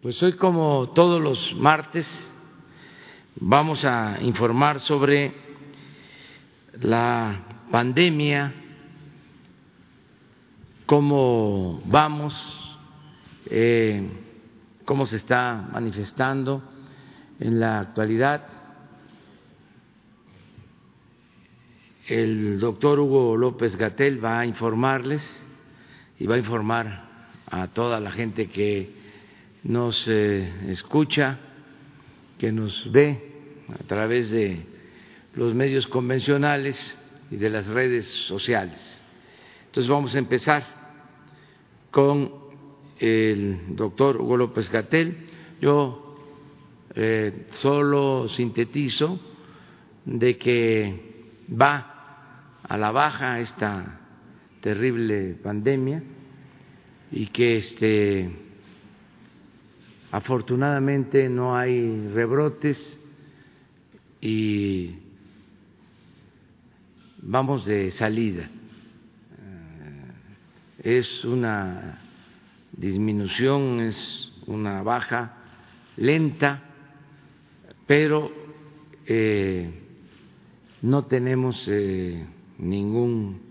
Pues hoy, como todos los martes, vamos a informar sobre la pandemia, cómo vamos, eh, cómo se está manifestando en la actualidad. El doctor Hugo López Gatel va a informarles y va a informar a toda la gente que nos escucha, que nos ve a través de los medios convencionales y de las redes sociales. Entonces vamos a empezar con el doctor Hugo López Gatel. Yo eh, solo sintetizo de que va a la baja esta terrible pandemia y que este afortunadamente no hay rebrotes y vamos de salida. Eh, es una disminución, es una baja lenta, pero eh, no tenemos eh, ningún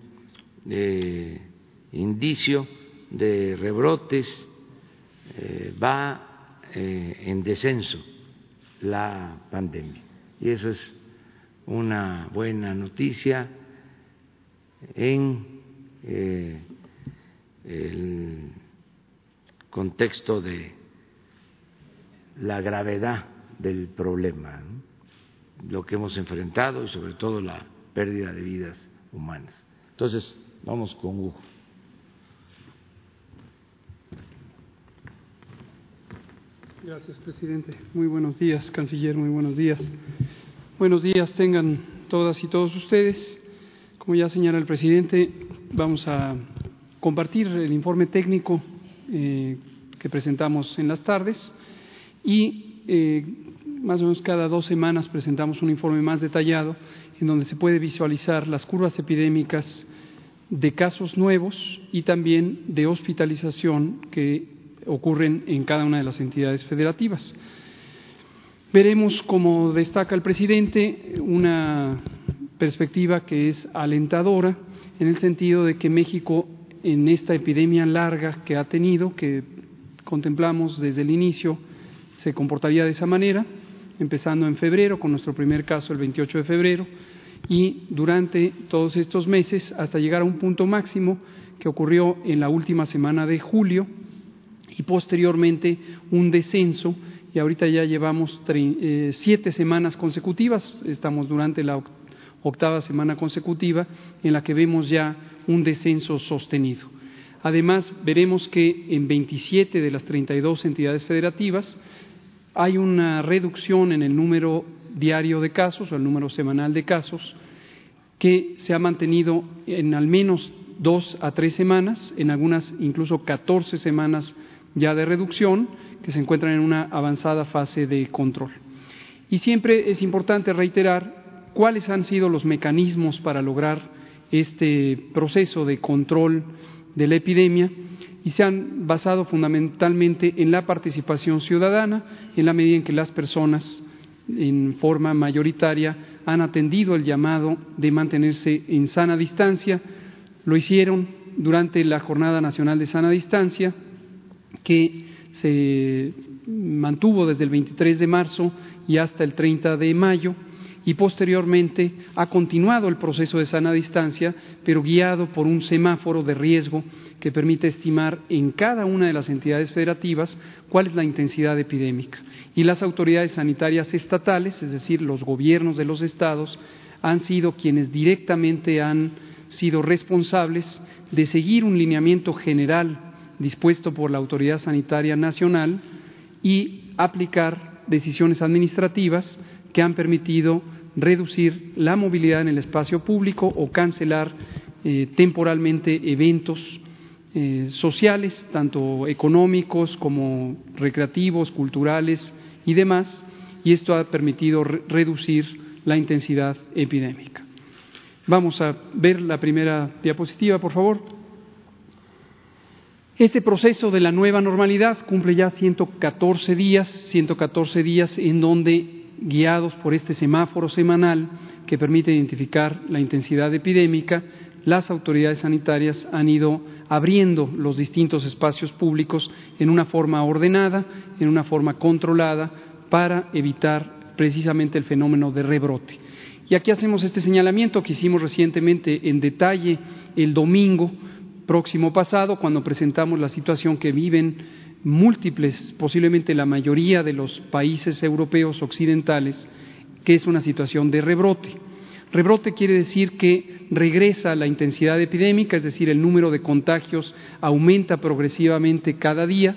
indicio de rebrotes, va en descenso la pandemia. Y eso es una buena noticia en eh, el contexto de la gravedad del problema, lo que hemos enfrentado y sobre todo la pérdida de vidas humanas. Entonces, vamos con Hugo. Gracias, presidente. Muy buenos días, canciller, muy buenos días. Buenos días tengan todas y todos ustedes. Como ya señala el presidente, vamos a compartir el informe técnico eh, que presentamos en las tardes y eh, más o menos cada dos semanas presentamos un informe más detallado en donde se puede visualizar las curvas epidémicas de casos nuevos y también de hospitalización que ocurren en cada una de las entidades federativas. Veremos, como destaca el presidente, una perspectiva que es alentadora en el sentido de que México, en esta epidemia larga que ha tenido, que contemplamos desde el inicio, se comportaría de esa manera, empezando en febrero, con nuestro primer caso el 28 de febrero, y durante todos estos meses hasta llegar a un punto máximo que ocurrió en la última semana de julio, y posteriormente un descenso y ahorita ya llevamos eh, siete semanas consecutivas, estamos durante la octava semana consecutiva en la que vemos ya un descenso sostenido. Además, veremos que en 27 de las 32 entidades federativas hay una reducción en el número diario de casos o el número semanal de casos que se ha mantenido en al menos dos a tres semanas, en algunas incluso 14 semanas ya de reducción que se encuentran en una avanzada fase de control. Y siempre es importante reiterar cuáles han sido los mecanismos para lograr este proceso de control de la epidemia y se han basado fundamentalmente en la participación ciudadana, en la medida en que las personas en forma mayoritaria han atendido el llamado de mantenerse en sana distancia, lo hicieron durante la Jornada Nacional de Sana Distancia, que se mantuvo desde el 23 de marzo y hasta el 30 de mayo y posteriormente ha continuado el proceso de sana distancia, pero guiado por un semáforo de riesgo que permite estimar en cada una de las entidades federativas cuál es la intensidad epidémica. Y las autoridades sanitarias estatales, es decir, los gobiernos de los estados, han sido quienes directamente han sido responsables de seguir un lineamiento general dispuesto por la Autoridad Sanitaria Nacional y aplicar decisiones administrativas que han permitido reducir la movilidad en el espacio público o cancelar eh, temporalmente eventos eh, sociales, tanto económicos como recreativos, culturales y demás, y esto ha permitido reducir la intensidad epidémica. Vamos a ver la primera diapositiva, por favor. Este proceso de la nueva normalidad cumple ya 114 días, 114 días en donde, guiados por este semáforo semanal que permite identificar la intensidad epidémica, las autoridades sanitarias han ido abriendo los distintos espacios públicos en una forma ordenada, en una forma controlada, para evitar precisamente el fenómeno de rebrote. Y aquí hacemos este señalamiento que hicimos recientemente en detalle el domingo próximo pasado, cuando presentamos la situación que viven múltiples, posiblemente la mayoría de los países europeos occidentales, que es una situación de rebrote. Rebrote quiere decir que regresa la intensidad epidémica, es decir, el número de contagios aumenta progresivamente cada día.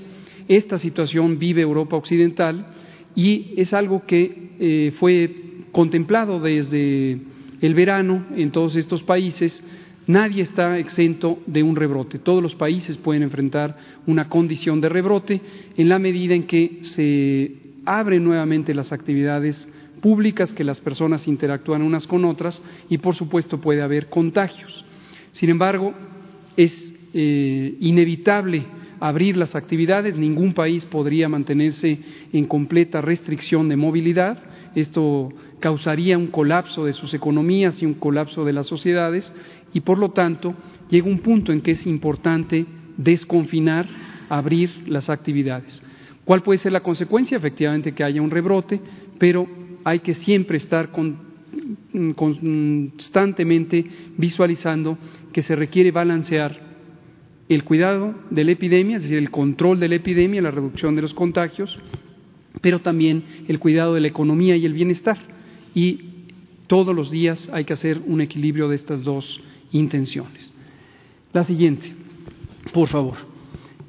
Esta situación vive Europa Occidental y es algo que eh, fue contemplado desde el verano en todos estos países. Nadie está exento de un rebrote. Todos los países pueden enfrentar una condición de rebrote en la medida en que se abren nuevamente las actividades públicas, que las personas interactúan unas con otras y, por supuesto, puede haber contagios. Sin embargo, es eh, inevitable abrir las actividades, ningún país podría mantenerse en completa restricción de movilidad. Esto causaría un colapso de sus economías y un colapso de las sociedades y, por lo tanto, llega un punto en que es importante desconfinar, abrir las actividades. ¿Cuál puede ser la consecuencia? Efectivamente, que haya un rebrote, pero hay que siempre estar constantemente visualizando que se requiere balancear el cuidado de la epidemia, es decir, el control de la epidemia, la reducción de los contagios, pero también el cuidado de la economía y el bienestar. Y todos los días hay que hacer un equilibrio de estas dos intenciones. La siguiente, por favor.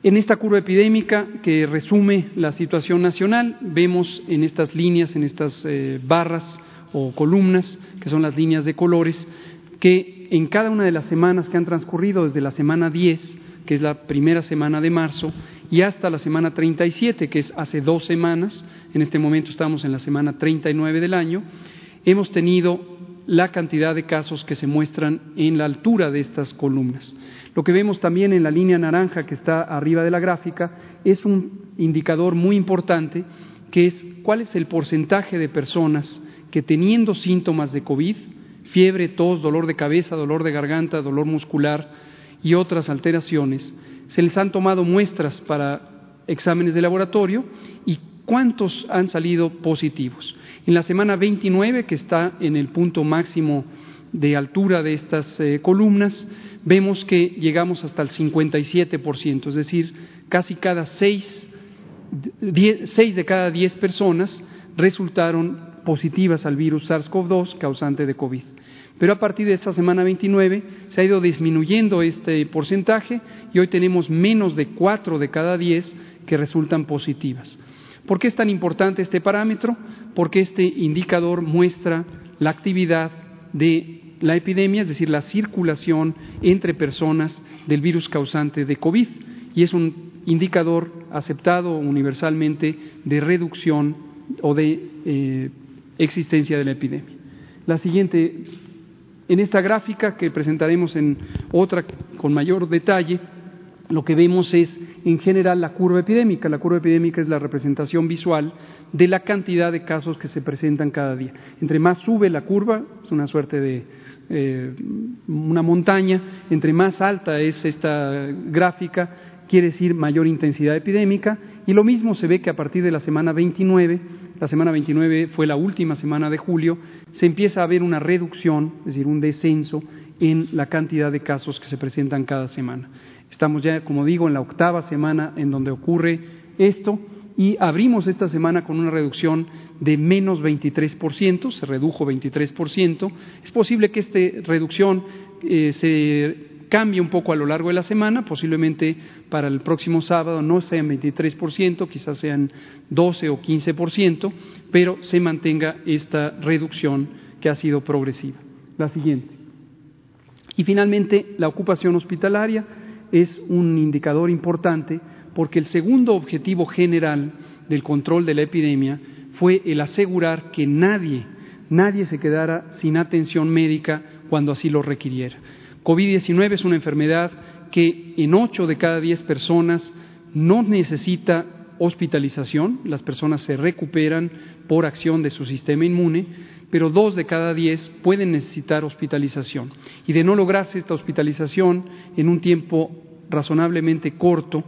En esta curva epidémica que resume la situación nacional, vemos en estas líneas, en estas eh, barras o columnas, que son las líneas de colores, que en cada una de las semanas que han transcurrido, desde la semana 10, que es la primera semana de marzo, y hasta la semana 37, que es hace dos semanas, en este momento estamos en la semana 39 del año, hemos tenido la cantidad de casos que se muestran en la altura de estas columnas. Lo que vemos también en la línea naranja que está arriba de la gráfica es un indicador muy importante que es cuál es el porcentaje de personas que teniendo síntomas de COVID, fiebre, tos, dolor de cabeza, dolor de garganta, dolor muscular, y otras alteraciones, se les han tomado muestras para exámenes de laboratorio y cuántos han salido positivos. En la semana 29, que está en el punto máximo de altura de estas eh, columnas, vemos que llegamos hasta el 57%, es decir, casi cada seis, de cada diez personas resultaron positivas al virus SARS-CoV-2 causante de COVID. Pero a partir de esta semana 29 se ha ido disminuyendo este porcentaje y hoy tenemos menos de cuatro de cada diez que resultan positivas. ¿Por qué es tan importante este parámetro? Porque este indicador muestra la actividad de la epidemia, es decir, la circulación entre personas del virus causante de COVID, y es un indicador aceptado universalmente de reducción o de eh, existencia de la epidemia. La siguiente en esta gráfica que presentaremos en otra con mayor detalle, lo que vemos es en general la curva epidémica. La curva epidémica es la representación visual de la cantidad de casos que se presentan cada día. Entre más sube la curva, es una suerte de eh, una montaña, entre más alta es esta gráfica, quiere decir mayor intensidad epidémica, y lo mismo se ve que a partir de la semana 29, la semana 29 fue la última semana de julio, se empieza a ver una reducción, es decir, un descenso en la cantidad de casos que se presentan cada semana. Estamos ya, como digo, en la octava semana en donde ocurre esto y abrimos esta semana con una reducción de menos 23%, se redujo 23%. Es posible que esta reducción eh, se cambie un poco a lo largo de la semana, posiblemente para el próximo sábado no sean 23%, quizás sean 12 o 15%, pero se mantenga esta reducción que ha sido progresiva. La siguiente. Y finalmente, la ocupación hospitalaria es un indicador importante porque el segundo objetivo general del control de la epidemia fue el asegurar que nadie, nadie se quedara sin atención médica cuando así lo requiriera. COVID-19 es una enfermedad que en ocho de cada diez personas no necesita hospitalización, las personas se recuperan por acción de su sistema inmune, pero dos de cada diez pueden necesitar hospitalización. Y de no lograrse esta hospitalización en un tiempo razonablemente corto,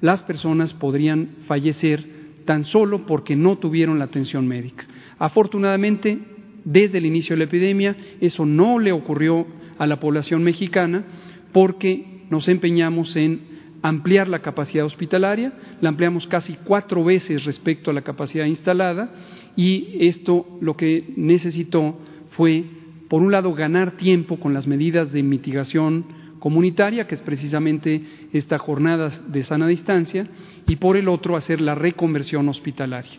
las personas podrían fallecer tan solo porque no tuvieron la atención médica. Afortunadamente, desde el inicio de la epidemia, eso no le ocurrió a la población mexicana porque nos empeñamos en ampliar la capacidad hospitalaria, la ampliamos casi cuatro veces respecto a la capacidad instalada y esto lo que necesitó fue, por un lado, ganar tiempo con las medidas de mitigación comunitaria, que es precisamente esta jornada de sana distancia, y por el otro, hacer la reconversión hospitalaria.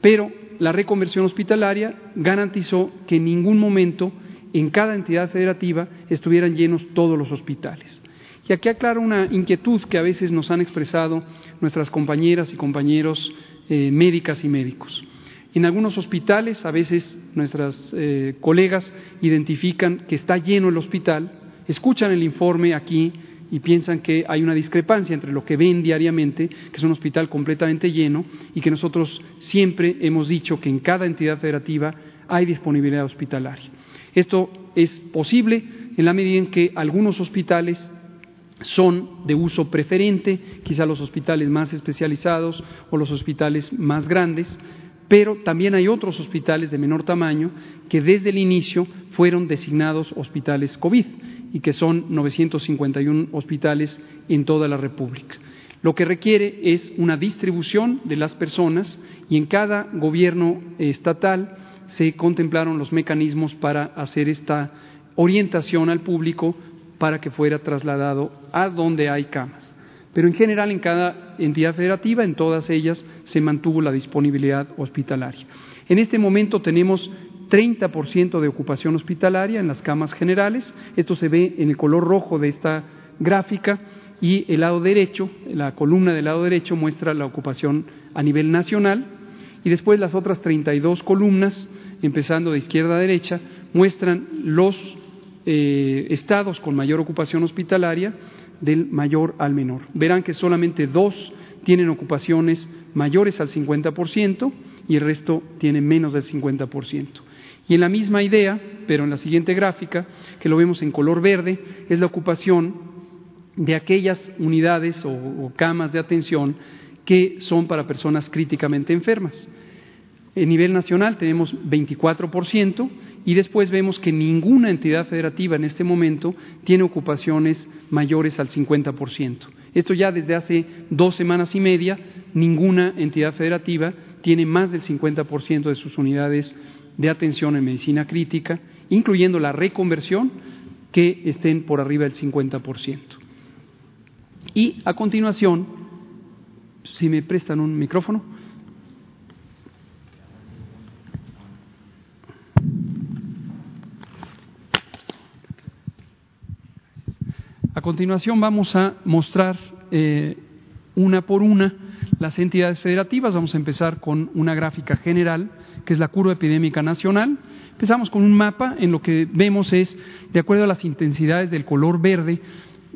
Pero la reconversión hospitalaria garantizó que en ningún momento en cada entidad federativa estuvieran llenos todos los hospitales. Y aquí aclaro una inquietud que a veces nos han expresado nuestras compañeras y compañeros eh, médicas y médicos. En algunos hospitales, a veces nuestras eh, colegas identifican que está lleno el hospital, escuchan el informe aquí y piensan que hay una discrepancia entre lo que ven diariamente, que es un hospital completamente lleno, y que nosotros siempre hemos dicho que en cada entidad federativa hay disponibilidad hospitalaria. Esto es posible en la medida en que algunos hospitales son de uso preferente, quizá los hospitales más especializados o los hospitales más grandes, pero también hay otros hospitales de menor tamaño que desde el inicio fueron designados hospitales COVID y que son 951 hospitales en toda la República. Lo que requiere es una distribución de las personas y en cada gobierno estatal se contemplaron los mecanismos para hacer esta orientación al público para que fuera trasladado a donde hay camas. Pero en general en cada entidad federativa, en todas ellas, se mantuvo la disponibilidad hospitalaria. En este momento tenemos 30% de ocupación hospitalaria en las camas generales. Esto se ve en el color rojo de esta gráfica y el lado derecho, la columna del lado derecho muestra la ocupación a nivel nacional y después las otras 32 columnas, empezando de izquierda a derecha, muestran los eh, estados con mayor ocupación hospitalaria del mayor al menor. Verán que solamente dos tienen ocupaciones mayores al 50% y el resto tiene menos del 50%. Y en la misma idea, pero en la siguiente gráfica, que lo vemos en color verde, es la ocupación de aquellas unidades o, o camas de atención que son para personas críticamente enfermas. En nivel nacional tenemos 24% y después vemos que ninguna entidad federativa en este momento tiene ocupaciones mayores al 50%. Esto ya desde hace dos semanas y media, ninguna entidad federativa tiene más del 50% de sus unidades de atención en medicina crítica, incluyendo la reconversión, que estén por arriba del 50%. Y a continuación, si me prestan un micrófono. A continuación vamos a mostrar eh, una por una las entidades federativas. Vamos a empezar con una gráfica general, que es la curva epidémica nacional. Empezamos con un mapa en lo que vemos es, de acuerdo a las intensidades del color verde,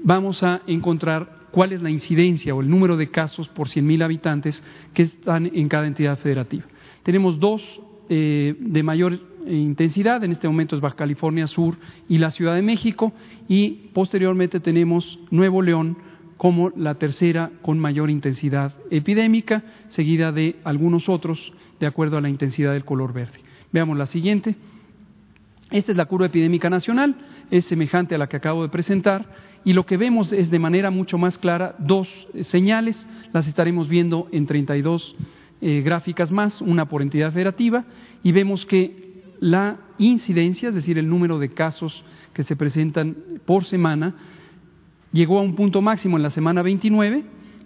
vamos a encontrar cuál es la incidencia o el número de casos por 100.000 habitantes que están en cada entidad federativa. Tenemos dos eh, de mayor intensidad, en este momento es Baja California Sur y la Ciudad de México, y posteriormente tenemos Nuevo León como la tercera con mayor intensidad epidémica, seguida de algunos otros de acuerdo a la intensidad del color verde. Veamos la siguiente. Esta es la curva epidémica nacional, es semejante a la que acabo de presentar y lo que vemos es de manera mucho más clara dos señales, las estaremos viendo en 32 eh, gráficas más, una por entidad federativa, y vemos que la incidencia, es decir, el número de casos que se presentan por semana, llegó a un punto máximo en la semana 29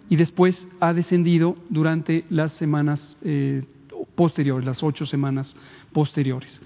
y después ha descendido durante las semanas eh, posteriores, las ocho semanas posteriores.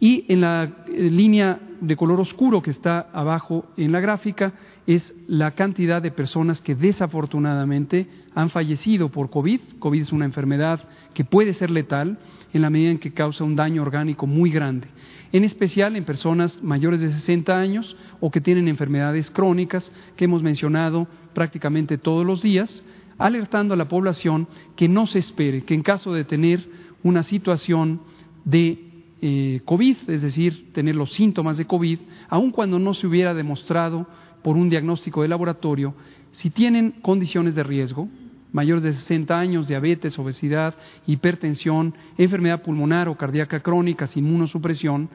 Y en la línea de color oscuro que está abajo en la gráfica es la cantidad de personas que desafortunadamente han fallecido por COVID. COVID es una enfermedad que puede ser letal en la medida en que causa un daño orgánico muy grande, en especial en personas mayores de 60 años o que tienen enfermedades crónicas que hemos mencionado prácticamente todos los días, alertando a la población que no se espere, que en caso de tener una situación de eh, COVID, es decir, tener los síntomas de COVID, aun cuando no se hubiera demostrado por un diagnóstico de laboratorio, si tienen condiciones de riesgo, mayores de 60 años, diabetes, obesidad, hipertensión, enfermedad pulmonar o cardíaca crónica, inmunosupresión,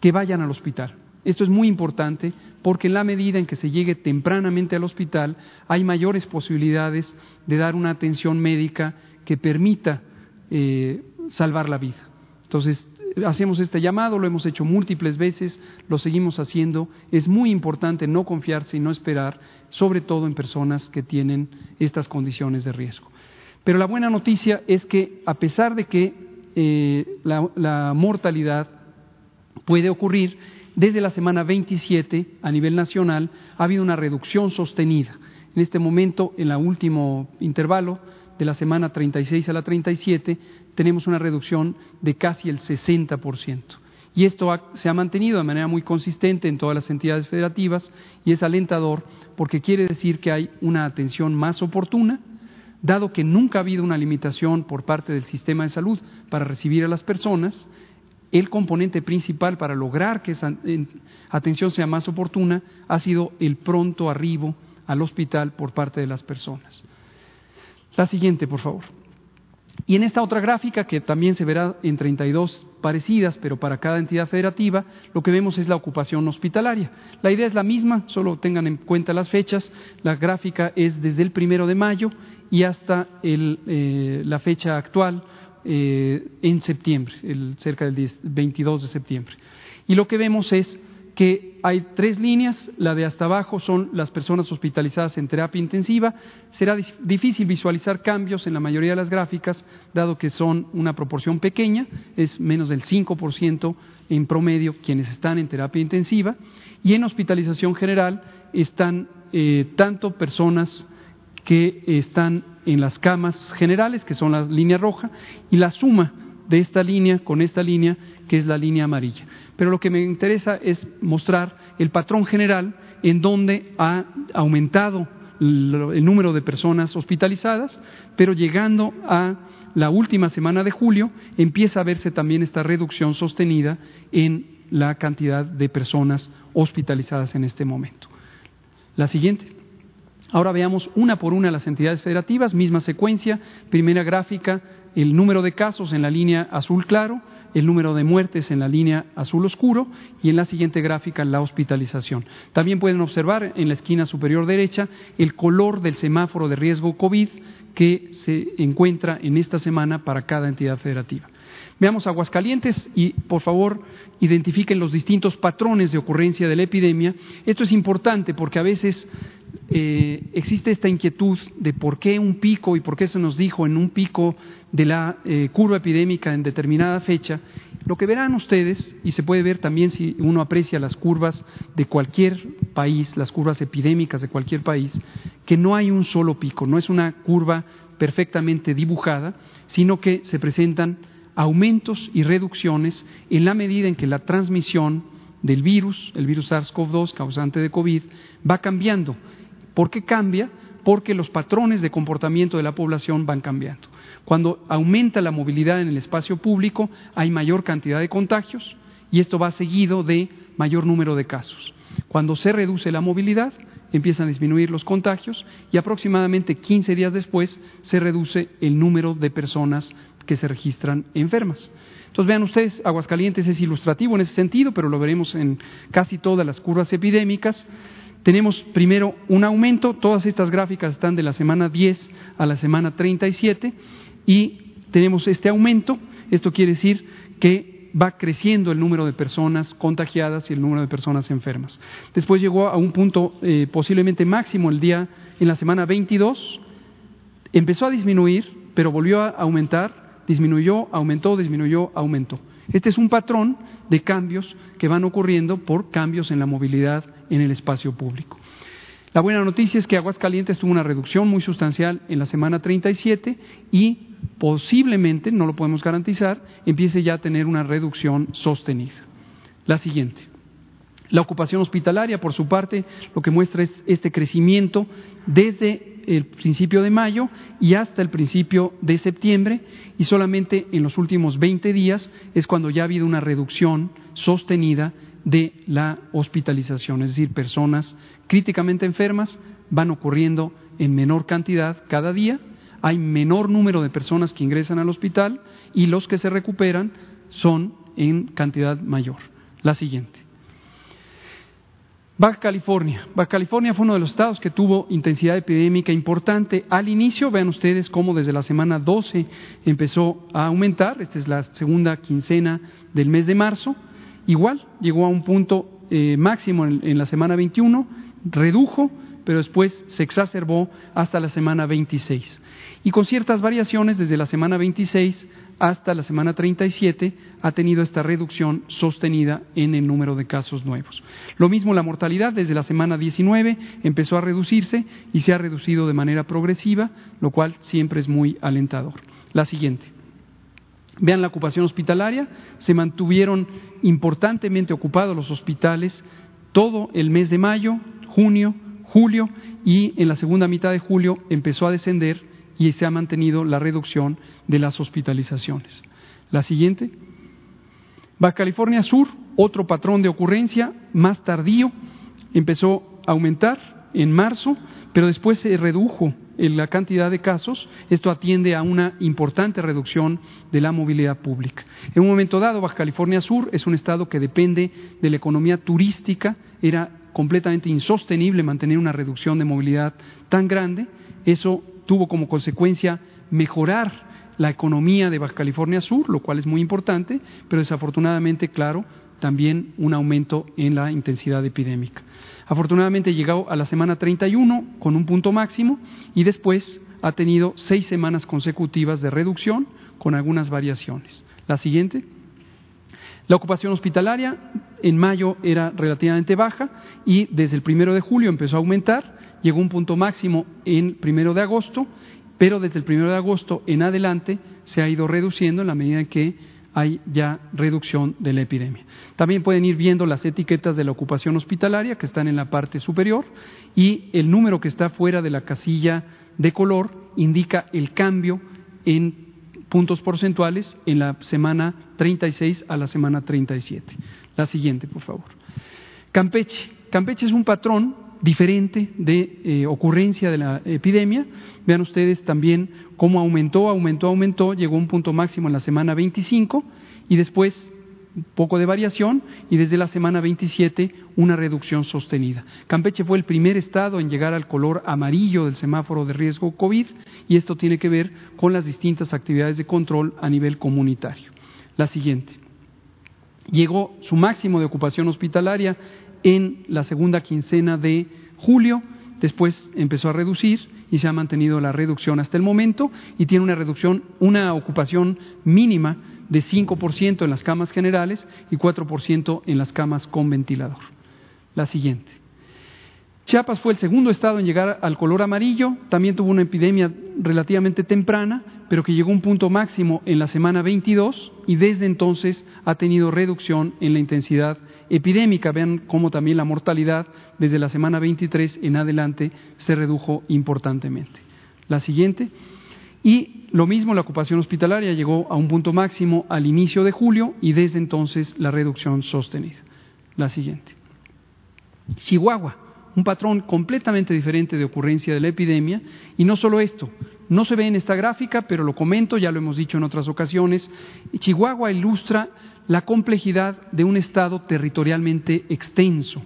que vayan al hospital. Esto es muy importante porque en la medida en que se llegue tempranamente al hospital hay mayores posibilidades de dar una atención médica que permita eh, salvar la vida. Entonces, hacemos este llamado, lo hemos hecho múltiples veces, lo seguimos haciendo. Es muy importante no confiarse y no esperar, sobre todo en personas que tienen estas condiciones de riesgo. Pero la buena noticia es que a pesar de que eh, la, la mortalidad puede ocurrir, desde la semana 27 a nivel nacional ha habido una reducción sostenida. En este momento, en el último intervalo, de la semana 36 a la 37, tenemos una reducción de casi el 60%. Y esto se ha mantenido de manera muy consistente en todas las entidades federativas y es alentador porque quiere decir que hay una atención más oportuna, dado que nunca ha habido una limitación por parte del sistema de salud para recibir a las personas, el componente principal para lograr que esa atención sea más oportuna ha sido el pronto arribo al hospital por parte de las personas. La siguiente, por favor. Y en esta otra gráfica, que también se verá en 32 parecidas, pero para cada entidad federativa, lo que vemos es la ocupación hospitalaria. La idea es la misma, solo tengan en cuenta las fechas. La gráfica es desde el primero de mayo y hasta eh, la fecha actual eh, en septiembre, cerca del 22 de septiembre. Y lo que vemos es que hay tres líneas, la de hasta abajo son las personas hospitalizadas en terapia intensiva. Será difícil visualizar cambios en la mayoría de las gráficas, dado que son una proporción pequeña, es menos del 5% en promedio quienes están en terapia intensiva, y en hospitalización general están eh, tanto personas que están en las camas generales, que son la línea roja, y la suma de esta línea con esta línea, que es la línea amarilla pero lo que me interesa es mostrar el patrón general en donde ha aumentado el número de personas hospitalizadas, pero llegando a la última semana de julio empieza a verse también esta reducción sostenida en la cantidad de personas hospitalizadas en este momento. La siguiente. Ahora veamos una por una las entidades federativas, misma secuencia, primera gráfica, el número de casos en la línea azul claro, el número de muertes en la línea azul oscuro y en la siguiente gráfica la hospitalización. También pueden observar en la esquina superior derecha el color del semáforo de riesgo COVID que se encuentra en esta semana para cada entidad federativa. Veamos Aguascalientes y, por favor, identifiquen los distintos patrones de ocurrencia de la epidemia. Esto es importante porque a veces eh, existe esta inquietud de por qué un pico y por qué se nos dijo en un pico de la eh, curva epidémica en determinada fecha. Lo que verán ustedes, y se puede ver también si uno aprecia las curvas de cualquier país, las curvas epidémicas de cualquier país, que no hay un solo pico, no es una curva perfectamente dibujada, sino que se presentan aumentos y reducciones en la medida en que la transmisión del virus, el virus SARS-CoV-2 causante de COVID, va cambiando ¿Por qué cambia? Porque los patrones de comportamiento de la población van cambiando. Cuando aumenta la movilidad en el espacio público, hay mayor cantidad de contagios y esto va seguido de mayor número de casos. Cuando se reduce la movilidad, empiezan a disminuir los contagios y aproximadamente 15 días después se reduce el número de personas que se registran enfermas. Entonces vean ustedes, Aguascalientes es ilustrativo en ese sentido, pero lo veremos en casi todas las curvas epidémicas tenemos primero un aumento, todas estas gráficas están de la semana 10 a la semana 37 y tenemos este aumento, esto quiere decir que va creciendo el número de personas contagiadas y el número de personas enfermas. Después llegó a un punto eh, posiblemente máximo el día en la semana 22, empezó a disminuir, pero volvió a aumentar, disminuyó, aumentó, disminuyó, aumentó. Este es un patrón de cambios que van ocurriendo por cambios en la movilidad en el espacio público. La buena noticia es que Aguascalientes tuvo una reducción muy sustancial en la semana 37 y posiblemente, no lo podemos garantizar, empiece ya a tener una reducción sostenida. La siguiente. La ocupación hospitalaria, por su parte, lo que muestra es este crecimiento desde el principio de mayo y hasta el principio de septiembre y solamente en los últimos 20 días es cuando ya ha habido una reducción sostenida de la hospitalización, es decir, personas críticamente enfermas van ocurriendo en menor cantidad cada día, hay menor número de personas que ingresan al hospital y los que se recuperan son en cantidad mayor. La siguiente. Baja California. Baja California fue uno de los estados que tuvo intensidad epidémica importante. Al inicio, vean ustedes cómo desde la semana 12 empezó a aumentar. Esta es la segunda quincena del mes de marzo. Igual, llegó a un punto eh, máximo en, en la semana 21, redujo, pero después se exacerbó hasta la semana 26. Y con ciertas variaciones desde la semana 26 hasta la semana 37 ha tenido esta reducción sostenida en el número de casos nuevos. Lo mismo la mortalidad desde la semana 19 empezó a reducirse y se ha reducido de manera progresiva, lo cual siempre es muy alentador. La siguiente. Vean la ocupación hospitalaria, se mantuvieron importantemente ocupados los hospitales todo el mes de mayo, junio, julio y en la segunda mitad de julio empezó a descender y se ha mantenido la reducción de las hospitalizaciones. La siguiente. Baja California Sur, otro patrón de ocurrencia más tardío, empezó a aumentar en marzo, pero después se redujo en la cantidad de casos. Esto atiende a una importante reducción de la movilidad pública. En un momento dado, Baja California Sur es un estado que depende de la economía turística. Era completamente insostenible mantener una reducción de movilidad tan grande. Eso tuvo como consecuencia mejorar la economía de Baja California Sur, lo cual es muy importante, pero desafortunadamente, claro, también un aumento en la intensidad epidémica. Afortunadamente llegó a la semana 31 con un punto máximo y después ha tenido seis semanas consecutivas de reducción con algunas variaciones. La siguiente. La ocupación hospitalaria en mayo era relativamente baja y desde el primero de julio empezó a aumentar llegó a un punto máximo en primero de agosto, pero desde el primero de agosto en adelante se ha ido reduciendo en la medida en que hay ya reducción de la epidemia. También pueden ir viendo las etiquetas de la ocupación hospitalaria que están en la parte superior y el número que está fuera de la casilla de color indica el cambio en puntos porcentuales en la semana 36 a la semana 37. La siguiente, por favor. Campeche. Campeche es un patrón diferente de eh, ocurrencia de la epidemia. Vean ustedes también cómo aumentó, aumentó, aumentó, llegó a un punto máximo en la semana 25 y después un poco de variación y desde la semana 27 una reducción sostenida. Campeche fue el primer estado en llegar al color amarillo del semáforo de riesgo COVID y esto tiene que ver con las distintas actividades de control a nivel comunitario. La siguiente. Llegó su máximo de ocupación hospitalaria en la segunda quincena de julio, después empezó a reducir y se ha mantenido la reducción hasta el momento y tiene una reducción, una ocupación mínima de 5% en las camas generales y 4% en las camas con ventilador. La siguiente. Chiapas fue el segundo estado en llegar al color amarillo, también tuvo una epidemia relativamente temprana, pero que llegó a un punto máximo en la semana 22 y desde entonces ha tenido reducción en la intensidad epidémica. Vean cómo también la mortalidad desde la semana 23 en adelante se redujo importantemente. La siguiente. Y lo mismo la ocupación hospitalaria llegó a un punto máximo al inicio de julio y desde entonces la reducción sostenida. La siguiente. Chihuahua, un patrón completamente diferente de ocurrencia de la epidemia y no solo esto, no se ve en esta gráfica, pero lo comento, ya lo hemos dicho en otras ocasiones, Chihuahua ilustra la complejidad de un Estado territorialmente extenso.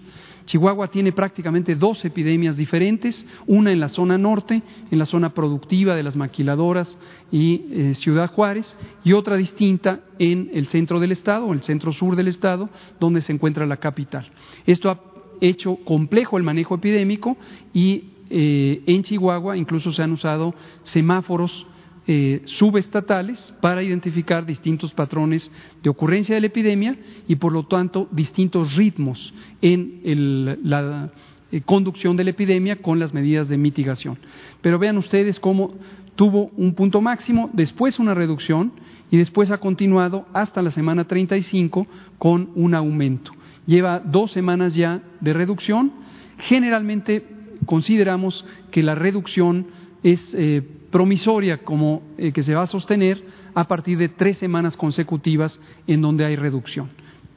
Chihuahua tiene prácticamente dos epidemias diferentes, una en la zona norte, en la zona productiva de las maquiladoras y eh, Ciudad Juárez, y otra distinta en el centro del Estado, el centro sur del Estado, donde se encuentra la capital. Esto ha hecho complejo el manejo epidémico y eh, en Chihuahua incluso se han usado semáforos eh, subestatales para identificar distintos patrones de ocurrencia de la epidemia y por lo tanto distintos ritmos en la eh, conducción de la epidemia con las medidas de mitigación. Pero vean ustedes cómo tuvo un punto máximo, después una reducción y después ha continuado hasta la semana 35 con un aumento. Lleva dos semanas ya de reducción. Generalmente consideramos que la reducción es eh, promisoria, como eh, que se va a sostener a partir de tres semanas consecutivas en donde hay reducción.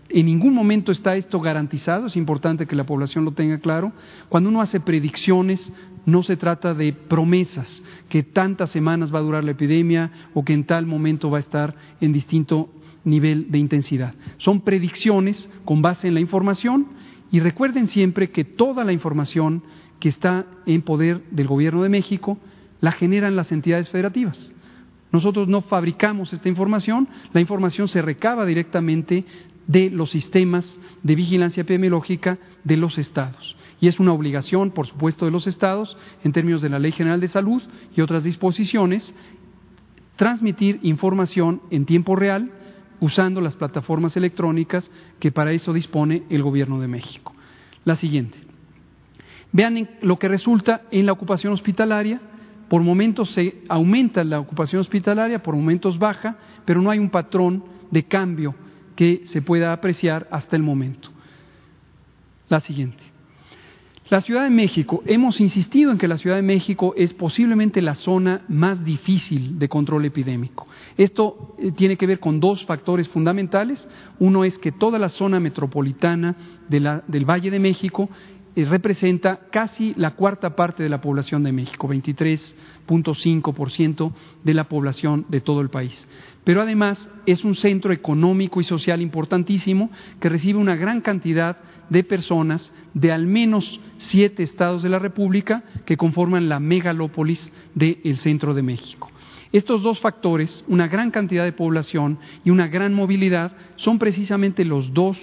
En ningún momento está esto garantizado, es importante que la población lo tenga claro. Cuando uno hace predicciones, no se trata de promesas, que tantas semanas va a durar la epidemia o que en tal momento va a estar en distinto nivel de intensidad. Son predicciones con base en la información y recuerden siempre que toda la información que está en poder del Gobierno de México la generan las entidades federativas. Nosotros no fabricamos esta información, la información se recaba directamente de los sistemas de vigilancia epidemiológica de los estados. Y es una obligación, por supuesto, de los estados, en términos de la Ley General de Salud y otras disposiciones, transmitir información en tiempo real usando las plataformas electrónicas que para eso dispone el Gobierno de México. La siguiente. Vean lo que resulta en la ocupación hospitalaria. Por momentos se aumenta la ocupación hospitalaria, por momentos baja, pero no hay un patrón de cambio que se pueda apreciar hasta el momento. La siguiente. La Ciudad de México, hemos insistido en que la Ciudad de México es posiblemente la zona más difícil de control epidémico. Esto eh, tiene que ver con dos factores fundamentales. Uno es que toda la zona metropolitana del Valle de México representa casi la cuarta parte de la población de México, 23.5% de la población de todo el país pero además es un centro económico y social importantísimo que recibe una gran cantidad de personas de al menos siete estados de la República que conforman la megalópolis del centro de México. Estos dos factores, una gran cantidad de población y una gran movilidad, son precisamente los dos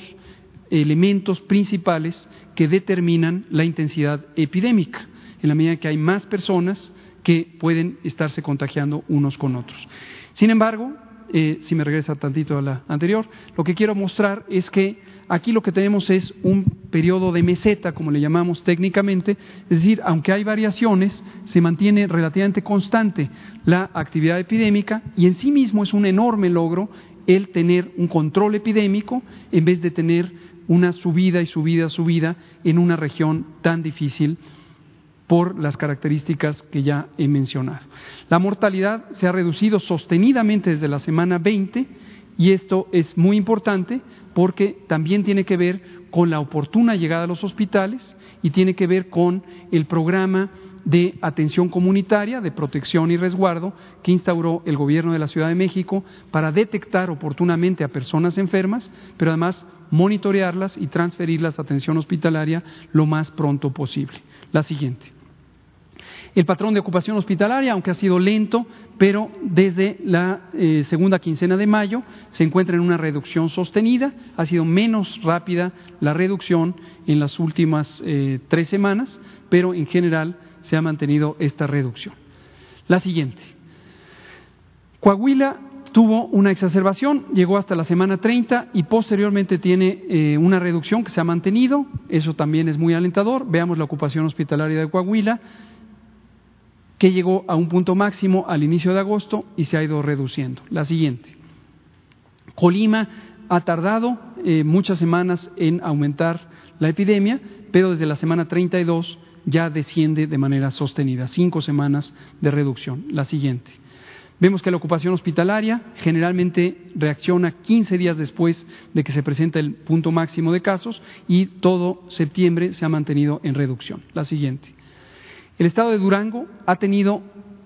elementos principales que determinan la intensidad epidémica, en la medida que hay más personas que pueden estarse contagiando unos con otros. Sin embargo, eh, si me regresa tantito a la anterior, lo que quiero mostrar es que aquí lo que tenemos es un periodo de meseta, como le llamamos técnicamente, es decir, aunque hay variaciones, se mantiene relativamente constante la actividad epidémica y en sí mismo es un enorme logro el tener un control epidémico en vez de tener una subida y subida, subida en una región tan difícil por las características que ya he mencionado. La mortalidad se ha reducido sostenidamente desde la semana 20 y esto es muy importante porque también tiene que ver con la oportuna llegada a los hospitales y tiene que ver con el programa de atención comunitaria, de protección y resguardo que instauró el Gobierno de la Ciudad de México para detectar oportunamente a personas enfermas, pero además monitorearlas y transferirlas a atención hospitalaria lo más pronto posible. La siguiente. El patrón de ocupación hospitalaria, aunque ha sido lento, pero desde la eh, segunda quincena de mayo se encuentra en una reducción sostenida. Ha sido menos rápida la reducción en las últimas eh, tres semanas, pero en general se ha mantenido esta reducción. La siguiente. Coahuila tuvo una exacerbación, llegó hasta la semana 30 y posteriormente tiene eh, una reducción que se ha mantenido, eso también es muy alentador. Veamos la ocupación hospitalaria de Coahuila, que llegó a un punto máximo al inicio de agosto y se ha ido reduciendo. La siguiente. Colima ha tardado eh, muchas semanas en aumentar la epidemia, pero desde la semana 32 ya desciende de manera sostenida, cinco semanas de reducción. La siguiente. Vemos que la ocupación hospitalaria generalmente reacciona 15 días después de que se presenta el punto máximo de casos y todo septiembre se ha mantenido en reducción. La siguiente. El estado de Durango ha tenido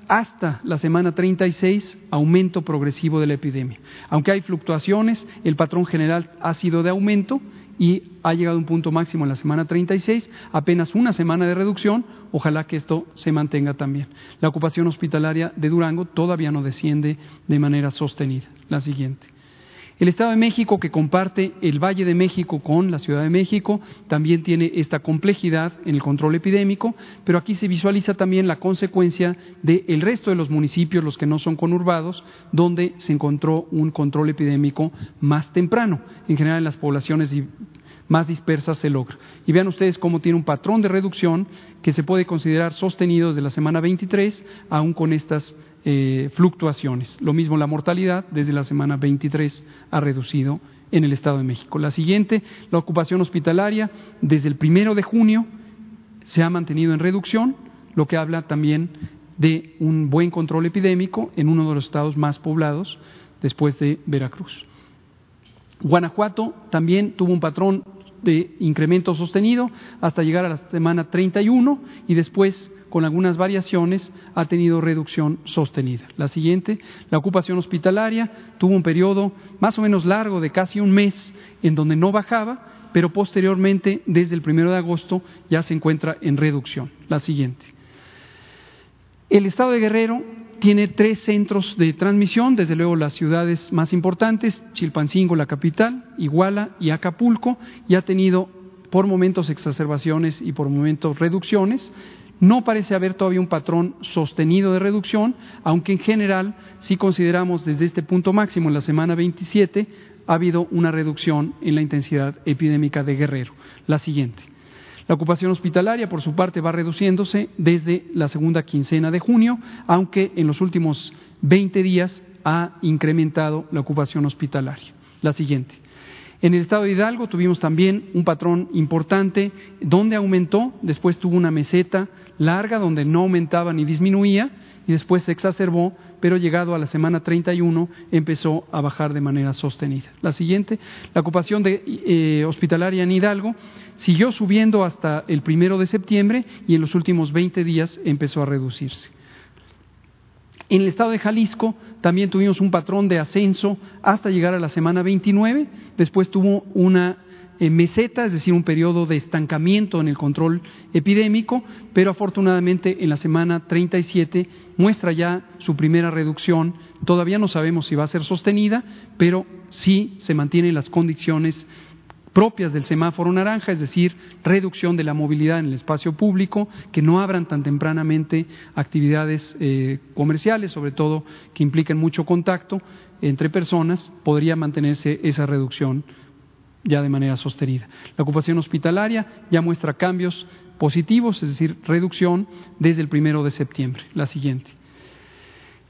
hasta la semana 36 aumento progresivo de la epidemia. Aunque hay fluctuaciones, el patrón general ha sido de aumento y ha llegado a un punto máximo en la semana 36, apenas una semana de reducción, ojalá que esto se mantenga también. La ocupación hospitalaria de Durango todavía no desciende de manera sostenida. La siguiente. El Estado de México, que comparte el Valle de México con la Ciudad de México, también tiene esta complejidad en el control epidémico, pero aquí se visualiza también la consecuencia del resto de los municipios, los que no son conurbados, donde se encontró un control epidémico más temprano, en general en las poblaciones más dispersas se logra. Y vean ustedes cómo tiene un patrón de reducción que se puede considerar sostenido desde la semana 23, aún con estas eh, fluctuaciones. Lo mismo la mortalidad desde la semana 23 ha reducido en el Estado de México. La siguiente, la ocupación hospitalaria, desde el primero de junio se ha mantenido en reducción, lo que habla también de un buen control epidémico en uno de los estados más poblados después de Veracruz. Guanajuato también tuvo un patrón de incremento sostenido hasta llegar a la semana 31 y después, con algunas variaciones, ha tenido reducción sostenida. La siguiente, la ocupación hospitalaria, tuvo un periodo más o menos largo de casi un mes en donde no bajaba, pero posteriormente, desde el primero de agosto, ya se encuentra en reducción. La siguiente. El estado de Guerrero tiene tres centros de transmisión, desde luego las ciudades más importantes, Chilpancingo, la capital, Iguala y Acapulco, y ha tenido por momentos exacerbaciones y por momentos reducciones. No parece haber todavía un patrón sostenido de reducción, aunque en general, si consideramos desde este punto máximo en la semana 27, ha habido una reducción en la intensidad epidémica de Guerrero. La siguiente. La ocupación hospitalaria, por su parte, va reduciéndose desde la segunda quincena de junio, aunque en los últimos 20 días ha incrementado la ocupación hospitalaria. La siguiente. En el estado de Hidalgo tuvimos también un patrón importante donde aumentó, después tuvo una meseta larga donde no aumentaba ni disminuía y después se exacerbó, pero llegado a la semana 31 empezó a bajar de manera sostenida. La siguiente, la ocupación eh, hospitalaria en Hidalgo siguió subiendo hasta el primero de septiembre y en los últimos 20 días empezó a reducirse. En el estado de Jalisco también tuvimos un patrón de ascenso hasta llegar a la semana 29, después tuvo una meseta, es decir, un periodo de estancamiento en el control epidémico, pero afortunadamente en la semana 37 muestra ya su primera reducción. Todavía no sabemos si va a ser sostenida, pero sí se mantienen las condiciones propias del semáforo naranja, es decir, reducción de la movilidad en el espacio público, que no abran tan tempranamente actividades eh, comerciales, sobre todo que impliquen mucho contacto entre personas, podría mantenerse esa reducción ya de manera sostenida. La ocupación hospitalaria ya muestra cambios positivos, es decir, reducción desde el primero de septiembre. La siguiente.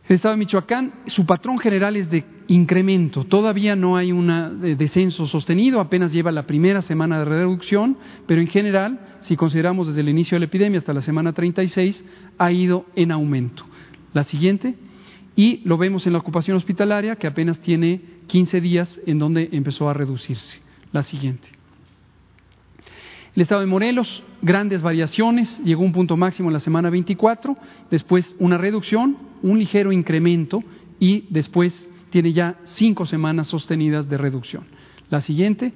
El Estado de Michoacán, su patrón general es de incremento. Todavía no hay un descenso sostenido, apenas lleva la primera semana de reducción, pero en general, si consideramos desde el inicio de la epidemia hasta la semana 36, ha ido en aumento. La siguiente. Y lo vemos en la ocupación hospitalaria, que apenas tiene 15 días en donde empezó a reducirse la siguiente. El estado de Morelos, grandes variaciones, llegó a un punto máximo en la semana 24, después una reducción, un ligero incremento y después tiene ya cinco semanas sostenidas de reducción. La siguiente,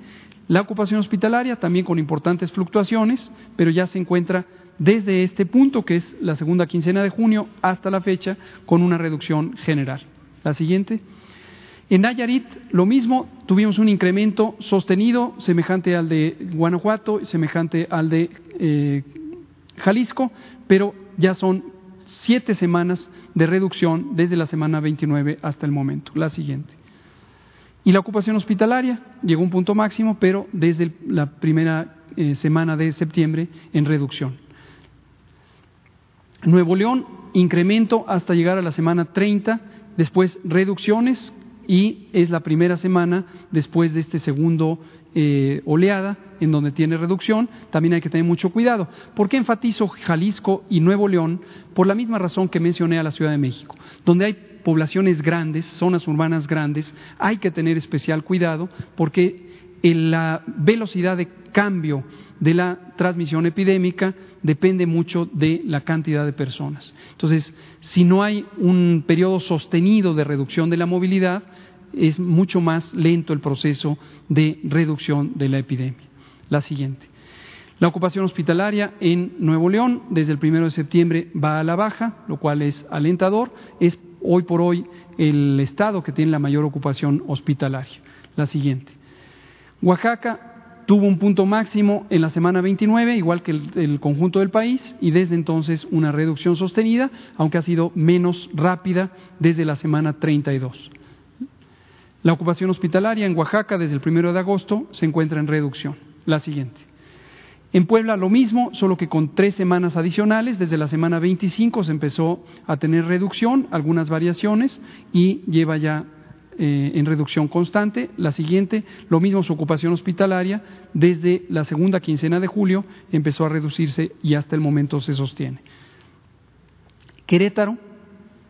la ocupación hospitalaria, también con importantes fluctuaciones, pero ya se encuentra desde este punto, que es la segunda quincena de junio, hasta la fecha, con una reducción general. La siguiente. En Nayarit, lo mismo, tuvimos un incremento sostenido, semejante al de Guanajuato, semejante al de eh, Jalisco, pero ya son siete semanas de reducción desde la semana 29 hasta el momento. La siguiente. Y la ocupación hospitalaria llegó a un punto máximo, pero desde la primera eh, semana de septiembre en reducción. Nuevo León, incremento hasta llegar a la semana 30, después reducciones y es la primera semana después de este segundo eh, oleada en donde tiene reducción, también hay que tener mucho cuidado. ¿Por qué enfatizo Jalisco y Nuevo León? Por la misma razón que mencioné a la Ciudad de México, donde hay poblaciones grandes, zonas urbanas grandes, hay que tener especial cuidado porque la velocidad de cambio de la transmisión epidémica depende mucho de la cantidad de personas. Entonces, si no hay un periodo sostenido de reducción de la movilidad, es mucho más lento el proceso de reducción de la epidemia. La siguiente. La ocupación hospitalaria en Nuevo León desde el primero de septiembre va a la baja, lo cual es alentador. Es hoy por hoy el estado que tiene la mayor ocupación hospitalaria. La siguiente. Oaxaca tuvo un punto máximo en la semana 29, igual que el, conjunto del país, y desde entonces una reducción sostenida, aunque ha sido menos rápida desde la semana 32. La ocupación hospitalaria en Oaxaca desde el primero de agosto se encuentra en reducción. La siguiente. En Puebla lo mismo, solo que con tres semanas adicionales. Desde la semana 25 se empezó a tener reducción, algunas variaciones, y lleva ya eh, en reducción constante. La siguiente, lo mismo su ocupación hospitalaria, desde la segunda quincena de julio empezó a reducirse y hasta el momento se sostiene. Querétaro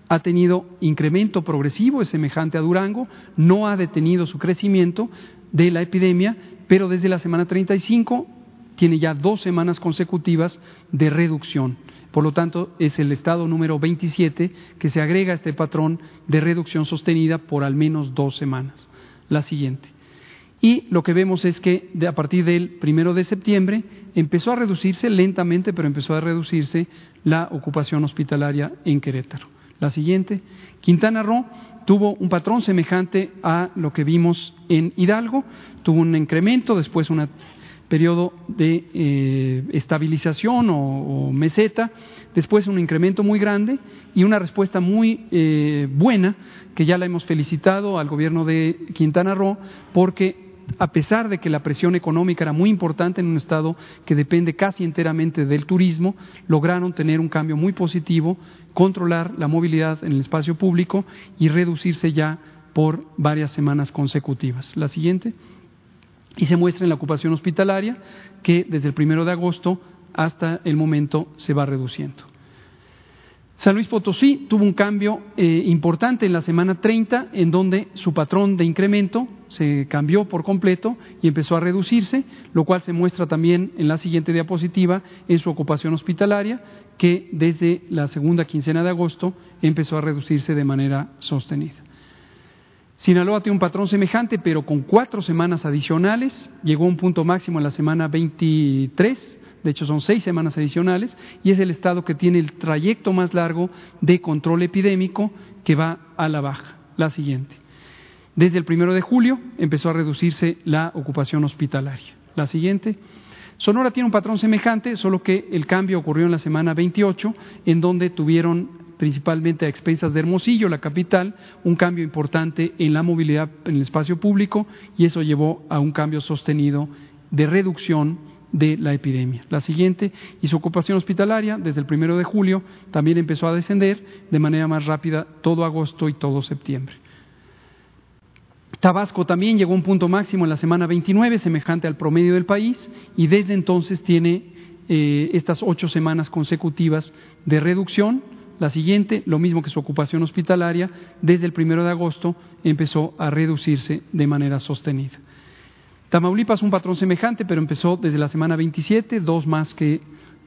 ha tenido incremento progresivo, es semejante a Durango, no ha detenido su crecimiento de la epidemia, pero desde la semana 35 tiene ya dos semanas consecutivas de reducción. Por lo tanto, es el estado número 27 que se agrega a este patrón de reducción sostenida por al menos dos semanas. La siguiente. Y lo que vemos es que a partir del primero de septiembre empezó a reducirse lentamente, pero empezó a reducirse la ocupación hospitalaria en Querétaro. La siguiente. Quintana Roo tuvo un patrón semejante a lo que vimos en Hidalgo, tuvo un incremento, después una periodo de eh, estabilización o, meseta, después un incremento muy grande y una respuesta muy eh, buena, que ya la hemos felicitado al gobierno de Quintana Roo, porque a pesar de que la presión económica era muy importante en un estado que depende casi enteramente del turismo, lograron tener un cambio muy positivo, controlar la movilidad en el espacio público y reducirse ya por varias semanas consecutivas. La siguiente y se muestra en la ocupación hospitalaria que desde el primero de agosto hasta el momento se va reduciendo. San Luis Potosí tuvo un cambio eh, importante en la semana 30, en donde su patrón de incremento se cambió por completo y empezó a reducirse, lo cual se muestra también en la siguiente diapositiva en su ocupación hospitalaria, que desde la segunda quincena de agosto empezó a reducirse de manera sostenida. Sinaloa tiene un patrón semejante, pero con cuatro semanas adicionales. Llegó a un punto máximo en la semana 23, de hecho son seis semanas adicionales, y es el estado que tiene el trayecto más largo de control epidémico que va a la baja. La siguiente. Desde el primero de julio empezó a reducirse la ocupación hospitalaria. La siguiente. Sonora tiene un patrón semejante, solo que el cambio ocurrió en la semana 28, en donde tuvieron principalmente a expensas de Hermosillo, la capital, un cambio importante en la movilidad en el espacio público y eso llevó a un cambio sostenido de reducción de la epidemia. La siguiente, y su ocupación hospitalaria, desde el primero de julio, también empezó a descender de manera más rápida todo agosto y todo septiembre. Tabasco también llegó a un punto máximo en la semana 29, semejante al promedio del país, y desde entonces tiene eh, estas ocho semanas consecutivas de reducción la siguiente, lo mismo que su ocupación hospitalaria, desde el primero de agosto empezó a reducirse de manera sostenida. Tamaulipas un patrón semejante, pero empezó desde la semana 27, dos más que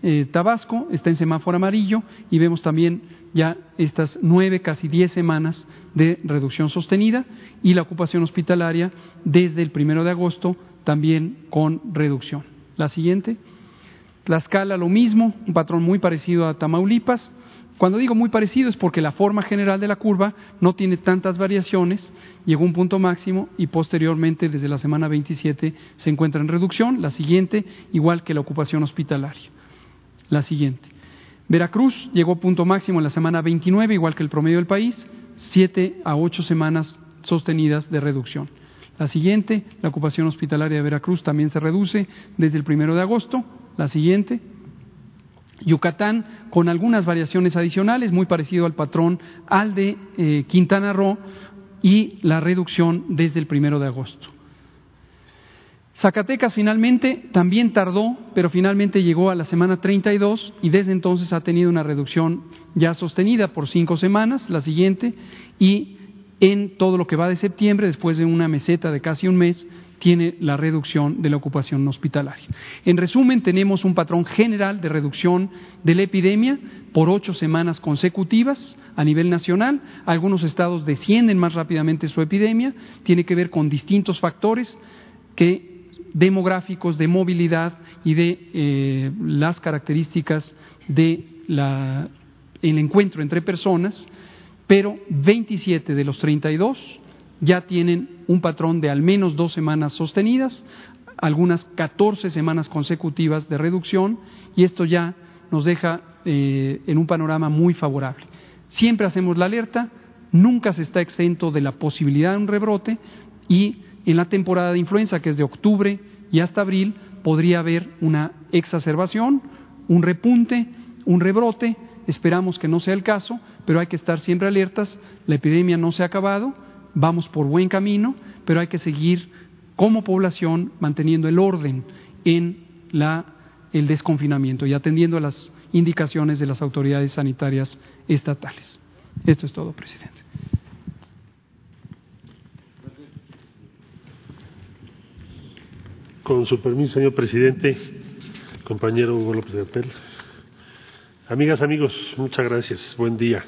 eh, Tabasco, está en semáforo amarillo y vemos también ya estas nueve, casi diez semanas de reducción sostenida y la ocupación hospitalaria desde el primero de agosto también con reducción. La siguiente, Tlaxcala lo mismo, un patrón muy parecido a Tamaulipas, cuando digo muy parecido es porque la forma general de la curva no tiene tantas variaciones, llegó a un punto máximo y posteriormente desde la semana 27 se encuentra en reducción, la siguiente igual que la ocupación hospitalaria. La siguiente. Veracruz llegó a punto máximo en la semana 29 igual que el promedio del país, siete a ocho semanas sostenidas de reducción. La siguiente, la ocupación hospitalaria de Veracruz también se reduce desde el primero de agosto. La siguiente, Yucatán con algunas variaciones adicionales, muy parecido al patrón al de eh, Quintana Roo y la reducción desde el primero de agosto. Zacatecas finalmente también tardó, pero finalmente llegó a la semana 32 y desde entonces ha tenido una reducción ya sostenida por cinco semanas, la siguiente, y en todo lo que va de septiembre, después de una meseta de casi un mes, tiene la reducción de la ocupación hospitalaria. En resumen, tenemos un patrón general de reducción de la epidemia por ocho semanas consecutivas a nivel nacional. Algunos estados descienden más rápidamente su epidemia, tiene que ver con distintos factores que demográficos, de movilidad y de eh, las características de el encuentro entre personas, pero 27 de los 32 ya tienen un patrón de al menos dos semanas sostenidas, algunas 14 semanas consecutivas de reducción, y esto ya nos deja eh, en un panorama muy favorable. Siempre hacemos la alerta, nunca se está exento de la posibilidad de un rebrote y en la temporada de influenza, que es de octubre y hasta abril, podría haber una exacerbación, un repunte, un rebrote. Esperamos que no sea el caso, pero hay que estar siempre alertas. La epidemia no se ha acabado, vamos por buen camino, pero hay que seguir como población manteniendo el orden en la, el desconfinamiento y atendiendo a las indicaciones de las autoridades sanitarias estatales. Esto es todo, presidente. Con su permiso, señor presidente, compañero Hugo López de Apel. Amigas, amigos, muchas gracias. Buen día.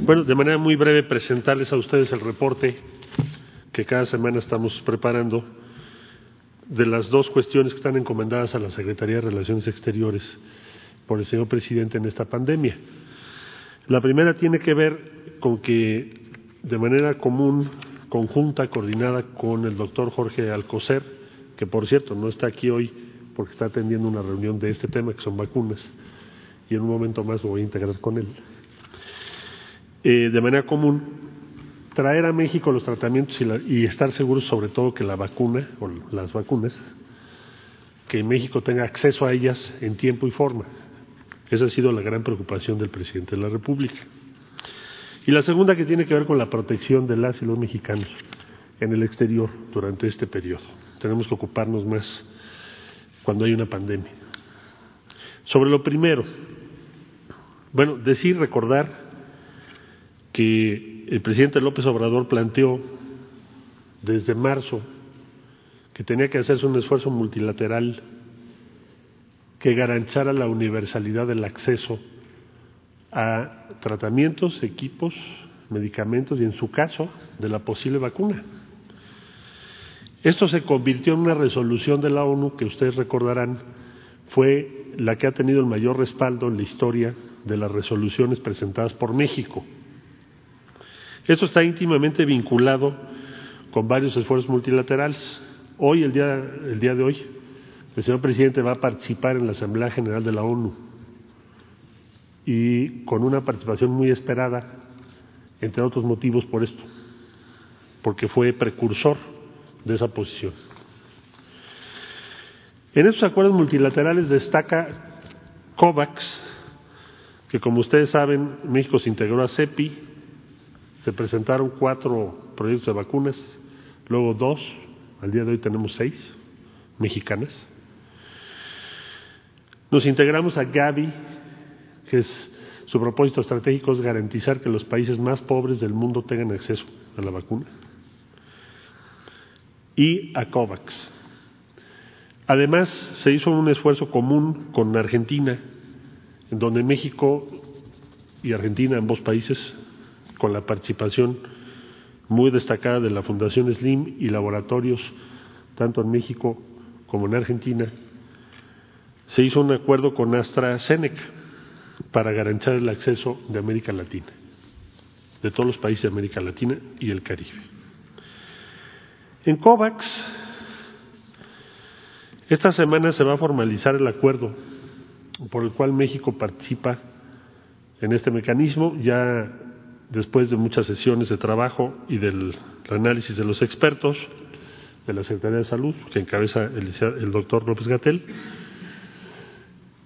Bueno, de manera muy breve presentarles a ustedes el reporte que cada semana estamos preparando de las dos cuestiones que están encomendadas a la Secretaría de Relaciones Exteriores por el señor presidente en esta pandemia. La primera tiene que ver con que de manera común, conjunta, coordinada con el doctor Jorge Alcocer, que por cierto no está aquí hoy porque está atendiendo una reunión de este tema, que son vacunas, y en un momento más me voy a integrar con él. Eh, de manera común, traer a México los tratamientos y, y, estar seguros sobre todo que la vacuna o las vacunas, que México tenga acceso a ellas en tiempo y forma. Esa ha sido la gran preocupación del presidente de la República. Y la segunda que tiene que ver con la protección de las y los mexicanos en el exterior durante este periodo. Tenemos que ocuparnos más cuando hay una pandemia. Sobre lo primero, bueno, decir, recordar que el presidente López Obrador planteó desde marzo que tenía que hacerse un esfuerzo multilateral que garantizara la universalidad del acceso a tratamientos, equipos, medicamentos y, en su caso, de la posible vacuna. Esto se convirtió en una resolución de la ONU que ustedes recordarán fue la que ha tenido el mayor respaldo en la historia de las resoluciones presentadas por México. Esto está íntimamente vinculado con varios esfuerzos multilaterales. Hoy, el día, el día de hoy, el señor presidente va a participar en la Asamblea General de la ONU y con una participación muy esperada, entre otros motivos por esto, porque fue precursor de esa posición. En estos acuerdos multilaterales destaca COVAX, que como ustedes saben, México se integró a CEPI, se presentaron cuatro proyectos de vacunas, luego dos, al día de hoy tenemos seis mexicanas. Nos integramos a Gavi, que es su propósito estratégico es garantizar que los países más pobres del mundo tengan acceso a la vacuna. Y a COVAX. Además, se hizo un esfuerzo común con Argentina, en donde México y Argentina, ambos países, con la participación muy destacada de la Fundación SLIM y laboratorios, tanto en México como en Argentina, se hizo un acuerdo con AstraZeneca para garantizar el acceso de América Latina, de todos los países de América Latina y el Caribe. En COVAX, esta semana se va a formalizar el acuerdo por el cual México participa en este mecanismo, ya después de muchas sesiones de trabajo y del análisis de los expertos de la Secretaría de Salud, que encabeza el, el doctor López Gatel,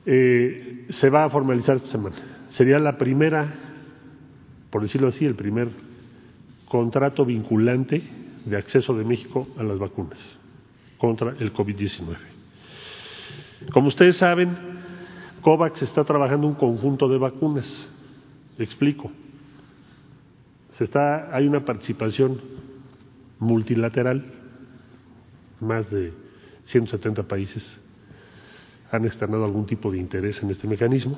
eh, se va a formalizar esta semana. Sería la primera, por decirlo así, el primer contrato vinculante de acceso de México a las vacunas contra el COVID-19. Como ustedes saben, COVAX está trabajando un conjunto de vacunas. explico. Se está, hay una participación multilateral, más de 170 países han externado algún tipo de interés en este mecanismo.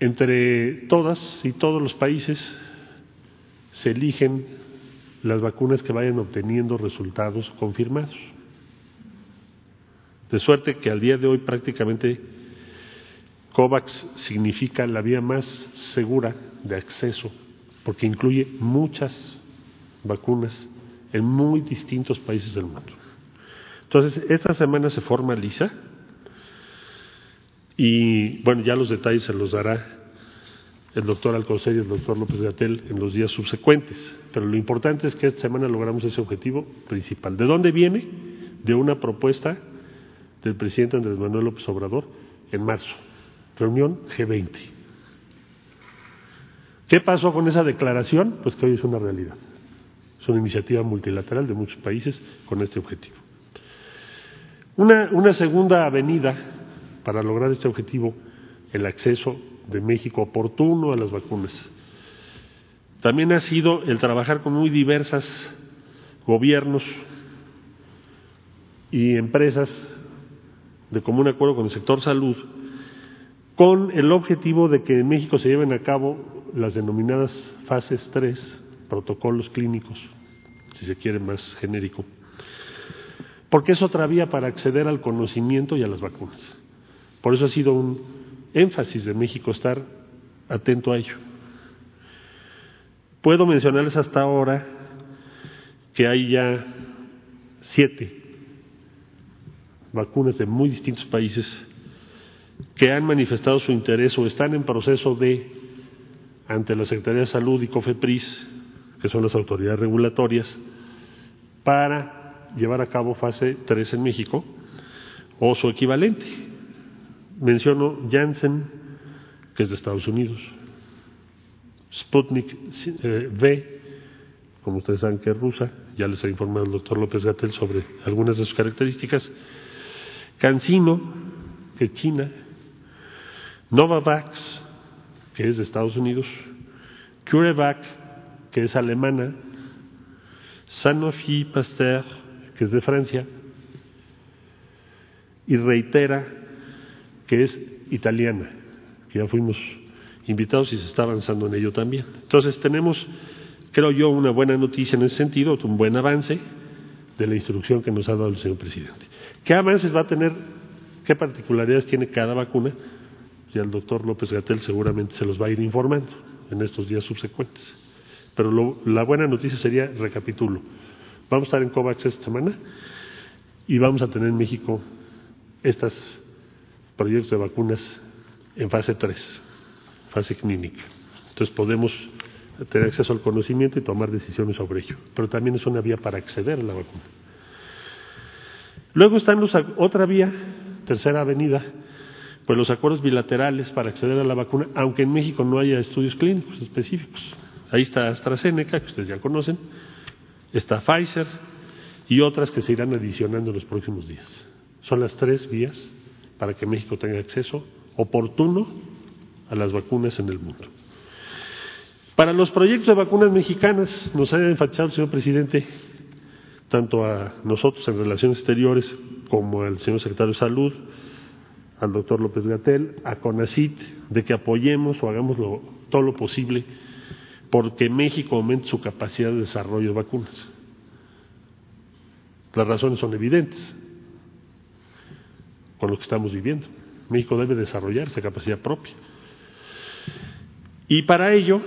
Entre todas y todos los países se eligen las vacunas que vayan obteniendo resultados confirmados. De suerte que al día de hoy prácticamente COVAX significa la vía más segura de acceso, porque incluye muchas vacunas en muy distintos países del mundo. Entonces, esta semana se formaliza y, bueno, ya los detalles se los dará el doctor Alcocer y el doctor López Gatel en los días subsecuentes. Pero lo importante es que esta semana logramos ese objetivo principal. ¿De dónde viene? De una propuesta del presidente Andrés Manuel López Obrador en marzo, reunión G20. ¿Qué pasó con esa declaración? Pues que hoy es una realidad. Es una iniciativa multilateral de muchos países con este objetivo. Una, una segunda avenida para lograr este objetivo, el acceso de México oportuno a las vacunas. También ha sido el trabajar con muy diversas gobiernos y empresas de común acuerdo con el sector salud, con el objetivo de que en México se lleven a cabo las denominadas fases 3, protocolos clínicos, si se quiere más genérico, porque es otra vía para acceder al conocimiento y a las vacunas. Por eso ha sido un énfasis de México estar atento a ello. Puedo mencionarles hasta ahora que hay ya siete vacunas de muy distintos países que han manifestado su interés o están en proceso de, ante la Secretaría de Salud y COFEPRIS, que son las autoridades regulatorias, para llevar a cabo fase 3 en México o su equivalente. Menciono Janssen, que es de Estados Unidos, Sputnik eh, V, como ustedes saben que es rusa, ya les ha informado el doctor López Gatel sobre algunas de sus características, CanSino, que es China, Novavax, que es de Estados Unidos, CureVac, que es alemana, Sanofi Pasteur, que es de Francia, y Reitera, que es italiana, que ya fuimos invitados y se está avanzando en ello también. Entonces tenemos, creo yo, una buena noticia en ese sentido, un buen avance de la instrucción que nos ha dado el señor presidente. ¿Qué avances va a tener, qué particularidades tiene cada vacuna? Ya el doctor López Gatel seguramente se los va a ir informando en estos días subsecuentes. Pero la buena noticia sería, recapitulo, vamos a estar en COVAX esta semana y vamos a tener en México estos proyectos de vacunas en fase 3 fase clínica. Entonces podemos tener acceso al conocimiento y tomar decisiones sobre ello. Pero también es una vía para acceder a la vacuna. Luego están los, otra vía, tercera avenida, pues los acuerdos bilaterales para acceder a la vacuna, aunque en México no haya estudios clínicos específicos. Ahí está AstraZeneca, que ustedes ya conocen, está Pfizer y otras que se irán adicionando en los próximos días. Son las tres vías para que México tenga acceso oportuno a las vacunas en el mundo. Para los proyectos de vacunas mexicanas, nos ha enfatizado señor presidente, tanto a nosotros en Relaciones Exteriores como al señor secretario de Salud, al doctor López Gatel, a CONACIT, de que apoyemos o hagamos todo lo posible porque México aumente su capacidad de desarrollo de vacunas. Las razones son evidentes con lo que estamos viviendo. México debe desarrollar esa capacidad propia. Y para ello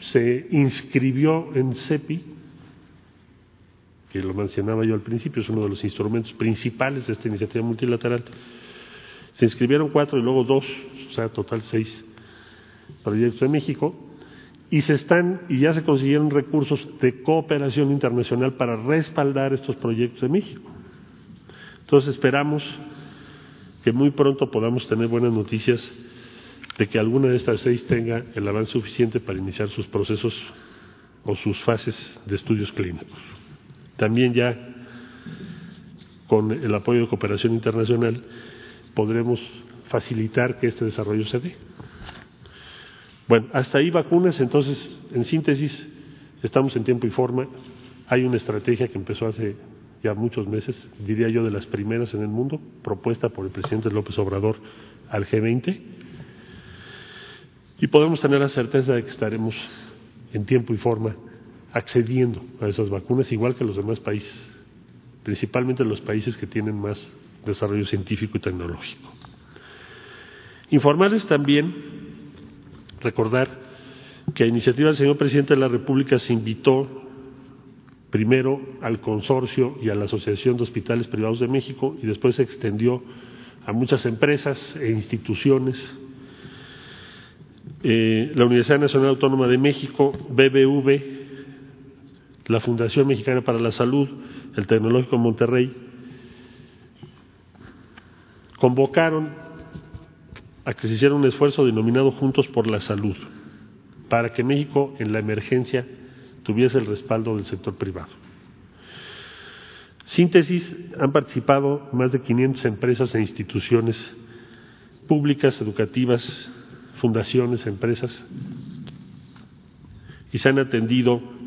se inscribió en CEPI, que lo mencionaba yo al principio, es uno de los instrumentos principales de esta iniciativa multilateral. Se inscribieron cuatro y luego dos, o sea, total seis proyectos de México, y se están y ya se consiguieron recursos de cooperación internacional para respaldar estos proyectos de México. Entonces esperamos que muy pronto podamos tener buenas noticias de que alguna de estas seis tenga el avance suficiente para iniciar sus procesos o sus fases de estudios clínicos. También ya con el apoyo de cooperación internacional podremos facilitar que este desarrollo se dé. Bueno, hasta ahí vacunas, entonces, en síntesis, estamos en tiempo y forma. Hay una estrategia que empezó hace ya muchos meses, diría yo de las primeras en el mundo, propuesta por el presidente López Obrador al G20 y podemos tener la certeza de que estaremos en tiempo y forma accediendo a esas vacunas, igual que los demás países, principalmente los países que tienen más desarrollo científico y tecnológico. Informarles también, recordar que a iniciativa del señor presidente de la República se invitó primero al consorcio y a la Asociación de Hospitales Privados de México y después se extendió a muchas empresas e instituciones eh, la Universidad Nacional Autónoma de México, BBV, la Fundación Mexicana para la Salud, el Tecnológico Monterrey, convocaron a que se hiciera un esfuerzo denominado Juntos por la Salud, para que México en la emergencia tuviese el respaldo del sector privado. Síntesis, han participado más de 500 empresas e instituciones públicas, educativas, fundaciones, empresas, y se han atendido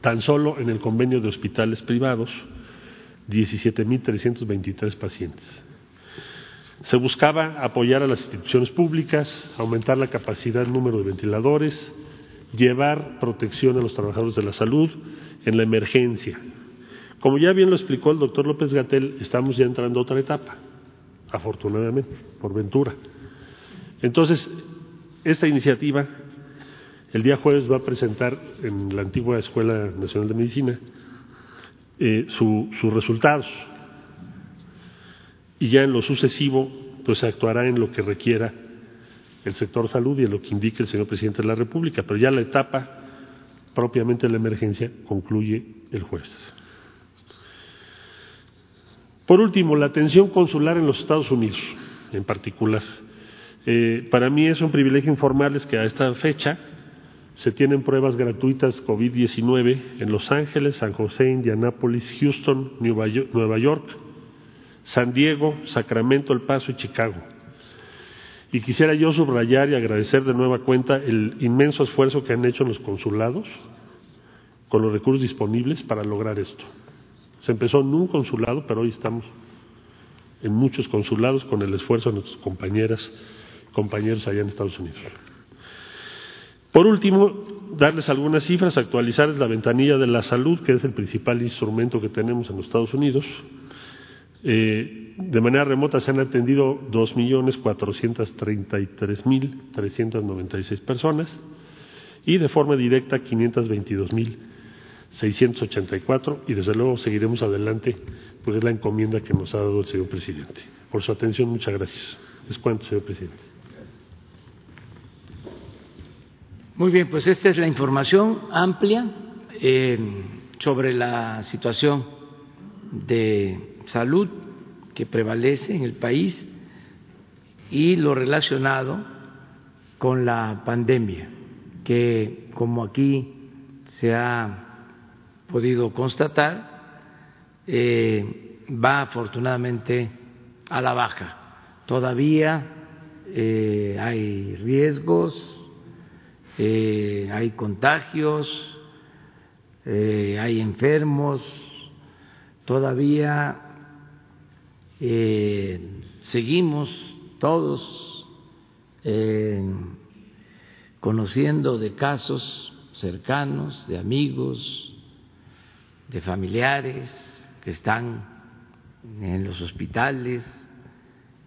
tan solo en el convenio de hospitales privados 17.323 pacientes. Se buscaba apoyar a las instituciones públicas, aumentar la capacidad, el número de ventiladores, llevar protección a los trabajadores de la salud en la emergencia. Como ya bien lo explicó el doctor López Gatel, estamos ya entrando a otra etapa, afortunadamente, por ventura. Entonces, esta iniciativa el día jueves va a presentar en la antigua Escuela Nacional de Medicina eh, sus resultados y ya en lo sucesivo pues actuará en lo que requiera el sector salud y en lo que indique el señor presidente de la República, pero ya la etapa propiamente de la emergencia concluye el jueves. Por último, la atención consular en los Estados Unidos, en particular. Eh, para mí es un privilegio informarles que a esta fecha se tienen pruebas gratuitas COVID-19 en Los Ángeles, San José, Indianápolis, Houston, Nueva York, San Diego, Sacramento, El Paso y Chicago. Y quisiera yo subrayar y agradecer de nueva cuenta el inmenso esfuerzo que han hecho los consulados con los recursos disponibles para lograr esto. Se empezó en un consulado, pero hoy estamos en muchos consulados con el esfuerzo de nuestras compañeras, compañeros allá en Estados Unidos. Por último, darles algunas cifras, actualizarles la ventanilla de la salud, que es el principal instrumento que tenemos en los Estados Unidos. Eh, de manera remota se han atendido 2.433.396 personas y de forma directa 522.684 y desde luego seguiremos adelante, porque es la encomienda que nos ha dado el señor presidente. Por su atención, muchas gracias. Es cuanto, señor presidente. Muy bien, pues esta es la información amplia eh, sobre la situación de salud que prevalece en el país y lo relacionado con la pandemia, que como aquí se ha podido constatar, eh, va afortunadamente a la baja. Todavía eh, hay riesgos, eh, hay contagios, eh, hay enfermos, todavía eh, seguimos todos conociendo de casos cercanos, de amigos, de familiares que están en los hospitales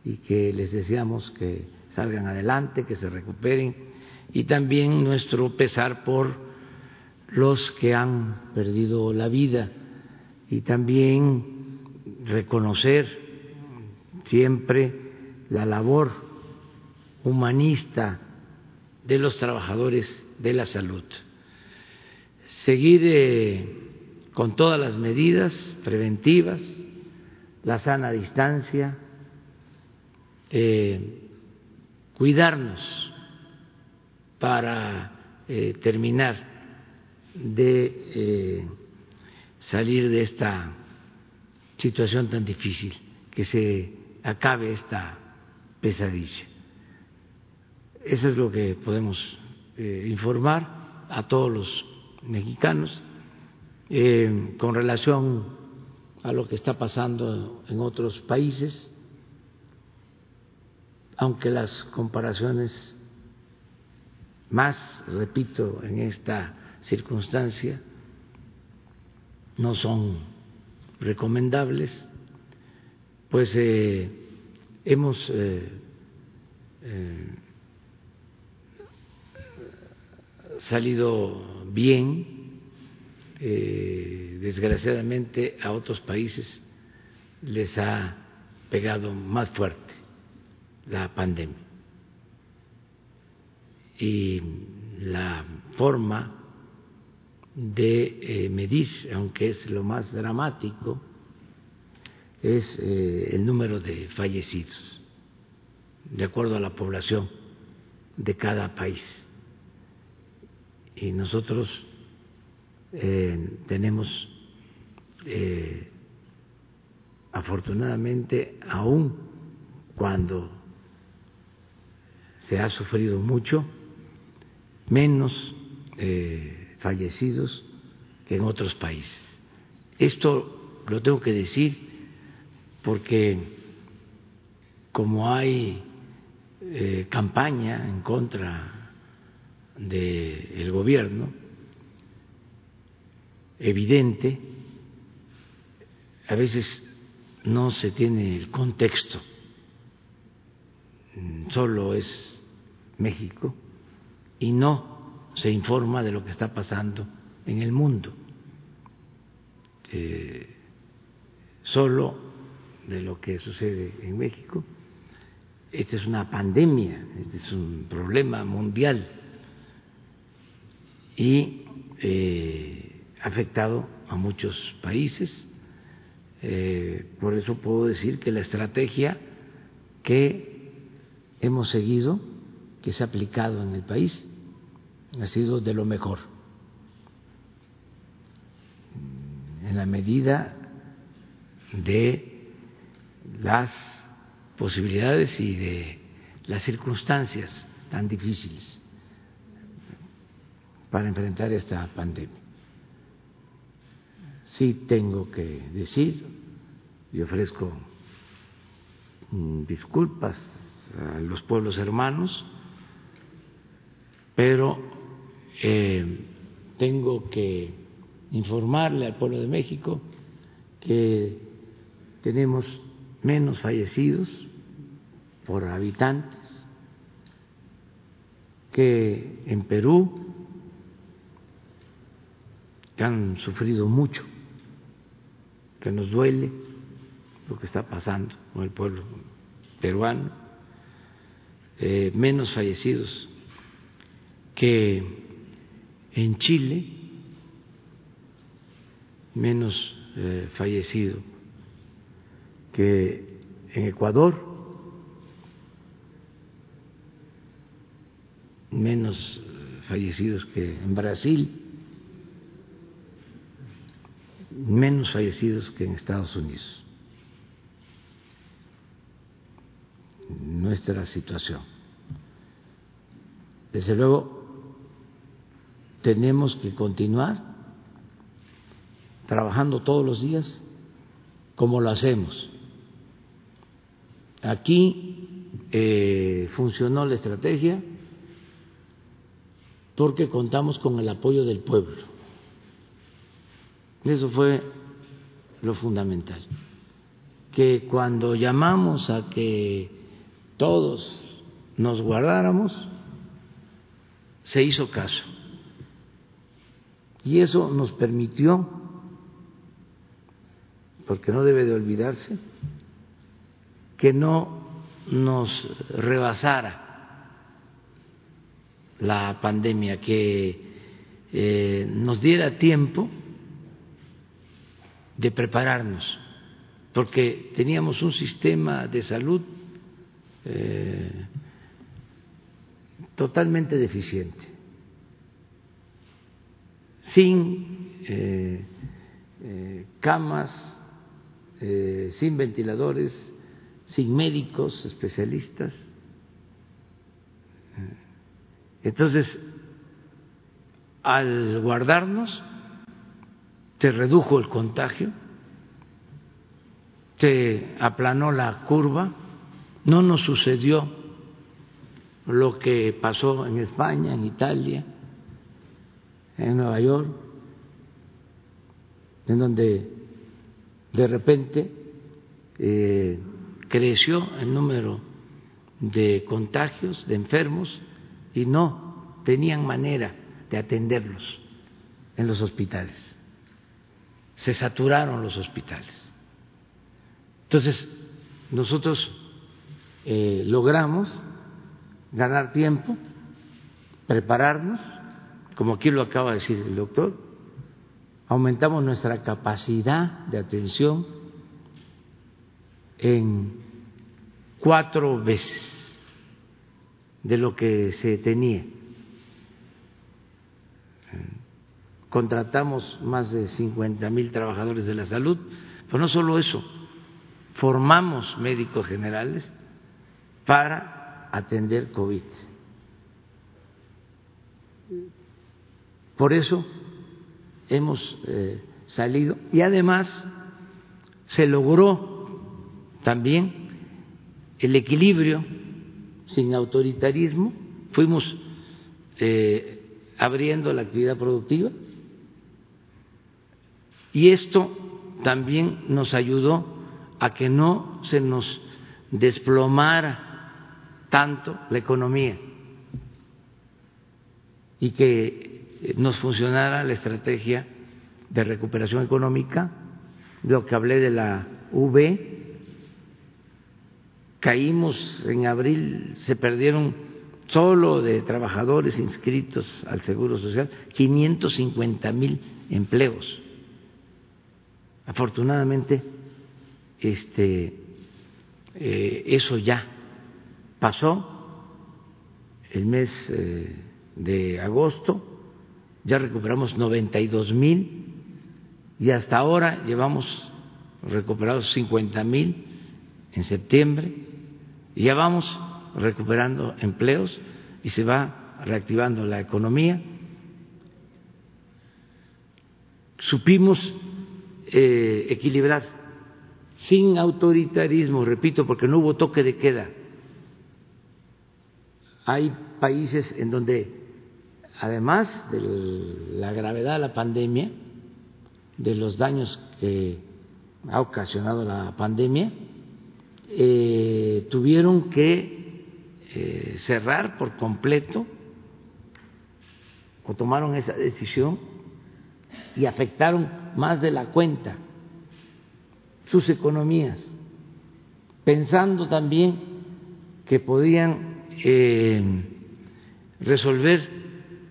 y que les deseamos que salgan adelante, que se recuperen y también nuestro pesar por los que han perdido la vida y también reconocer siempre la labor humanista de los trabajadores de la salud. Seguir eh, con todas las medidas preventivas, la sana distancia, eh, cuidarnos para eh, terminar de eh, salir de esta situación tan difícil, que se acabe esta pesadilla. Eso es lo que podemos eh, informar a todos los mexicanos con relación a lo que está pasando en otros países, aunque las comparaciones más, repito, en esta circunstancia, no son recomendables, pues eh, hemos eh, eh, salido bien, desgraciadamente a otros países les ha pegado más fuerte la pandemia y la forma de eh, medir, aunque es lo más dramático, es eh, el número de fallecidos, de acuerdo a la población de cada país. Y nosotros eh, tenemos, afortunadamente, aún cuando se ha sufrido mucho, menos fallecidos que en otros países. Esto lo tengo que decir porque como hay eh, campaña en contra del gobierno, evidente, a veces no se tiene el contexto, solo es México, y no se informa de lo que está pasando en el mundo. Eh, solo de lo que sucede en México. Esta es una pandemia, este es un problema mundial y eh, afectado a muchos países. Eh, por eso puedo decir que la estrategia que hemos seguido, que se ha aplicado en el país, ha sido de lo mejor. En la medida de las posibilidades y de las circunstancias tan difíciles para enfrentar esta pandemia. Sí tengo que decir y ofrezco mm, disculpas a los pueblos hermanos, pero eh, tengo que informarle al pueblo de México que tenemos menos fallecidos por habitantes que en Perú, que han sufrido mucho, que nos duele lo que está pasando con el pueblo peruano, eh, menos fallecidos que en Chile, menos eh, fallecidos que en Ecuador menos fallecidos que en Brasil, menos fallecidos que en Estados Unidos. Nuestra situación. Desde luego, tenemos que continuar trabajando todos los días como lo hacemos Aquí eh, funcionó la estrategia porque contamos con el apoyo del pueblo. Eso fue lo fundamental. Que cuando llamamos a que todos nos guardáramos, se hizo caso. Y eso nos permitió, porque no debe de olvidarse, que no nos rebasara la pandemia, que eh, nos diera tiempo de prepararnos, porque teníamos un sistema de salud eh, totalmente deficiente, sin eh, camas, sin ventiladores, sin médicos especialistas. Entonces, al guardarnos, se redujo el contagio, se aplanó la curva, no nos sucedió lo que pasó en España, en Italia, en Nueva York, en donde de repente eh, creció el número de contagios, de enfermos, y no tenían manera de atenderlos en los hospitales. Se saturaron los hospitales. Entonces, nosotros eh, logramos ganar tiempo, prepararnos, como aquí lo acaba de decir el doctor, aumentamos nuestra capacidad de atención en cuatro veces de lo que se tenía. Contratamos más de 50 mil trabajadores de la salud, pero no solo eso, formamos médicos generales para atender COVID. Por eso hemos eh, salido. Y además se logró también el equilibrio sin autoritarismo, fuimos eh, abriendo la actividad productiva. Y esto también nos ayudó a que no se nos desplomara tanto la economía. Y que nos funcionara la estrategia de recuperación económica, de lo que hablé de la V, caímos en abril, se perdieron solo de trabajadores inscritos al Seguro Social 550 mil empleos. Afortunadamente, este, eh, eso ya pasó el mes eh, de agosto, ya recuperamos 92 mil y hasta ahora llevamos recuperados 50 mil en septiembre y ya vamos recuperando empleos y se va reactivando la economía. Supimos eh, equilibrar sin autoritarismo, repito, porque no hubo toque de queda. Hay países en donde, además de la gravedad de la pandemia, de los daños que ha ocasionado la pandemia, eh, tuvieron que eh, cerrar por completo o tomaron esa decisión y afectaron más de la cuenta sus economías, pensando también que podían eh, resolver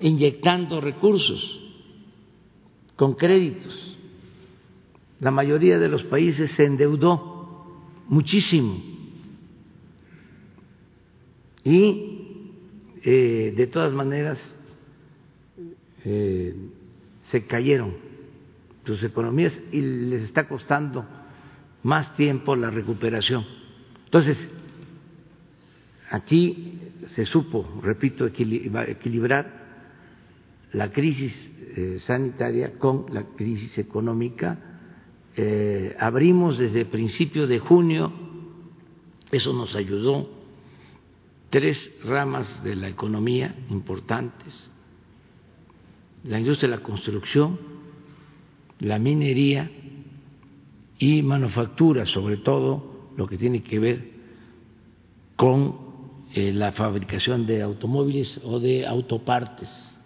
inyectando recursos con créditos. La mayoría de los países se endeudó muchísimo. Y eh, de todas maneras eh, se cayeron sus economías y les está costando más tiempo la recuperación. Entonces, aquí se supo, repito, equilibrar la crisis eh, sanitaria con la crisis económica. Eh, abrimos desde principios de junio, eso nos ayudó, tres ramas de la economía importantes, la industria de la construcción, la minería y manufactura, sobre todo lo que tiene que ver con eh, la fabricación de automóviles o de autopartes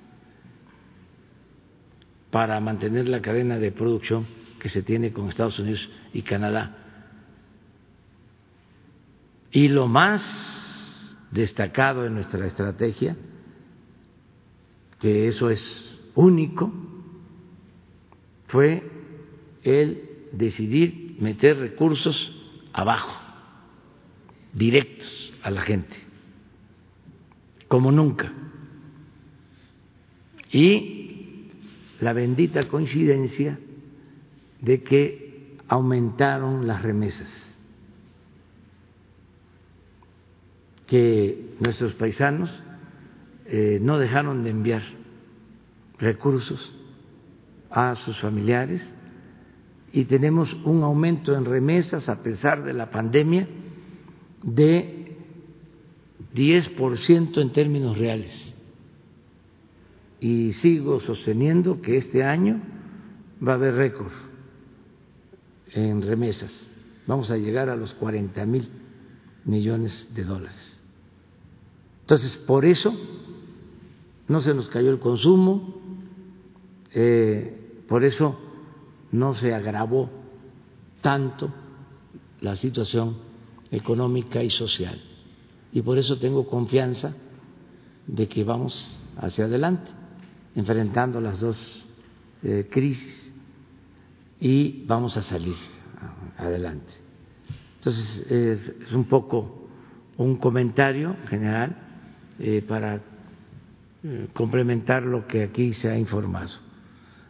para mantener la cadena de producción que se tiene con Estados Unidos y Canadá. Y lo más destacado en nuestra estrategia, que eso es único, fue el decidir meter recursos abajo, directos a la gente, como nunca. Y la bendita coincidencia de que aumentaron las remesas, que nuestros paisanos eh, no dejaron de enviar recursos a sus familiares y tenemos un aumento en remesas a pesar de la pandemia de 10% en términos reales. Y sigo sosteniendo que este año va a haber récord en remesas. Vamos a llegar a los 40 mil millones de dólares. Entonces, por eso no se nos cayó el consumo, eh, por eso no se agravó tanto la situación económica y social. Y por eso tengo confianza de que vamos hacia adelante, enfrentando las dos eh, crisis y vamos a salir adelante. Entonces, es, un poco un comentario general eh, para eh, complementar lo que aquí se ha informado.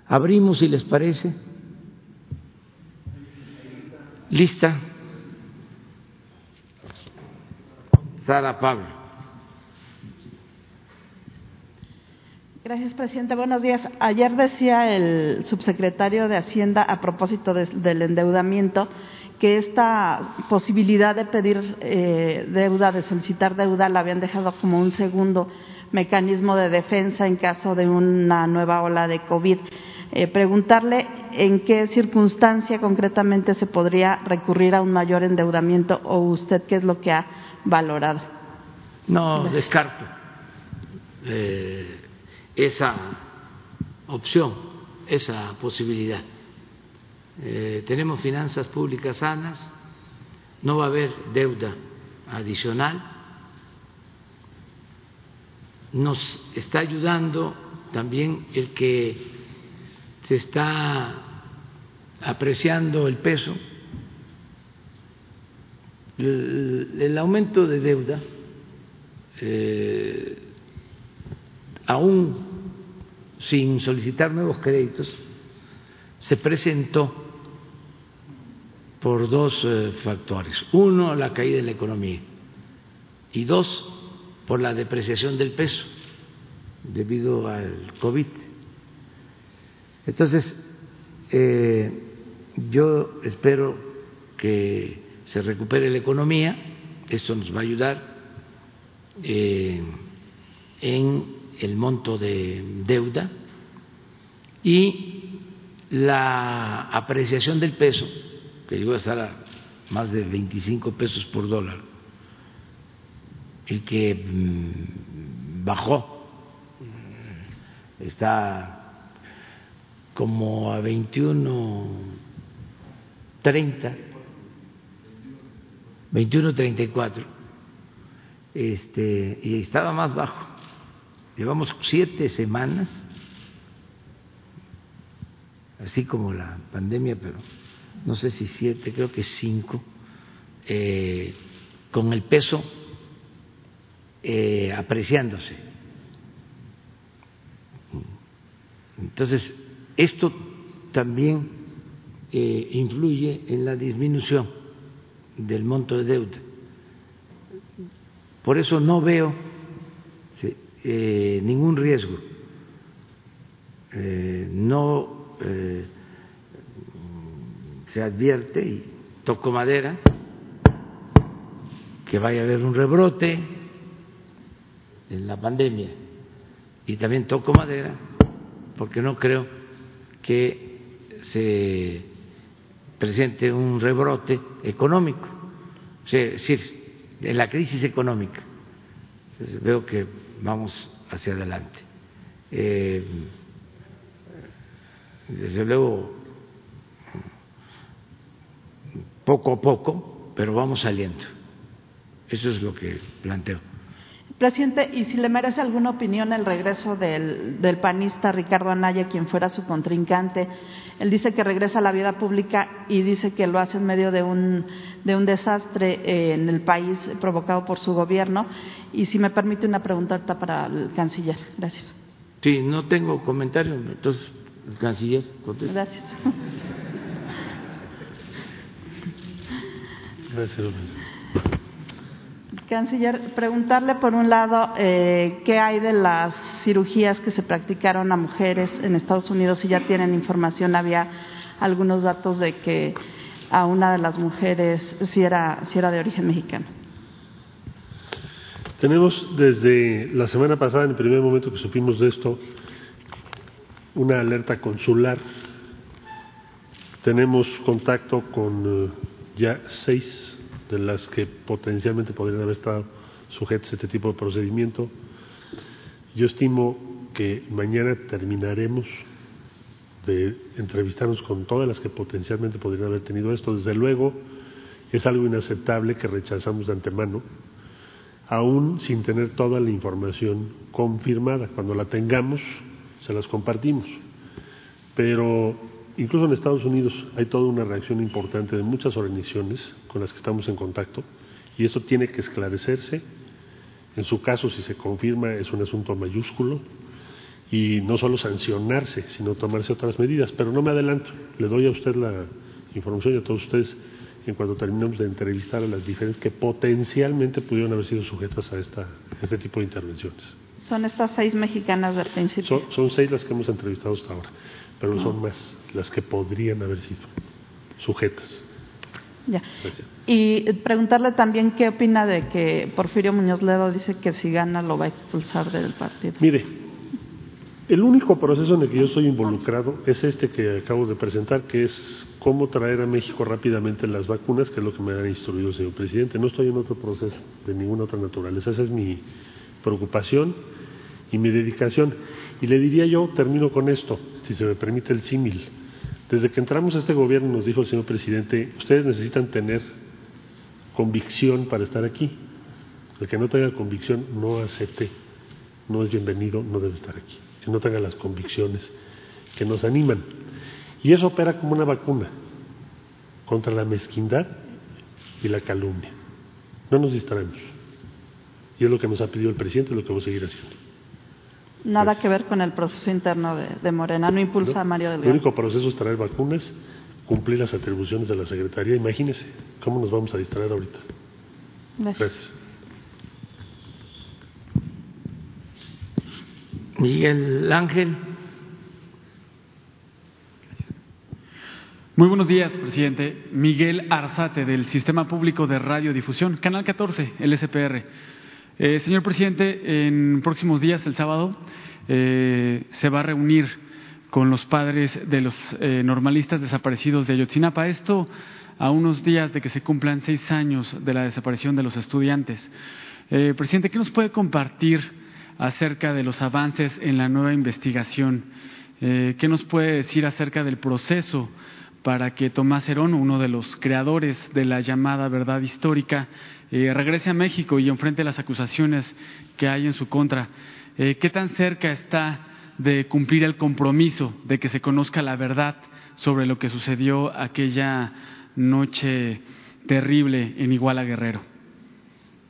Abrimos, si les parece. Lista. Sara Pablo. Gracias, presidente. Buenos días. Ayer decía el subsecretario de Hacienda a propósito del endeudamiento que esta posibilidad de pedir eh, deuda, de solicitar deuda, la habían dejado como un segundo mecanismo de defensa en caso de una nueva ola de COVID. Eh, preguntarle en qué circunstancia concretamente se podría recurrir a un mayor endeudamiento o usted qué es lo que ha valorado. No, descarto eh, esa opción, esa posibilidad. Eh, tenemos finanzas públicas sanas, no va a haber deuda adicional. Nos está ayudando también el que se está apreciando el peso, el, aumento de deuda, eh, aún sin solicitar nuevos créditos, se presentó por dos eh, factores. Uno, la caída de la economía y dos, por la depreciación del peso debido al COVID. Entonces, eh, yo espero que se recupere la economía, esto nos va a ayudar eh, en el monto de deuda y la apreciación del peso que llegó a estar a más de 25 pesos por dólar y que mm, bajó, está como a 21, 30, 21, 34, este, y estaba más bajo. Llevamos siete semanas, así como la pandemia, pero no sé si siete, creo que cinco, eh, con el peso eh, apreciándose. Entonces, esto también eh, influye en la disminución del monto de deuda. Por eso no veo ningún riesgo. no se advierte y toco madera que vaya a haber un rebrote en la pandemia y también toco madera porque no creo que se presente un rebrote económico, es decir, en la crisis económica. veo que vamos hacia adelante. Eh, desde luego poco a poco, pero vamos saliendo. Eso es lo que planteo. Presidente, y si le merece alguna opinión el regreso del, del, panista Ricardo Anaya, quien fuera su contrincante, él dice que regresa a la vida pública y dice que lo hace en medio de un, de un desastre eh, en el país provocado por su gobierno. Y si me permite una pregunta para el canciller. Gracias. Sí, no tengo comentario, entonces el canciller contesta. Gracias. Canciller, preguntarle por un lado eh, qué hay de las cirugías que se practicaron a mujeres en Estados Unidos, si ya tienen información, había algunos datos de que a una de las mujeres si era, si era de origen mexicano. Tenemos desde la semana pasada, en el primer momento que supimos de esto, una alerta consular. Tenemos contacto con eh, ya seis de las que potencialmente podrían haber estado sujetas a este tipo de procedimiento. Yo estimo que mañana terminaremos de entrevistarnos con todas las que potencialmente podrían haber tenido esto. Desde luego, es algo inaceptable que rechazamos de antemano, aún sin tener toda la información confirmada. Cuando la tengamos, se las compartimos. Pero incluso en Estados Unidos hay toda una reacción importante de muchas organizaciones con las que estamos en contacto y eso tiene que esclarecerse. En su caso, si se confirma, es un asunto mayúsculo y no solo sancionarse, sino tomarse otras medidas. Pero no me adelanto, le doy a usted la información y a todos ustedes en cuanto terminemos de entrevistar a las diferentes que potencialmente pudieron haber sido sujetas a, esta, este tipo de intervenciones. Son estas seis mexicanas del principio. Son, son seis las que hemos entrevistado hasta ahora, pero son más las que podrían haber sido sujetas. Ya. Y preguntarle también qué opina de que Porfirio Muñoz Ledo dice que si gana lo va a expulsar del partido. Mire, el único proceso en el que yo estoy involucrado es este que acabo de presentar, que es cómo traer a México rápidamente las vacunas, que es lo que me ha instruido el señor presidente. No estoy en otro proceso de ninguna otra naturaleza. Esa es mi preocupación y mi dedicación. Y le diría yo, termino con esto, si se me permite el símil. Desde que entramos a este gobierno nos dijo el señor presidente, ustedes necesitan tener convicción para estar aquí. El que no tenga convicción no acepte, no es bienvenido, no debe estar aquí. Que no tenga las convicciones que nos animan. Y eso opera como una vacuna contra la mezquindad y la calumnia. No nos distraemos. Y es lo que nos ha pedido el presidente, es lo que vamos a seguir haciendo. Nada pues, que ver con el proceso interno de, de Morena, no impulsa ¿no? a Mario Delgado. El único proceso es traer vacunas, cumplir las atribuciones de la Secretaría. Imagínese cómo nos vamos a distraer ahorita. Gracias. Gracias. Miguel Ángel. Muy buenos días, presidente. Miguel Arzate, del Sistema Público de Radiodifusión, Canal 14, el SPR. Eh, señor presidente, en próximos días, el sábado, eh, se va a reunir con los padres de los eh, normalistas desaparecidos de Ayotzinapa. Esto a unos días de que se cumplan seis años de la desaparición de los estudiantes. Presidente, ¿qué nos puede compartir acerca de los avances en la nueva investigación? ¿Qué nos puede decir acerca del proceso para que Tomás Herón, uno de los creadores de la llamada verdad histórica, eh, regrese a México y enfrente las acusaciones que hay en su contra? Eh, ¿Qué tan cerca está de cumplir el compromiso de que se conozca la verdad sobre lo que sucedió aquella noche terrible en Iguala Guerrero?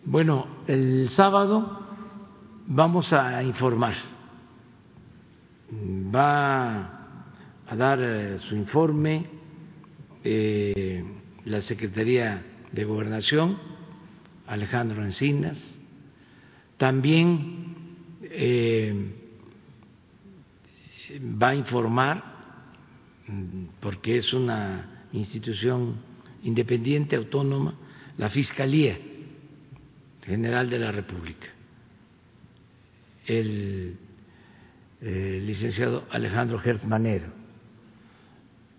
Bueno, el sábado vamos a informar. Va a dar eh, su informe eh, la Secretaría de Gobernación, Alejandro Encinas. También eh, va a informar, porque es una institución independiente, autónoma, la Fiscalía General de la República. El, eh, licenciado Alejandro Hertz Manero.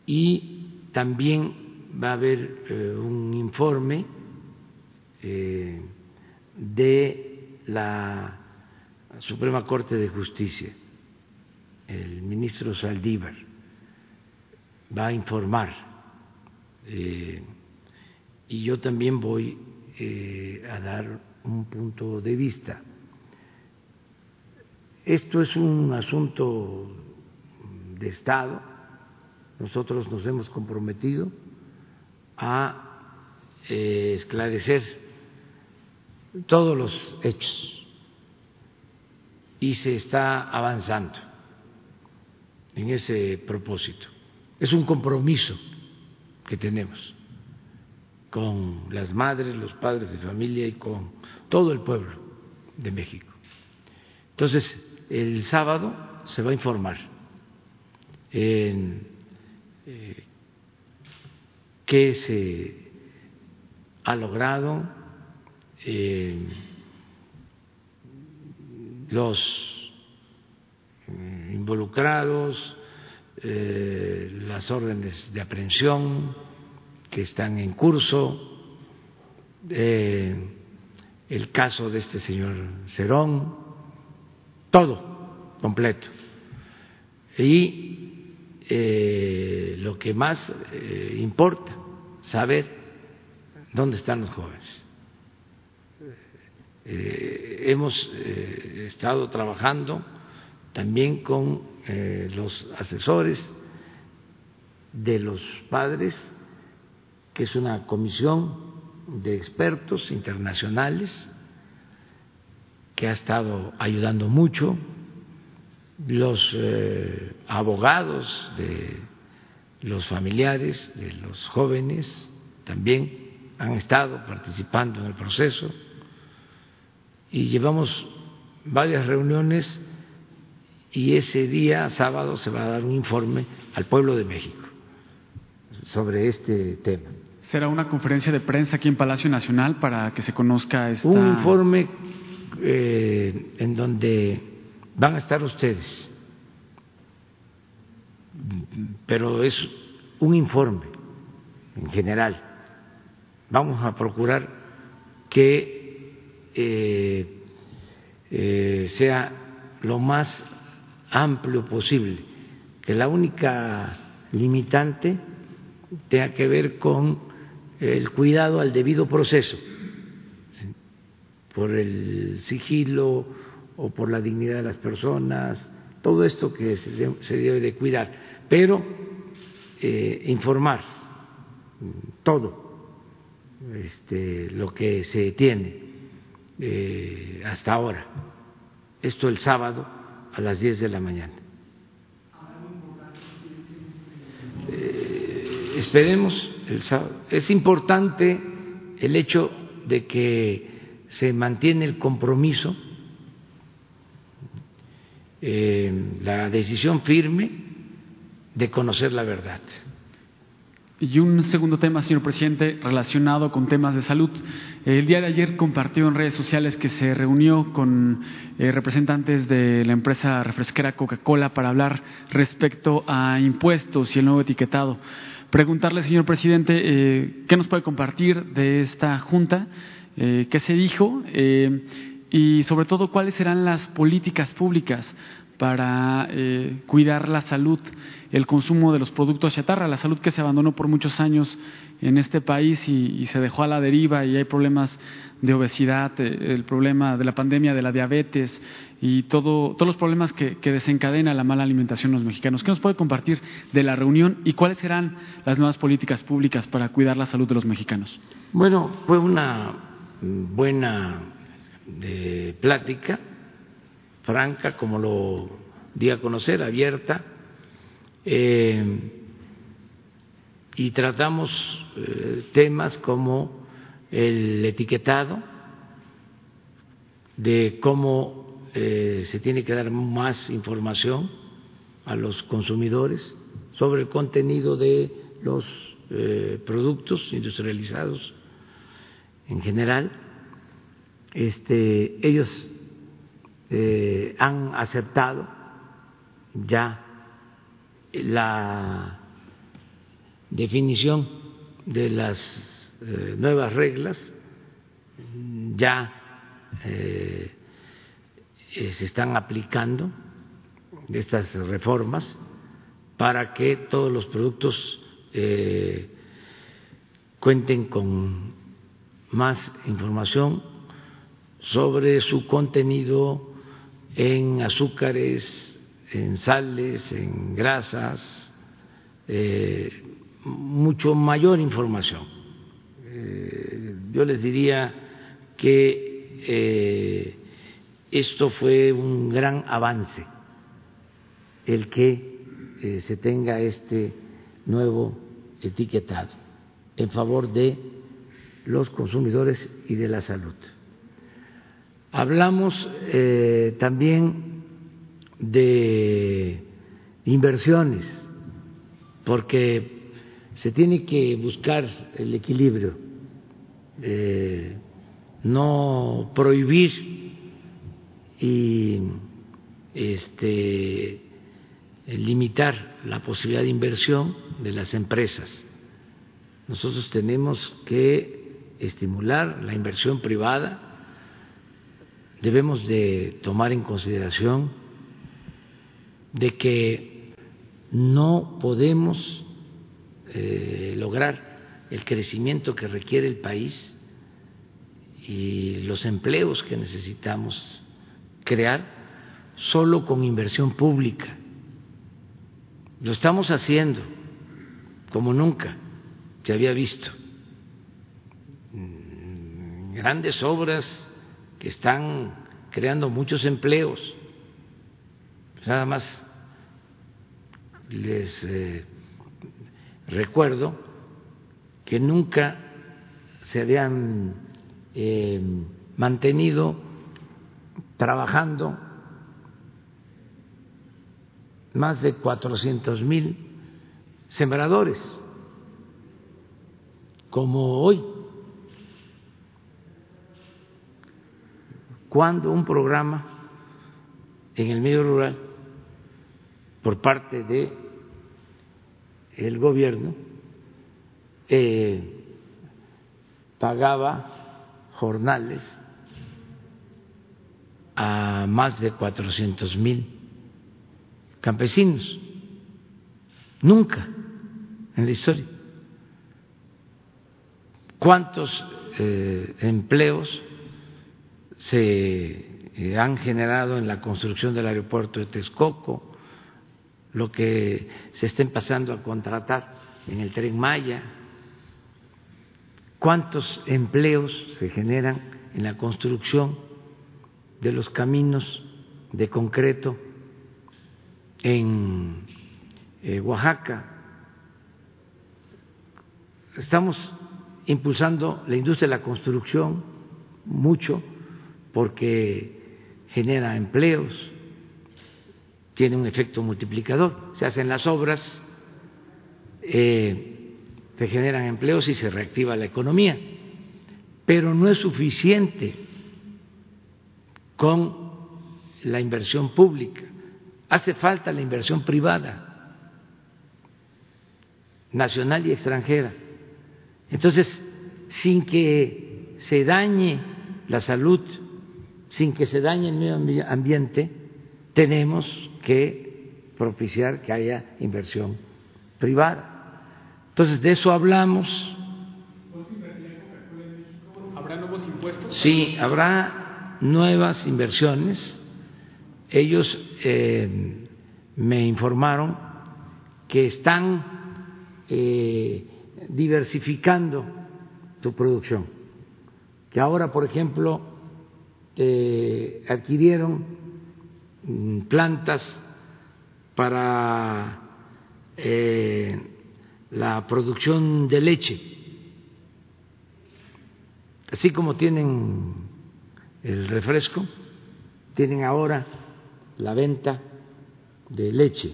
Y también va a haber eh, un informe eh, de la Suprema Corte de Justicia, el ministro Saldívar va a informar eh, y yo también voy a dar un punto de vista. Esto es un asunto de Estado. Nosotros nos hemos comprometido a eh, esclarecer todos los hechos y se está avanzando en ese propósito. Es un compromiso que tenemos con las madres, los padres de familia y con todo el pueblo de México. Entonces, el sábado se va a informar en eh, qué se ha logrado, eh, los involucrados, eh, las órdenes de aprehensión que están en curso, el caso de este señor Cerón, todo completo. Y eh, lo que más eh, importa, saber dónde están los jóvenes. Eh, hemos estado trabajando también con los asesores de los padres, que es una comisión de expertos internacionales que ha estado ayudando mucho, los eh, abogados de los familiares de los jóvenes también han estado participando en el proceso y llevamos varias reuniones y ese día, sábado, se va a dar un informe al pueblo de México sobre este tema. ¿Será una conferencia de prensa aquí en Palacio Nacional para que se conozca esta... Un informe eh, en donde van a estar ustedes, pero es un informe en general. Vamos a procurar que eh, eh, sea lo más amplio posible, que la única limitante tenga que ver con el cuidado al debido proceso, por el sigilo o por la dignidad de las personas, todo esto que se debe de cuidar, pero eh, informar todo este, lo que se tiene eh, hasta ahora. Esto el sábado a las 10 de la mañana. Eh, esperemos el sábado. Es importante el hecho de que se mantiene el compromiso, eh, la decisión firme de conocer la verdad. Y un segundo tema, señor presidente, relacionado con temas de salud. El día de ayer compartió en redes sociales que se reunió con eh, representantes de la empresa refresquera Coca-Cola para hablar respecto a impuestos y el nuevo etiquetado. Preguntarle, señor presidente, eh, ¿qué nos puede compartir de esta junta? ¿Qué se dijo? Y sobre todo, ¿cuáles serán las políticas públicas para cuidar la salud el consumo de los productos chatarra, la salud que se abandonó por muchos años en este país y, se dejó a la deriva y hay problemas de obesidad, eh, el problema de la pandemia de la diabetes y todo, todos los problemas que, desencadena la mala alimentación de los mexicanos. ¿Qué nos puede compartir de la reunión y cuáles serán las nuevas políticas públicas para cuidar la salud de los mexicanos? Bueno, fue una buena de plática, franca, como lo di a conocer, abierta eh, y tratamos eh, temas como el etiquetado, de cómo eh, se tiene que dar más información a los consumidores sobre el contenido de los productos industrializados en general. Este, ellos han aceptado ya la definición de las eh, nuevas reglas ya eh, eh, se están aplicando estas reformas para que todos los productos cuenten con más información sobre su contenido en azúcares, en sales, en grasas, eh, mucho mayor información. Eh, yo les diría que eh, esto fue un gran avance, el que se tenga este nuevo etiquetado en favor de los consumidores y de la salud. Hablamos también de inversiones, porque se tiene que buscar el equilibrio, eh, no prohibir y este, limitar la posibilidad de inversión de las empresas. Nosotros tenemos que estimular la inversión privada, debemos de tomar en consideración de que no podemos eh, lograr el crecimiento que requiere el país y los empleos que necesitamos crear solo con inversión pública. Lo estamos haciendo como nunca se había visto. Mm, grandes obras están creando muchos empleos. Nada más les eh, recuerdo que nunca se habían eh, mantenido trabajando más de cuatrocientos mil sembradores, como hoy, cuando un programa en el medio rural por parte de el gobierno eh, pagaba jornales a más de cuatrocientos mil campesinos. Nunca en la historia. ¿Cuántos eh, empleos se eh, han generado en la construcción del aeropuerto de Texcoco? Lo que se estén pasando a contratar en el tren Maya. ¿Cuántos empleos se generan en la construcción de los caminos de concreto en eh, Oaxaca. Estamos impulsando la industria de la construcción mucho porque genera empleos, tiene un efecto multiplicador. Se hacen las obras, eh, se generan empleos y se reactiva la economía, pero no es suficiente con la inversión pública hace falta la inversión privada, nacional y extranjera. Entonces, sin que se dañe la salud, sin que se dañe el medio ambiente, tenemos que propiciar que haya inversión privada. Entonces, de eso hablamos. ¿Habrá nuevos impuestos? Sí, habrá nuevas inversiones ellos eh, me informaron que están eh, diversificando tu producción, que ahora, por ejemplo, eh, adquirieron mm, plantas para la producción de leche, así como tienen el refresco, tienen ahora la venta de leche,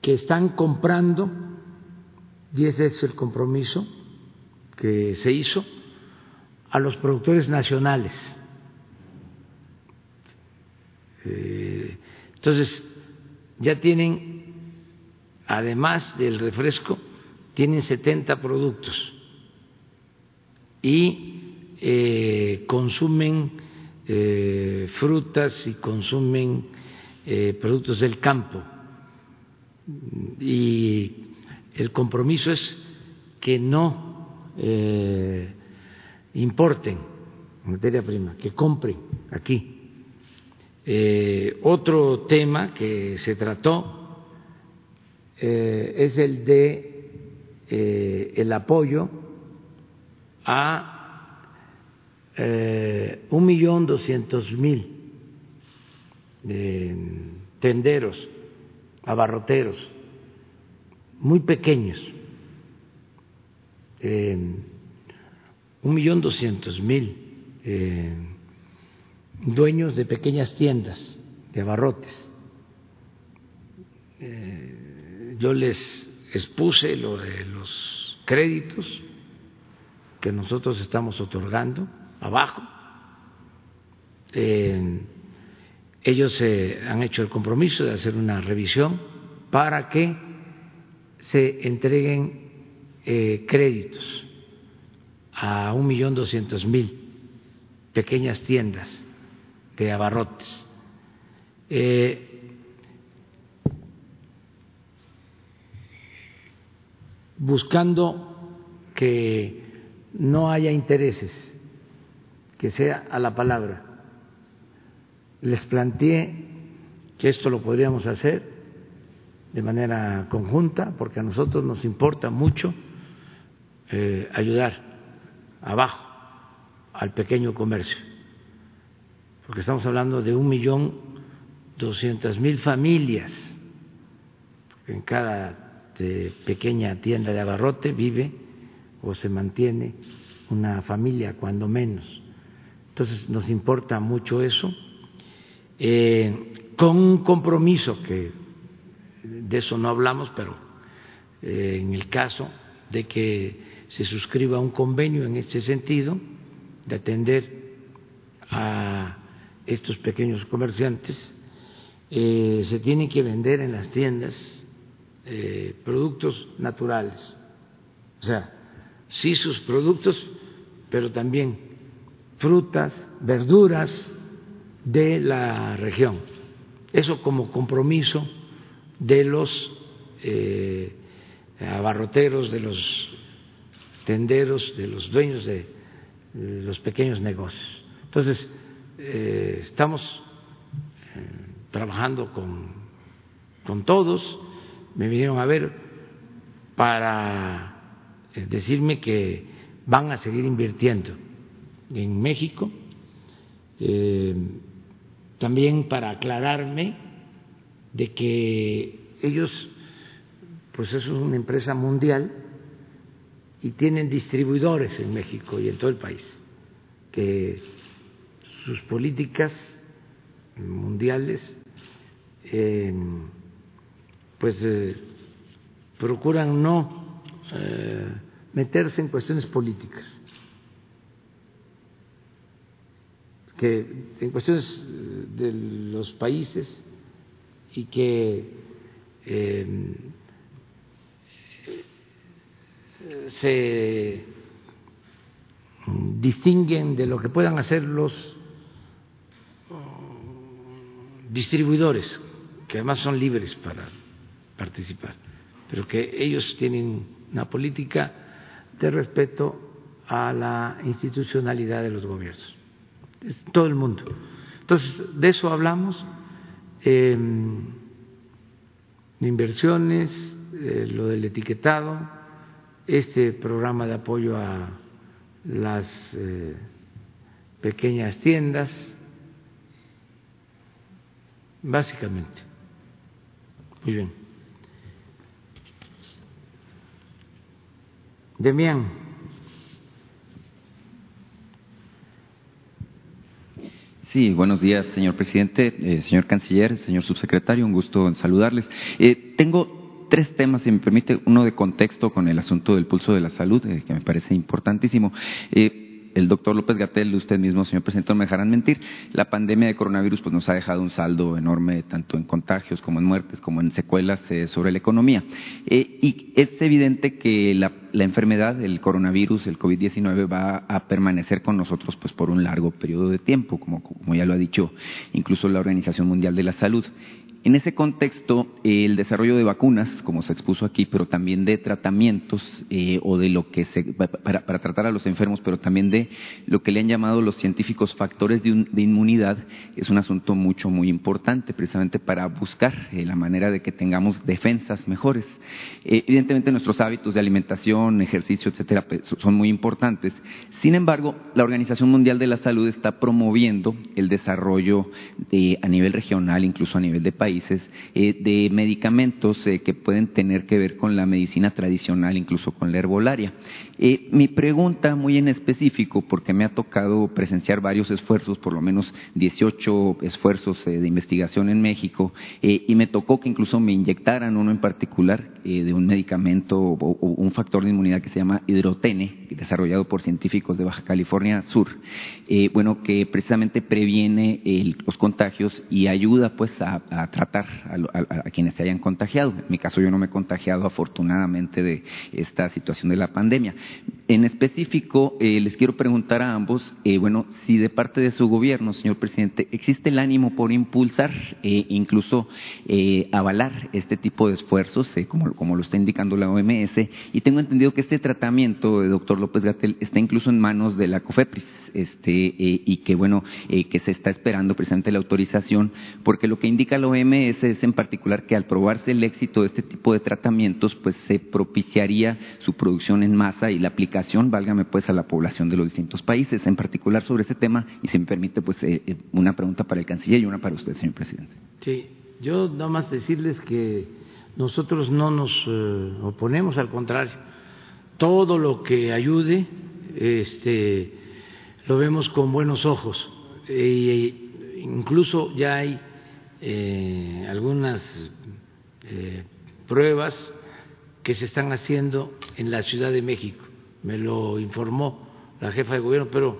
que están comprando, y ese es el compromiso que se hizo, a los productores nacionales. Eh, entonces, ya tienen, además del refresco, tienen 70 productos y eh, consumen eh, frutas y consumen productos del campo. Y el compromiso es que no importen materia prima, que compren aquí. otro tema que se trató es el de el apoyo a eh, un millón doscientos mil tenderos, abarroteros, muy pequeños, un millón doscientos mil eh, dueños de pequeñas tiendas de abarrotes. Eh, yo les expuse lo de los créditos que nosotros estamos otorgando abajo. Eh, ellos han hecho el compromiso de hacer una revisión para que se entreguen créditos a un millón doscientos mil pequeñas tiendas de abarrotes. Eh, buscando que no haya intereses que sea a la palabra. Les planteé que esto lo podríamos hacer de manera conjunta, porque a nosotros nos importa mucho eh, ayudar abajo al pequeño comercio, porque estamos hablando de un millón doscientas mil familias. En cada pequeña tienda de abarrote vive o se mantiene una familia, cuando menos. Entonces nos importa mucho eso, eh, con un compromiso que de eso no hablamos, pero eh, en el caso de que se suscriba un convenio en este sentido, de atender a estos pequeños comerciantes, eh, se tienen que vender en las tiendas productos naturales, o sea, sí sus productos, pero también frutas, verduras de la región. Eso como compromiso de los eh, abarroteros, de los tenderos, de los dueños de los pequeños negocios. Entonces, eh, estamos eh, trabajando con, con todos, me vinieron a ver para decirme que van a seguir invirtiendo en México, también para aclararme de que ellos, pues eso es una empresa mundial y tienen distribuidores en México y en todo el país, que sus políticas mundiales em, pues eh, procuran no eh, meterse en cuestiones políticas, que en cuestiones de los países y que em, se distinguen de lo que puedan hacer los distribuidores, que además son libres para participar, pero que ellos tienen una política de respeto a la institucionalidad de los gobiernos, todo el mundo. Entonces, de eso hablamos eh, inversiones, eh, lo del etiquetado, este programa de apoyo a las eh, pequeñas tiendas, básicamente. Muy bien. Demián. Sí, buenos días, señor presidente, eh, señor canciller, señor subsecretario, un gusto saludarles. Eh, tengo tres temas, si me permite, uno de contexto con el asunto del pulso de la salud, eh, que me parece importantísimo el doctor López Gatel, usted mismo, señor presidente, no me dejarán mentir, la pandemia de coronavirus pues, nos ha dejado un saldo enorme, tanto en contagios como en muertes, como en secuelas eh, sobre la economía. Eh, y es evidente que la, enfermedad, el coronavirus, el COVID-19, va a permanecer con nosotros pues, por un largo periodo de tiempo, como, como ya lo ha dicho incluso la Organización Mundial de la Salud. En ese contexto, el desarrollo de vacunas, como se expuso aquí, pero también de tratamientos eh, o de lo que se para, tratar a los enfermos, pero también de lo que le han llamado los científicos factores de, inmunidad, es un asunto mucho muy importante, precisamente para buscar eh, la manera de que tengamos defensas mejores. Eh, evidentemente, nuestros hábitos de alimentación, ejercicio, etcétera, pues, son muy importantes. Sin embargo, la Organización Mundial de la Salud está promoviendo el desarrollo de, a nivel regional, incluso a nivel de país eh, de medicamentos eh, que pueden tener que ver con la medicina tradicional, incluso con la herbolaria. Eh, mi pregunta muy en específico, porque me ha tocado presenciar varios esfuerzos, por lo menos 18 esfuerzos de investigación en México, y me tocó que incluso me inyectaran uno en particular de un medicamento o, un factor de inmunidad que se llama hidrotene, desarrollado por científicos de Baja California Sur, bueno, que precisamente previene los contagios y ayuda pues a, a tratar a, quienes se hayan contagiado. En mi caso yo no me he contagiado afortunadamente de esta situación de la pandemia. En específico, eh, les quiero preguntar a ambos, eh, bueno, si de parte de su gobierno, señor presidente, existe el ánimo por impulsar, e incluso avalar este tipo de esfuerzos, como, lo está indicando la OMS, y tengo entendido que este tratamiento, doctor López Gatel, está incluso en manos de la COFEPRIS, este, eh, y que bueno, eh, que se está esperando precisamente la autorización, porque lo que indica la OMS es en particular que al probarse el éxito de este tipo de tratamientos, pues se propiciaría su producción en masa y la aplicación, válgame pues, a la población de los distintos países, en particular sobre este tema, y si me permite, pues eh, una pregunta para el canciller y una para usted, señor presidente. Sí, yo nada más decirles que nosotros no nos oponemos, al contrario, todo lo que ayude, este lo vemos con buenos ojos. E incluso ya hay eh, algunas eh, pruebas que se están haciendo en la Ciudad de México. Me lo informó la jefa de gobierno, pero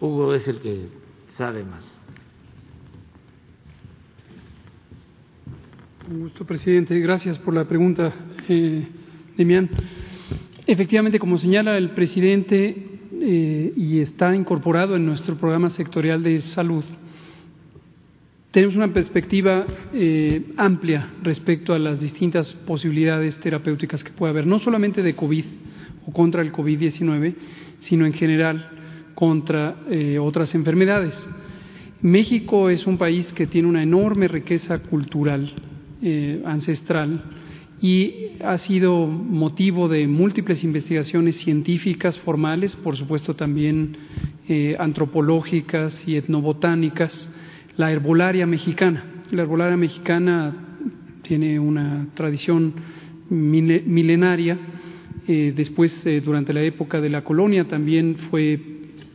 Hugo es el que sabe más. Gusto, presidente. Gracias por la pregunta, eh, Demián. Efectivamente, como señala el presidente, eh, y está incorporado en nuestro programa sectorial de salud, tenemos una perspectiva eh, amplia respecto a las distintas posibilidades terapéuticas que puede haber, no solamente de COVID o contra el COVID-19, sino en general contra eh, otras enfermedades. México es un país que tiene una enorme riqueza cultural, ancestral, y ha sido motivo de múltiples investigaciones científicas formales, por supuesto también eh, antropológicas y etnobotánicas, la herbolaria mexicana. La herbolaria mexicana tiene una tradición milenaria, eh, después eh, durante la época de la colonia también fue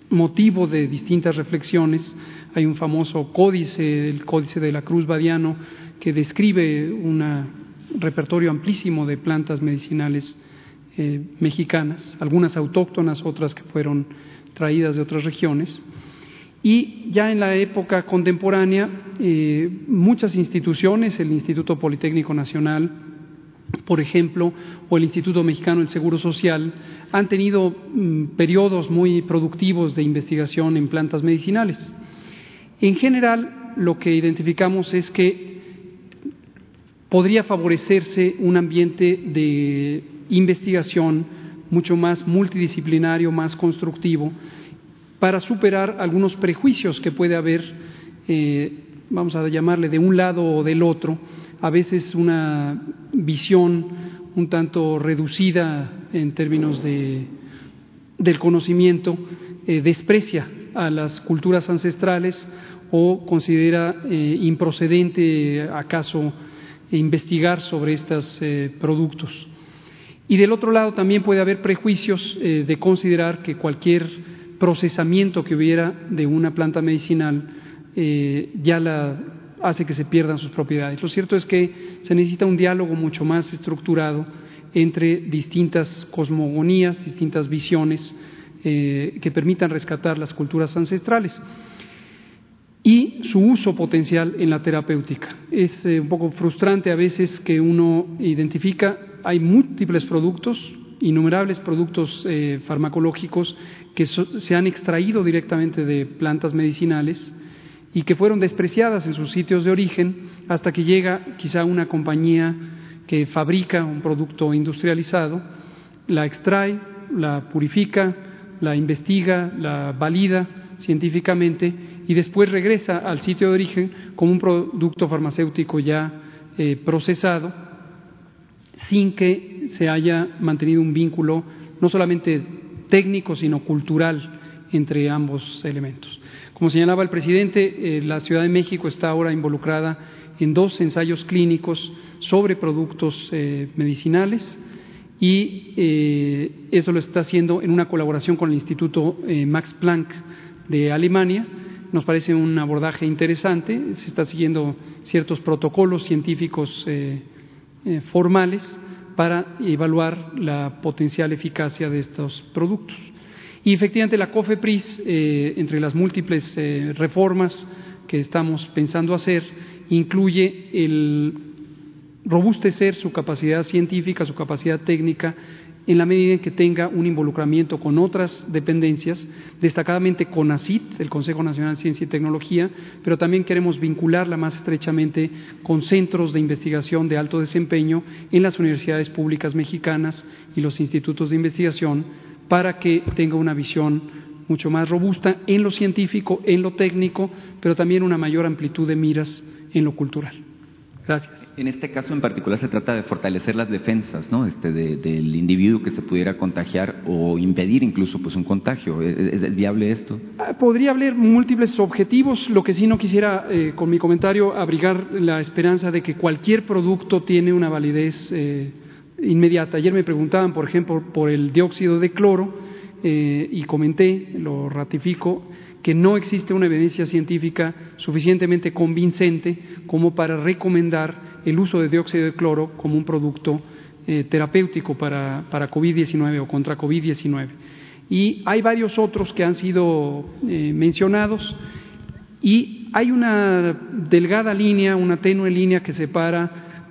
motivo de distintas reflexiones. Hay un famoso códice, el Códice de la Cruz Badiano, que describe una repertorio amplísimo de plantas medicinales eh, mexicanas, algunas autóctonas, otras que fueron traídas de otras regiones. Y ya en la época contemporánea, eh, muchas instituciones, el Instituto Politécnico Nacional, por ejemplo, o el Instituto Mexicano del Seguro Social, han tenido mm, periodos muy productivos de investigación en plantas medicinales. En general, lo que identificamos es que podría favorecerse un ambiente de investigación mucho más multidisciplinario, más constructivo, para superar algunos prejuicios que puede haber, eh, vamos a llamarle de un lado o del otro, a veces una visión un tanto reducida en términos de, del conocimiento, eh, desprecia a las culturas ancestrales o considera eh, improcedente acaso investigar sobre estos productos. Y del otro lado también puede haber prejuicios de considerar que cualquier procesamiento que hubiera de una planta medicinal eh, ya la hace que se pierdan sus propiedades. Lo cierto es que se necesita un diálogo mucho más estructurado entre distintas cosmogonías, distintas visiones que permitan rescatar las culturas ancestrales y su uso potencial en la terapéutica. Es eh, un poco frustrante a veces que uno identifica, hay múltiples productos, innumerables productos eh, farmacológicos que se han extraído directamente de plantas medicinales y que fueron despreciadas en sus sitios de origen hasta que llega quizá una compañía que fabrica un producto industrializado, la extrae, la purifica, la investiga, la valida científicamente y después regresa al sitio de origen como un producto farmacéutico ya eh, procesado sin que se haya mantenido un vínculo no solamente técnico sino cultural entre ambos elementos. Como señalaba el presidente, eh, la Ciudad de México está ahora involucrada en dos ensayos clínicos sobre productos eh, medicinales y eso lo está haciendo en una colaboración con el Instituto Max Planck de Alemania nos parece un abordaje interesante, se están siguiendo ciertos protocolos científicos eh, eh, formales para evaluar la potencial eficacia de estos productos. Y efectivamente la COFEPRIS, eh, entre las múltiples reformas que estamos pensando hacer, incluye el robustecer su capacidad científica, su capacidad técnica en la medida en que tenga un involucramiento con otras dependencias, destacadamente con ACIT, el Consejo Nacional de Ciencia y Tecnología, pero también queremos vincularla más estrechamente con centros de investigación de alto desempeño en las universidades públicas mexicanas y los institutos de investigación para que tenga una visión mucho más robusta en lo científico, en lo técnico, pero también una mayor amplitud de miras en lo cultural. Gracias. En este caso en particular se trata de fortalecer las defensas, ¿no? Este, del individuo que se pudiera contagiar o impedir incluso pues un contagio. ¿Es, viable esto? Ah, podría haber múltiples objetivos. Lo que sí no quisiera eh, con mi comentario abrigar la esperanza de que cualquier producto tiene una validez eh, inmediata. Ayer me preguntaban, por ejemplo, por el dióxido de cloro eh, y comenté, lo ratifico, que no existe una evidencia científica suficientemente convincente como para recomendar el uso de dióxido de cloro como un producto eh, terapéutico para, para COVID-19 o contra COVID-19. Y hay varios otros que han sido eh, mencionados y hay una delgada línea, una tenue línea que separa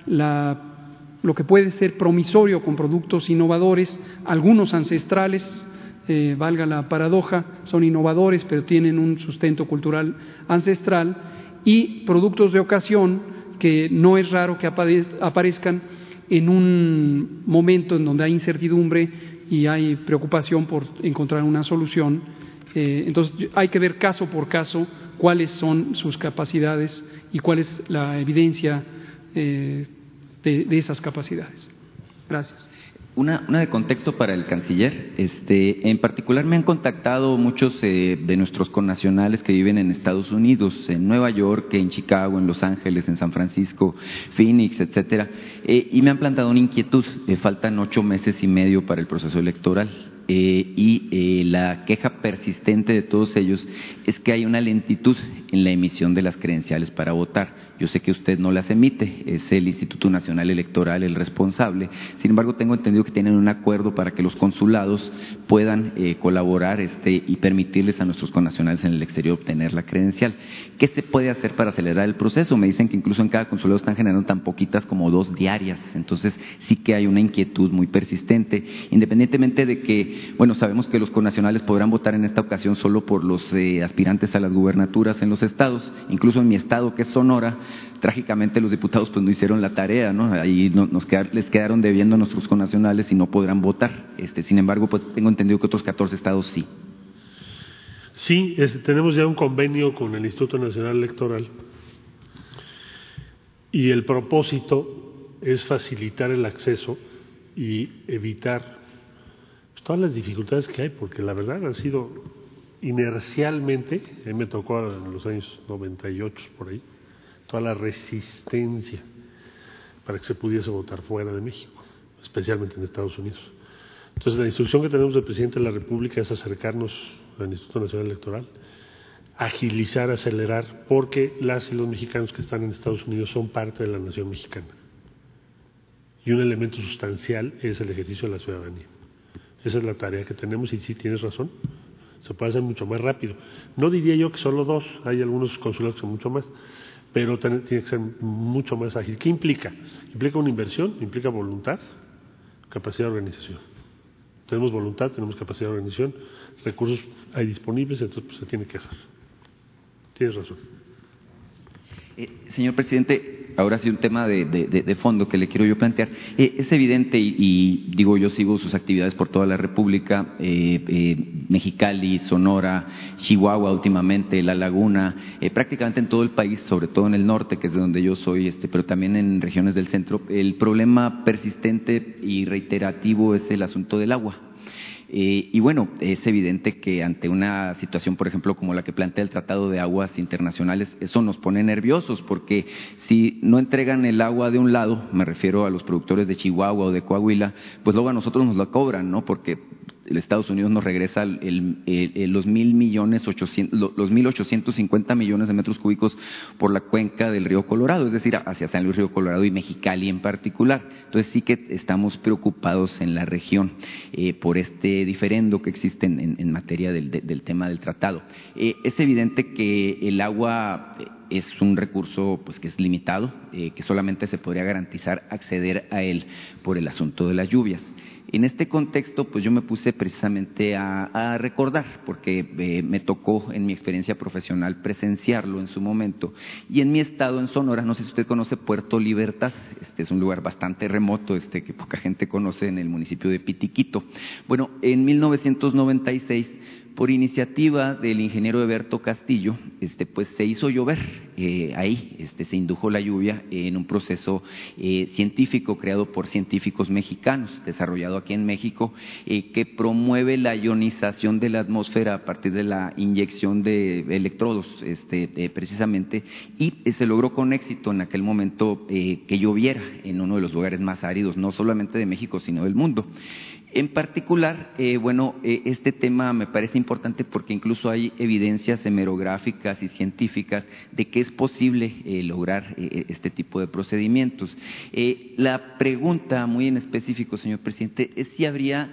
lo que puede ser promisorio con productos innovadores, algunos ancestrales, eh, valga la paradoja, son innovadores, pero tienen un sustento cultural ancestral, y productos de ocasión que no es raro que aparezcan en un momento en donde hay incertidumbre y hay preocupación por encontrar una solución. Eh, entonces hay que ver caso por caso cuáles son sus capacidades y cuál es la evidencia eh, de esas capacidades. Gracias. Una, de contexto para el canciller. Este, en particular me han contactado muchos eh, de nuestros connacionales que viven en Estados Unidos, en Nueva York, en Chicago, en Los Ángeles, en San Francisco, Phoenix, etcétera, eh, y me han plantado una inquietud. Eh, faltan ocho meses y medio para el proceso electoral. y la queja persistente de todos ellos es que hay una lentitud en la emisión de las credenciales para votar. Yo sé que usted no las emite, es el Instituto Nacional Electoral el responsable. Sin embargo, tengo entendido que tienen un acuerdo para que los consulados puedan eh, colaborar este, y permitirles a nuestros connacionales en el exterior obtener la credencial. ¿Qué se puede hacer para acelerar el proceso? Me dicen que incluso en cada consulado están generando tan poquitas como dos diarias. Entonces, sí que hay una inquietud muy persistente, independientemente de que, bueno, sabemos que los connacionales podrán votar en esta ocasión solo por los eh, aspirantes a las gubernaturas en los estados, incluso en mi estado, que es Sonora, trágicamente los diputados pues no hicieron la tarea, ¿no? Ahí nos les quedaron debiendo a nuestros connacionales y no podrán votar. Este, sin embargo, pues tengo entendido que otros 14 estados sí. Sí, tenemos ya un convenio con el Instituto Nacional Electoral y el propósito es facilitar el acceso y evitar todas las dificultades que hay, porque la verdad han sido inercialmente, a mí me tocó en los años 98 por ahí, toda la resistencia para que se pudiese votar fuera de México, especialmente en Estados Unidos. Entonces, la instrucción que tenemos del presidente de la República es acercarnos al Instituto Nacional Electoral, agilizar, acelerar, porque las y los mexicanos que están en Estados Unidos son parte de la nación mexicana. Y un elemento sustancial es el ejercicio de la ciudadanía. Esa es la tarea que tenemos y sí tienes razón, se puede hacer mucho más rápido. No diría yo que solo dos, hay algunos consulados que son mucho más, pero tiene que ser mucho más ágil. ¿Qué implica? Implica una inversión, implica voluntad, capacidad de organización. Tenemos voluntad, tenemos capacidad de organización, recursos hay disponibles, entonces pues, se tiene que hacer. Tienes razón. Eh, señor presidente, ahora sí un tema de, fondo que le quiero yo plantear. Eh, es evidente, y, digo, yo sigo sus actividades por toda la República, eh, Mexicali, Sonora, Chihuahua últimamente, La Laguna, prácticamente en todo el país, sobre todo en el norte, que es de donde yo soy, este, pero también en regiones del centro. El problema persistente y reiterativo es el asunto del agua. Eh, y bueno, es evidente que ante una situación, por ejemplo, como la que plantea el Tratado de Aguas Internacionales, eso nos pone nerviosos, porque si no entregan el agua de un lado, me refiero a los productores de Chihuahua o de Coahuila, pues luego a nosotros nos la cobran, ¿no? Porque el Estados Unidos nos regresa los mil millones los mil ochocientos cincuenta millones de metros cúbicos por la cuenca del río Colorado, es decir, hacia San Luis Río Colorado y Mexicali en particular. Entonces sí que estamos preocupados en la región eh, por este diferendo que existe en, materia del, tema del tratado. Eh, es evidente que el agua eh, es un recurso pues que es limitado, que solamente se podría garantizar acceder a él por el asunto de las lluvias. En este contexto, pues yo me puse precisamente a, recordar, porque eh, me tocó en mi experiencia profesional presenciarlo en su momento. Y en mi estado, en Sonora, no sé si usted conoce Puerto Libertad, este es un lugar bastante remoto, este que poca gente conoce en el municipio de Pitiquito. Bueno, en 1996 por iniciativa del ingeniero Eberto Castillo, este, pues se hizo llover eh, ahí, este, se indujo la lluvia en un proceso eh, científico creado por científicos mexicanos, desarrollado aquí en México, eh, que promueve la ionización de la atmósfera a partir de la inyección de electrodos, este, precisamente, y se logró con éxito en aquel momento que lloviera en uno de los lugares más áridos, no solamente de México, sino del mundo. En particular, eh, bueno, eh, este tema me parece importante porque incluso hay evidencias hemerográficas y científicas de que es posible eh, lograr este tipo de procedimientos. la pregunta muy en específico, señor presidente, es si habría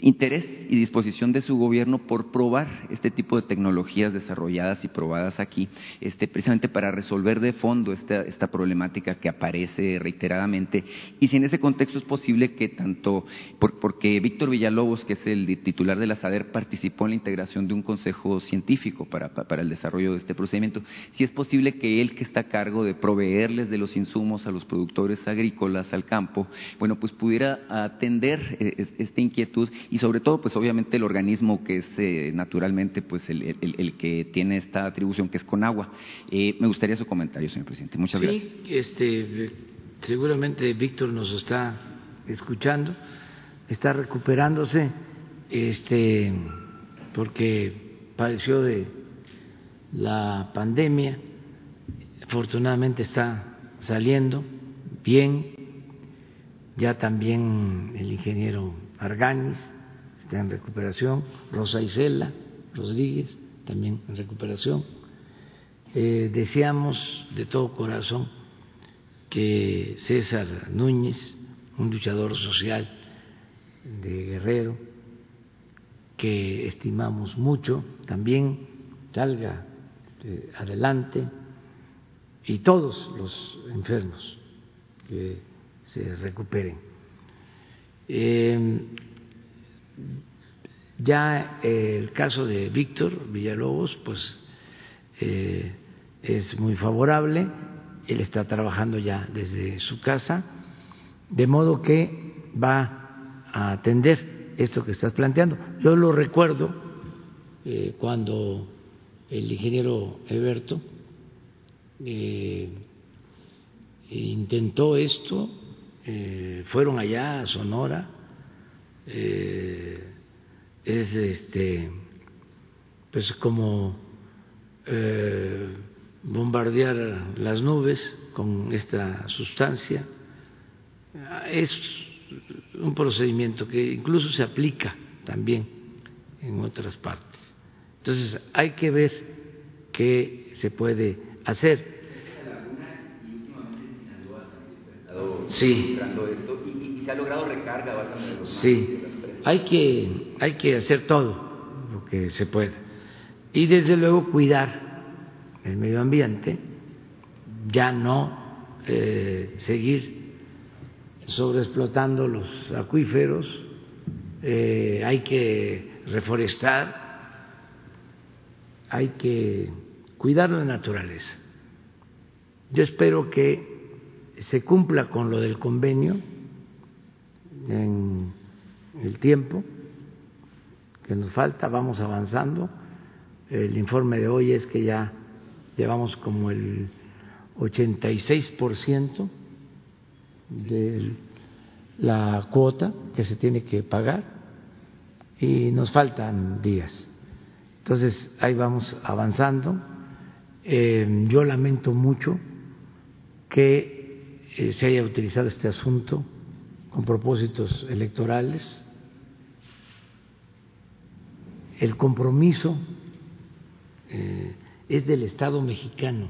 interés y disposición de su gobierno por probar este tipo de tecnologías desarrolladas y probadas aquí, este, precisamente para resolver de fondo esta, esta problemática que aparece reiteradamente. Y si en ese contexto es posible que tanto, porque Víctor Villalobos, que es el titular de la SADER, participó en la integración de un consejo científico para, para el desarrollo de este procedimiento, si es posible que él, que está a cargo de proveerles de los insumos a los productores agrícolas, al campo, bueno, pues pudiera atender eh, esta inquietud y sobre todo, pues obviamente el organismo que es eh, naturalmente pues el, que tiene esta atribución, que es con agua. Eh, me gustaría su comentario, señor presidente. Muchas gracias. Sí, este, seguramente Víctor nos está escuchando, está recuperándose, este, porque padeció de la pandemia, afortunadamente está saliendo bien, ya también el ingeniero Arganis está en recuperación, Rosa Isela Rodríguez también en recuperación. Eh, deseamos de todo corazón que César Núñez, un luchador social de Guerrero, que estimamos mucho, también salga eh, adelante y todos los enfermos que se recuperen. Eh, ya eh, el caso de Víctor Villalobos, pues eh, es muy favorable, él está trabajando ya desde su casa, de modo que va a atender esto que estás planteando. Yo lo recuerdo eh, cuando el ingeniero Eberto intentó esto, fueron allá a Sonora, eh, es este pues como eh, bombardear las nubes con esta sustancia. Es un procedimiento que incluso se aplica también en otras partes. Entonces hay que ver qué se puede hacer. Sí ha logrado recarga. Sí, hay que, hay que hacer todo lo que se pueda. Y desde luego cuidar el medio ambiente, ya no eh, seguir sobreexplotando los acuíferos, eh, hay que reforestar, hay que cuidar la naturaleza. Yo espero que se cumpla con lo del convenio en el tiempo que nos falta, vamos avanzando. El informe de hoy es que ya llevamos como el 86% de la cuota que se tiene que pagar y nos faltan días. Entonces ahí vamos avanzando. Eh, yo lamento mucho que eh, se haya utilizado este asunto con propósitos electorales. El compromiso eh, es del Estado mexicano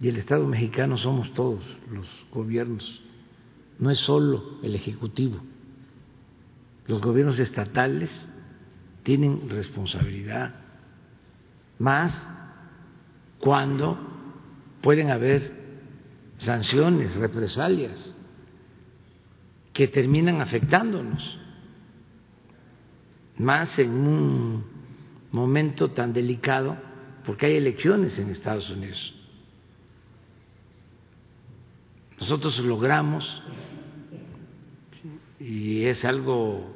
y el Estado mexicano somos todos los gobiernos, no es solo el Ejecutivo. Los gobiernos estatales tienen responsabilidad, más cuando pueden haber sanciones, represalias que terminan afectándonos, más en un momento tan delicado porque hay elecciones en Estados Unidos. Nosotros logramos, y es algo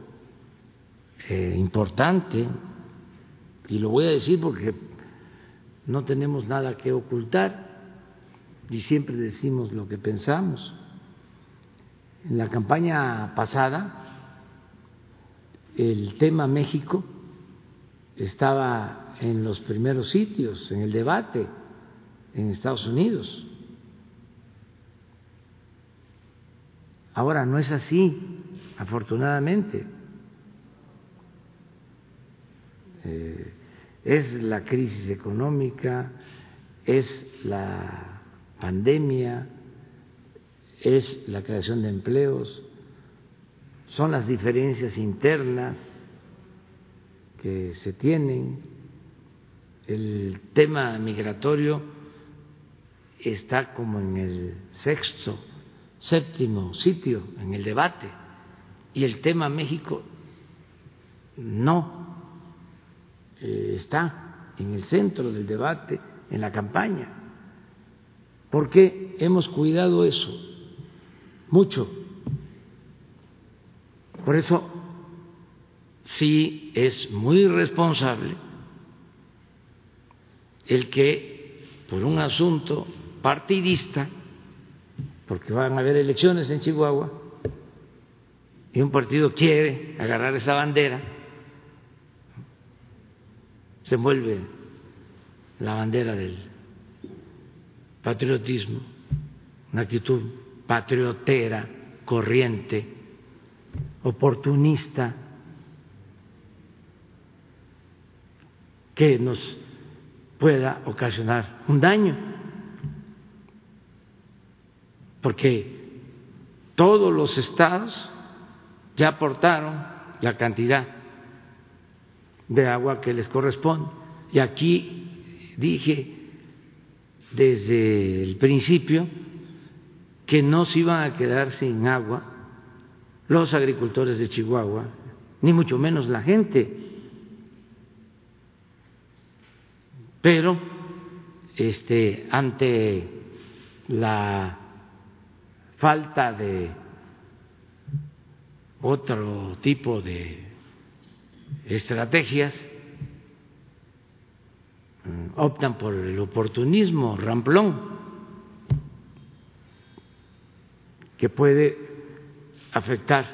eh, importante, y lo voy a decir porque no tenemos nada que ocultar y siempre decimos lo que pensamos. En la campaña pasada, el tema México estaba en los primeros sitios, en el debate en Estados Unidos. Ahora no es así, afortunadamente. Eh, es la crisis económica, es la pandemia, es la creación de empleos, son las diferencias internas que se tienen, el tema migratorio está como en el sexto, séptimo sitio en el debate y el tema México no eh, está en el centro del debate, en la campaña, porque hemos cuidado eso mucho. Por eso sí es muy responsable el que por un asunto partidista, porque van a haber elecciones en Chihuahua, y un partido quiere agarrar esa bandera, se envuelve la bandera del patriotismo, una actitud patriotera, corriente, oportunista, que nos pueda ocasionar un daño, porque todos los estados ya aportaron la cantidad de agua que les corresponde. Y aquí dije desde el principio que no se iban a quedar sin agua los agricultores de Chihuahua, ni mucho menos la gente. Pero este ante la falta de otro tipo de estrategias mm, optan por el oportunismo ramplón que puede afectar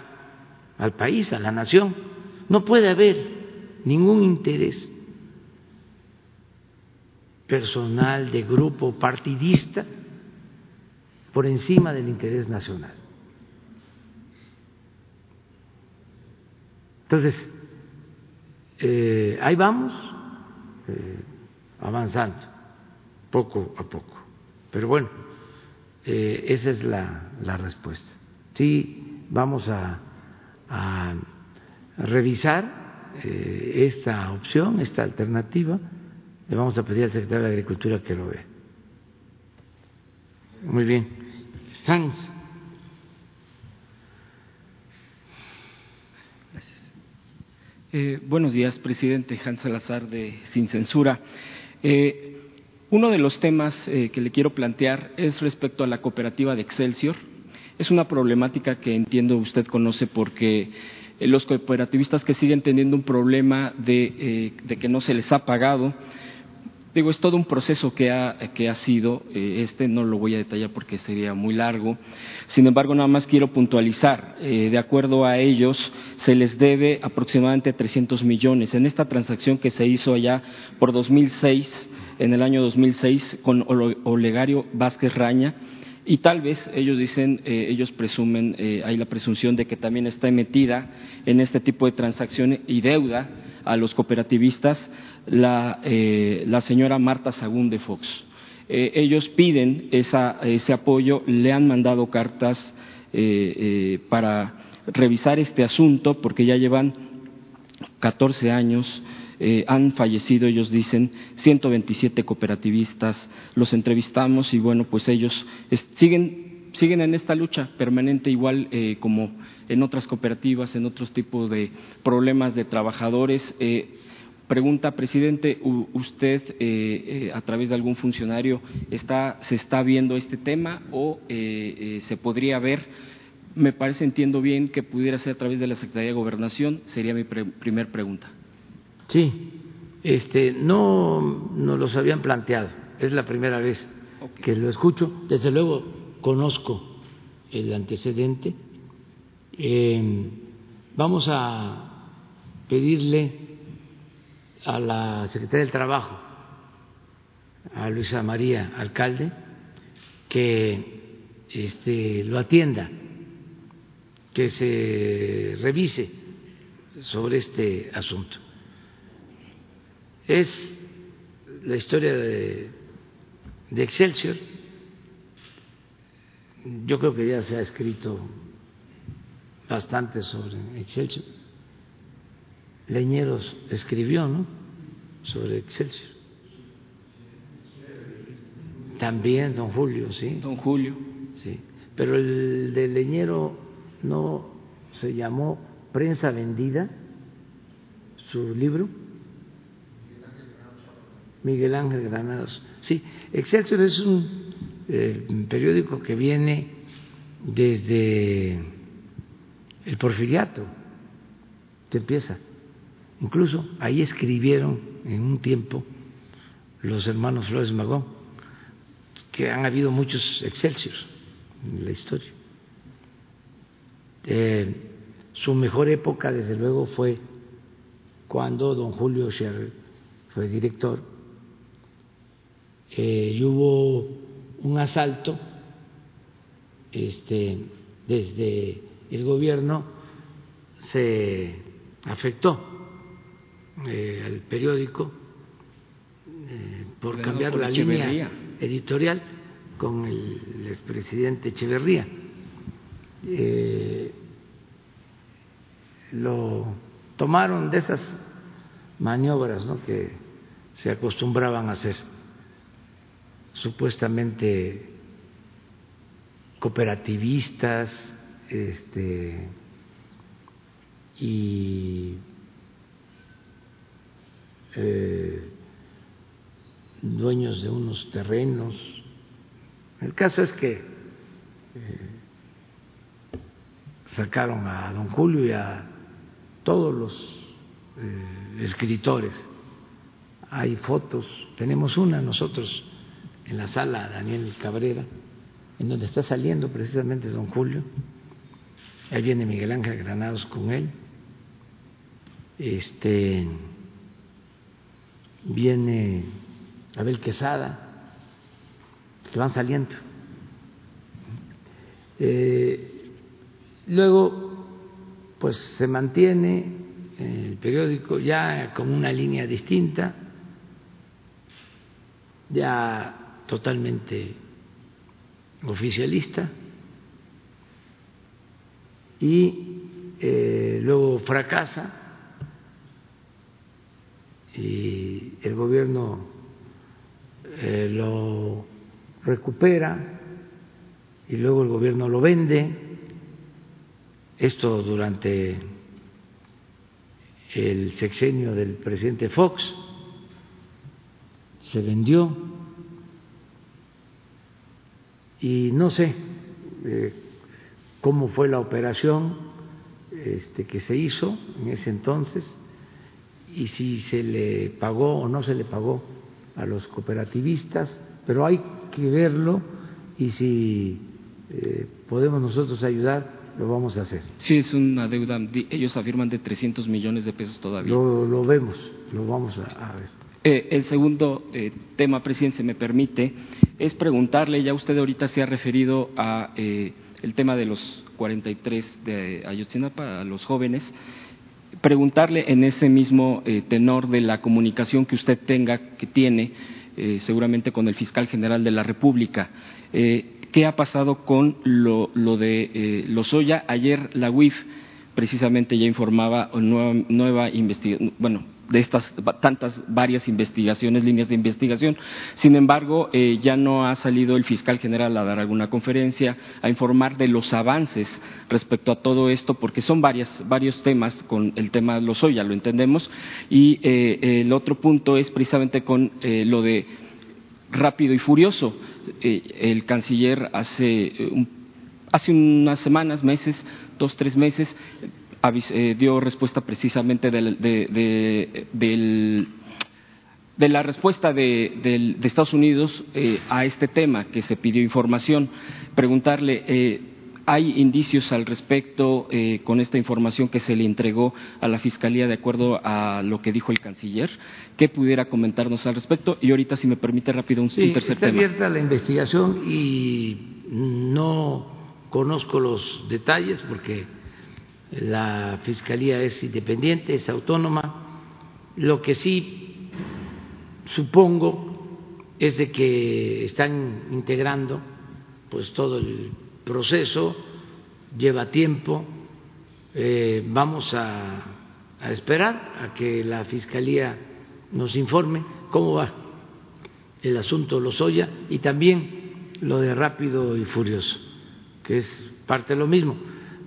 al país, a la nación. No puede haber ningún interés personal, de grupo, partidista, por encima del interés nacional. Entonces, eh, ahí vamos eh, avanzando poco a poco. Pero bueno, eh, esa es la, la, respuesta. Sí, vamos a, revisar esta opción, esta alternativa. Le vamos a pedir al secretario de Agricultura que lo vea. Muy bien. Hans. Eh, buenos días, presidente Hans Salazar de Sin Censura. Eh, uno de los temas eh, que le quiero plantear es respecto a la cooperativa de Excelsior. Es una problemática que entiendo usted conoce porque los cooperativistas que siguen teniendo un problema de que no se les ha pagado Digo, es todo un proceso que ha, que ha sido, eh, este no lo voy a detallar porque sería muy largo. Sin embargo, nada más quiero puntualizar, eh, de acuerdo a ellos, se les debe aproximadamente 300 millones. En esta transacción que se hizo allá por 2006, en el año 2006, con Olegario Vázquez Raña, y tal vez ellos dicen, eh, ellos presumen, hay la presunción de que también está metida en este tipo de transacciones y deuda a los cooperativistas la, eh, la señora Marta Sagún de Fox. Eh, ellos piden ese apoyo, le han mandado cartas eh, para revisar este asunto porque ya llevan 14 años. Han fallecido, ellos dicen, 127 cooperativistas, los entrevistamos y bueno, pues ellos siguen siguen en esta lucha permanente, igual eh, como en otras cooperativas, en otros tipos de problemas de trabajadores. Eh, pregunta, presidente, ¿usted eh, a través de algún funcionario está, se está viendo este tema o se podría ver? Me parece, entiendo bien, que pudiera ser a través de la Secretaría de Gobernación. Sería mi primer pregunta. Sí, este, no nos los habían planteado. Es la primera vez que lo escucho. Desde luego conozco el antecedente. Eh, vamos a pedirle a la Secretaría del Trabajo, a Luisa María Alcalde, que este, lo atienda, que se revise sobre este asunto. Es la historia de de Excelsior. Yo creo que ya se ha escrito bastante sobre Excelsior. Leñeros escribió, ¿no? Sobre Excelsior. También don Julio, sí. Don Julio. Sí. Pero el de Leñero no se llamó Prensa Vendida, su libro. Miguel Ángel Granados. Sí, Excelsior es un eh, periódico que viene desde el porfiriato, se empieza. Incluso ahí escribieron en un tiempo los hermanos Flores Magón, que han habido muchos Excelsiors en la historia. Eh, su mejor época, desde luego, fue cuando don Julio Scherr fue director y hubo un asalto este, desde el gobierno se afectó eh, al periódico eh, por cambiar la línea editorial con el expresidente Echeverría. Eh, lo tomaron de esas maniobras ¿no? que se acostumbraban a hacer supuestamente cooperativistas este, y eh, dueños de unos terrenos. El caso es que eh, sacaron a don Julio y a todos los eh, escritores. Hay fotos, tenemos una nosotros en la sala Daniel Cabrera, en donde está saliendo precisamente don Julio. Ahí viene Miguel Ángel Granados con él. Este viene Abel Quesada, que van saliendo. Eh, luego, pues se mantiene el periódico ya con una línea distinta, ya totalmente oficialista. Y eh, luego fracasa. Y el gobierno eh, lo recupera. Y luego el gobierno lo vende. Esto durante el sexenio del presidente Fox. Se vendió y no sé eh, cómo fue la operación este, que se hizo en ese entonces y si se le pagó o no se le pagó a los cooperativistas, pero hay que verlo y si eh, podemos nosotros ayudar, lo vamos a hacer. Sí, es una deuda, ellos afirman de 300 millones de pesos todavía. Lo, vemos, lo vamos a, ver. Eh, el segundo tema, presidente, se me permite, es preguntarle, ya usted ahorita se ha referido a eh, el tema de los 43 de Ayotzinapa, a los jóvenes, preguntarle en ese mismo eh, tenor de la comunicación que usted tenga, que tiene eh, seguramente con el fiscal general de la República. ¿Qué ha pasado con lo, lo de Lozoya? Ayer la UIF precisamente ya informaba nueva, nueva investigación, bueno, de estas tantas varias investigaciones, líneas de investigación. Sin embargo, eh, ya no ha salido el fiscal general a dar alguna conferencia, a informar de los avances respecto a todo esto, porque son varias, varios temas con el tema de los ya lo entendemos, y eh, el otro punto es precisamente con eh, lo de rápido y furioso. el canciller hace, hace unas semanas, meses, dos, tres meses, eh, dio respuesta precisamente del, de, de, la respuesta de, Estados Unidos eh, a este tema que se pidió información. Preguntarle, eh, ¿hay indicios al respecto con esta información que se le entregó a la Fiscalía de acuerdo a lo que dijo el canciller? ¿Qué pudiera comentarnos al respecto? Y ahorita, si me permite rápido, un, sí, tercer está tema. abierta la investigación y no conozco los detalles porque la Fiscalía es independiente, es autónoma. Lo que sí supongo es de que están integrando pues todo el proceso, lleva tiempo, eh, vamos a, esperar a que la Fiscalía nos informe cómo va el asunto Lozoya y también lo de rápido y furioso, que es parte de lo mismo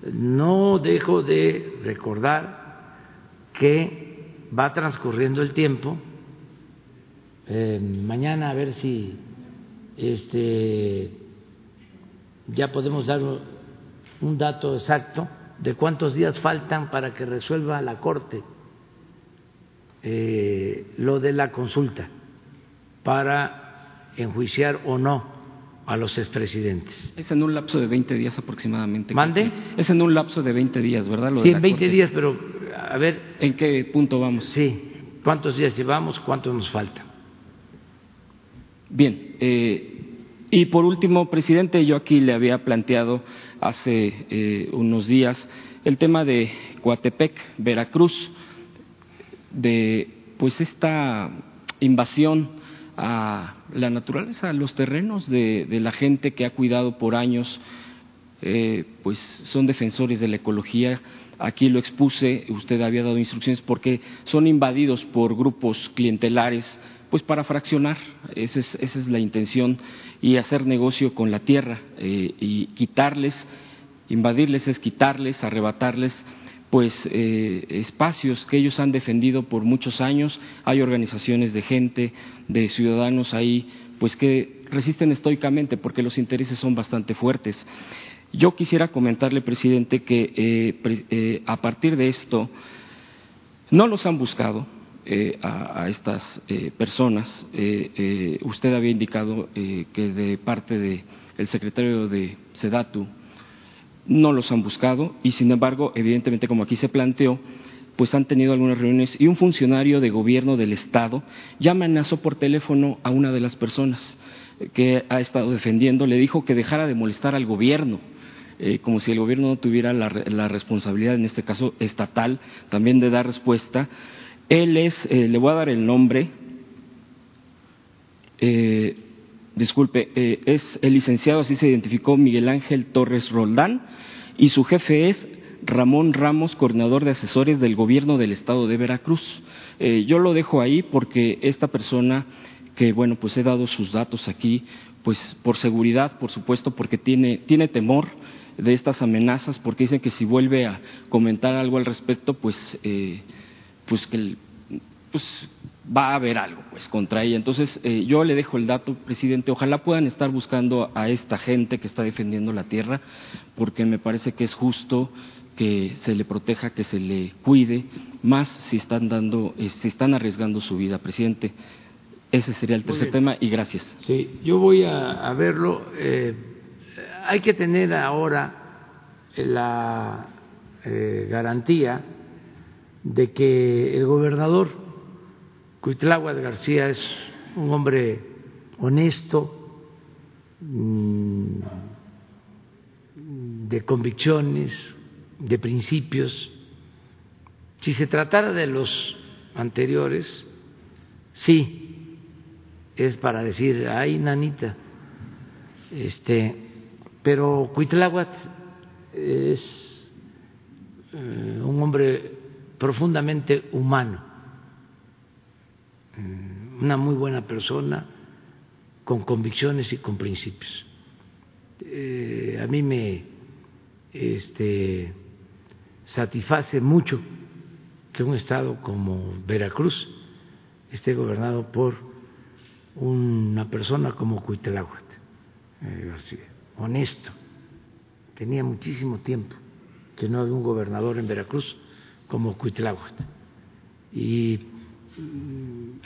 no dejo de recordar que va transcurriendo el tiempo. Eh, mañana a ver si este, ya podemos dar un dato exacto de cuántos días faltan para que resuelva la Corte eh, lo de la consulta para enjuiciar o no a los expresidentes. Es en un lapso de 20 días aproximadamente. ¿Mande? Es en un lapso de 20 días, ¿verdad? sí, en 20 días, pero a ver. ¿En qué punto vamos? Sí, ¿cuántos días llevamos? ¿Cuánto nos falta? Bien. Eh, y por último, presidente, yo aquí le había planteado hace eh, unos días el tema de Coatepec, Veracruz, de pues esta invasión a la naturaleza, a los terrenos de, la gente que ha cuidado por años, eh, pues son defensores de la ecología. Aquí lo expuse, usted había dado instrucciones porque son invadidos por grupos clientelares, pues para fraccionar, esa es, esa es la intención, y hacer negocio con la tierra eh, y quitarles, invadirles es quitarles, arrebatarles pues eh, espacios que ellos han defendido por muchos años. Hay organizaciones de gente, de ciudadanos ahí, pues que resisten estoicamente porque los intereses son bastante fuertes. Yo quisiera comentarle, presidente, que eh, eh, a partir de esto no los han buscado a, a, estas personas. usted había indicado que de parte del secretario de Sedatu no los han buscado y, sin embargo, evidentemente, como aquí se planteó, pues han tenido algunas reuniones y un funcionario de gobierno del Estado ya amenazó por teléfono a una de las personas que ha estado defendiendo, le dijo que dejara de molestar al gobierno. Eh, como si el gobierno no tuviera la, responsabilidad, en este caso estatal, también de dar respuesta. Él es, eh, le voy a dar el nombre, eh, disculpe, eh, es el licenciado, así se identificó Miguel Ángel Torres Roldán, y su jefe es Ramón Ramos, coordinador de asesores del gobierno del estado de Veracruz. Eh, yo lo dejo ahí porque esta persona, que bueno, pues he dado sus datos aquí, pues por seguridad, por supuesto, porque tiene, tiene temor de estas amenazas, porque dicen que si vuelve a comentar algo al respecto, pues, eh, pues que pues va a haber algo pues contra ella. Entonces eh, yo le dejo el dato, presidente, ojalá puedan estar buscando a esta gente que está defendiendo la tierra, porque me parece que es justo que se le proteja, que se le cuide, más si están dando, eh, si están arriesgando su vida, presidente. Ese sería el tercer tema y gracias. Sí, yo voy a, verlo. Eh, hay que tener ahora la garantía de que el gobernador Cuitláhuac García es un hombre honesto, mm, de convicciones, de principios. Si se tratara de los anteriores, sí, es para decir, ay, nanita, este, pero Cuitláhuac es eh, un hombre profundamente humano una muy buena persona, con convicciones y con principios. Eh, a mí me este, satisface mucho que un estado como Veracruz esté gobernado por una persona como Cuitláhuac eh, honesto. Tenía muchísimo tiempo que no había un gobernador en Veracruz como Cuitláhuac. Y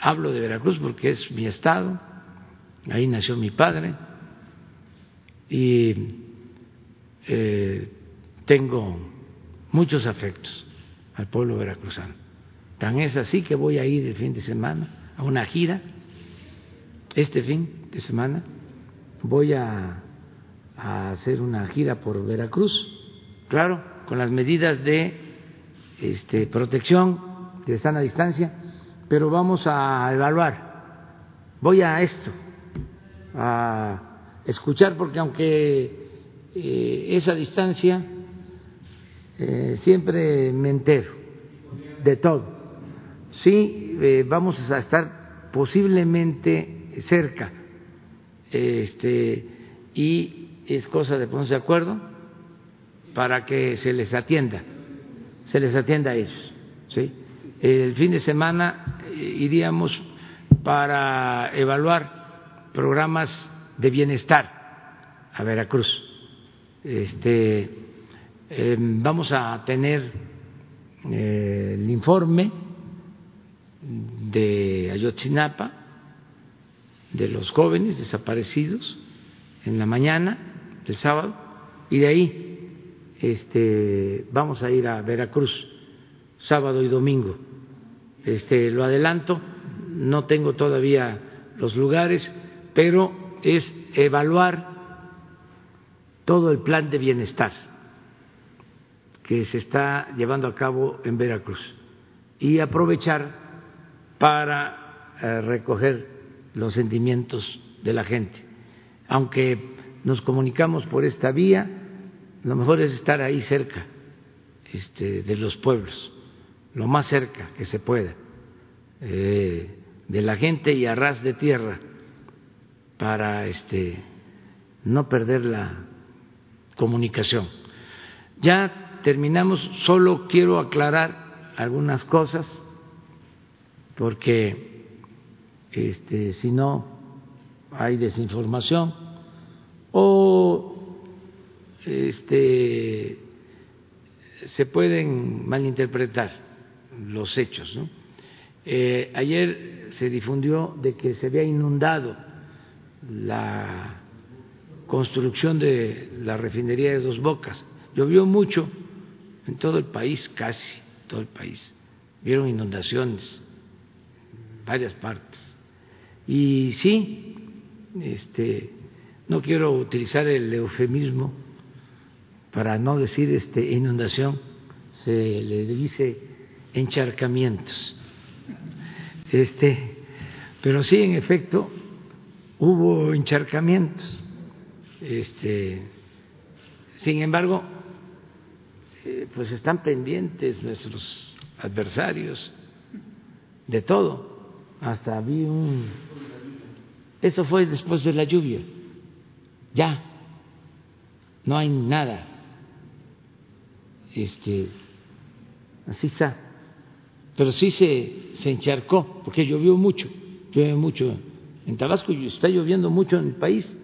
hablo de Veracruz porque es mi estado, ahí nació mi padre. Y eh, tengo muchos afectos al pueblo veracruzano. Tan es así que voy a ir el fin de semana a una gira, este fin de semana voy a, a hacer una gira por Veracruz, claro, con las medidas de este, protección, de a distancia, pero vamos a evaluar. Voy a esto, a escuchar, porque aunque eh, esa distancia eh, siempre me entero de todo. Sí, eh, vamos a estar posiblemente cerca, este, y es cosa de ponerse de acuerdo para que se les atienda, se les atienda a ellos. ¿sí? El fin de semana iríamos para evaluar programas de bienestar a Veracruz. Este, em, vamos a tener eh, el informe de Ayotzinapa, de los jóvenes desaparecidos, en la mañana del sábado, y de ahí este, vamos a ir a Veracruz, sábado y domingo. Este, lo adelanto, no tengo todavía los lugares, pero es evaluar todo el plan de bienestar que se está llevando a cabo en Veracruz y aprovechar para eh, recoger los sentimientos de la gente. Aunque nos comunicamos por esta vía, lo mejor es estar ahí cerca este, de los pueblos, lo más cerca que se pueda, eh, de la gente y a ras de tierra, para este, no perder la comunicación. Ya terminamos, solo quiero aclarar algunas cosas, porque este, si no hay desinformación o este, se pueden malinterpretar los hechos. Eh, ayer se difundió de que se había inundado la construcción de la refinería de Dos Bocas. Llovió mucho en todo el país, casi todo el país. Vieron inundaciones en varias partes. Y sí, este, no quiero utilizar el eufemismo para no decir este, inundación, se le dice encharcamientos. Este, pero sí, en efecto, hubo encharcamientos. Este, sin embargo, eh, pues están pendientes nuestros adversarios de todo. Hasta vi un eso fue después de la lluvia. Ya. No hay nada. Este, así está. Pero sí se, se encharcó, porque llovió mucho. Llueve mucho en Tabasco y está lloviendo mucho en el país.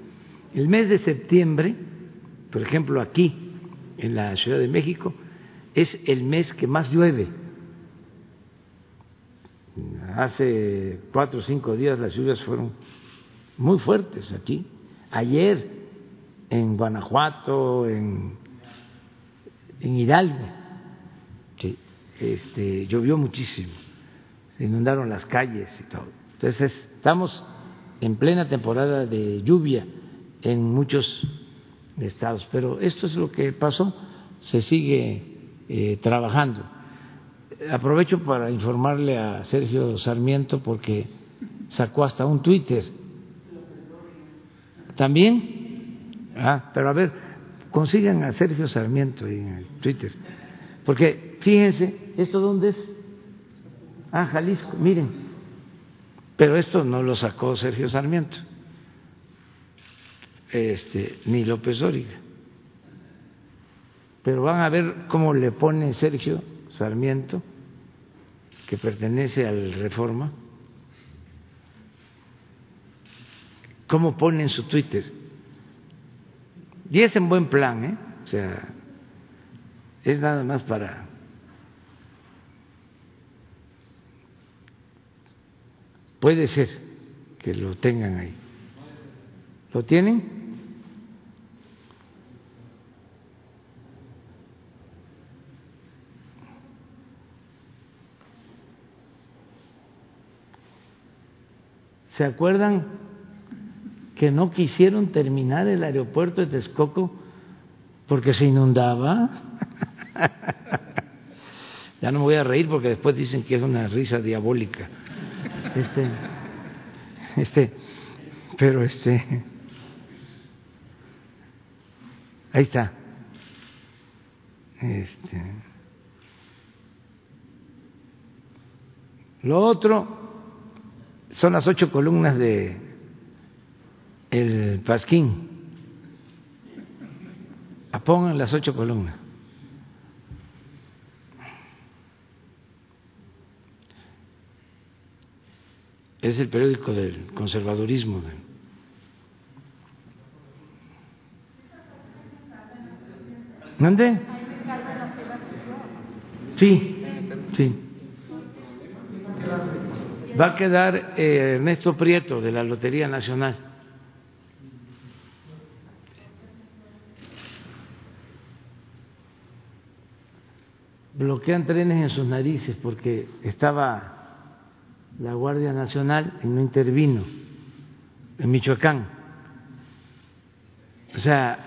El mes de septiembre, por ejemplo, aquí, en la Ciudad de México, es el mes que más llueve. Hace cuatro o cinco días las lluvias fueron muy fuertes aquí. Ayer en Guanajuato, en, en Hidalgo, este, llovió muchísimo, se inundaron las calles y todo. Entonces estamos en plena temporada de lluvia en muchos estados, pero esto es lo que pasó, se sigue eh, trabajando. Aprovecho para informarle a Sergio Sarmiento porque sacó hasta un Twitter ¿También? Ah, pero a ver, consigan a Sergio Sarmiento en Twitter. Porque fíjense, ¿esto dónde es? Ah, Jalisco, miren. Pero esto no lo sacó Sergio Sarmiento, este, ni López Dóriga. Pero van a ver cómo le pone Sergio Sarmiento, que pertenece al Reforma, cómo pone en su Twitter. Y es en buen plan, ¿eh? O sea, es nada más para Puede ser que lo tengan ahí. ¿Lo tienen? ¿Se acuerdan que no quisieron terminar el aeropuerto de Texcoco porque se inundaba? ya no me voy a reír porque después dicen que es una risa diabólica. Este, este, pero este, ahí está. Este, lo otro son las ocho columnas de el Pasquín. Pongan las ocho columnas. Es el periódico del conservadurismo. ¿Dónde? Sí, sí. Va a quedar eh, Ernesto Prieto de la Lotería Nacional. Bloquean trenes en sus narices porque estaba la Guardia Nacional no intervino en Michoacán. O sea,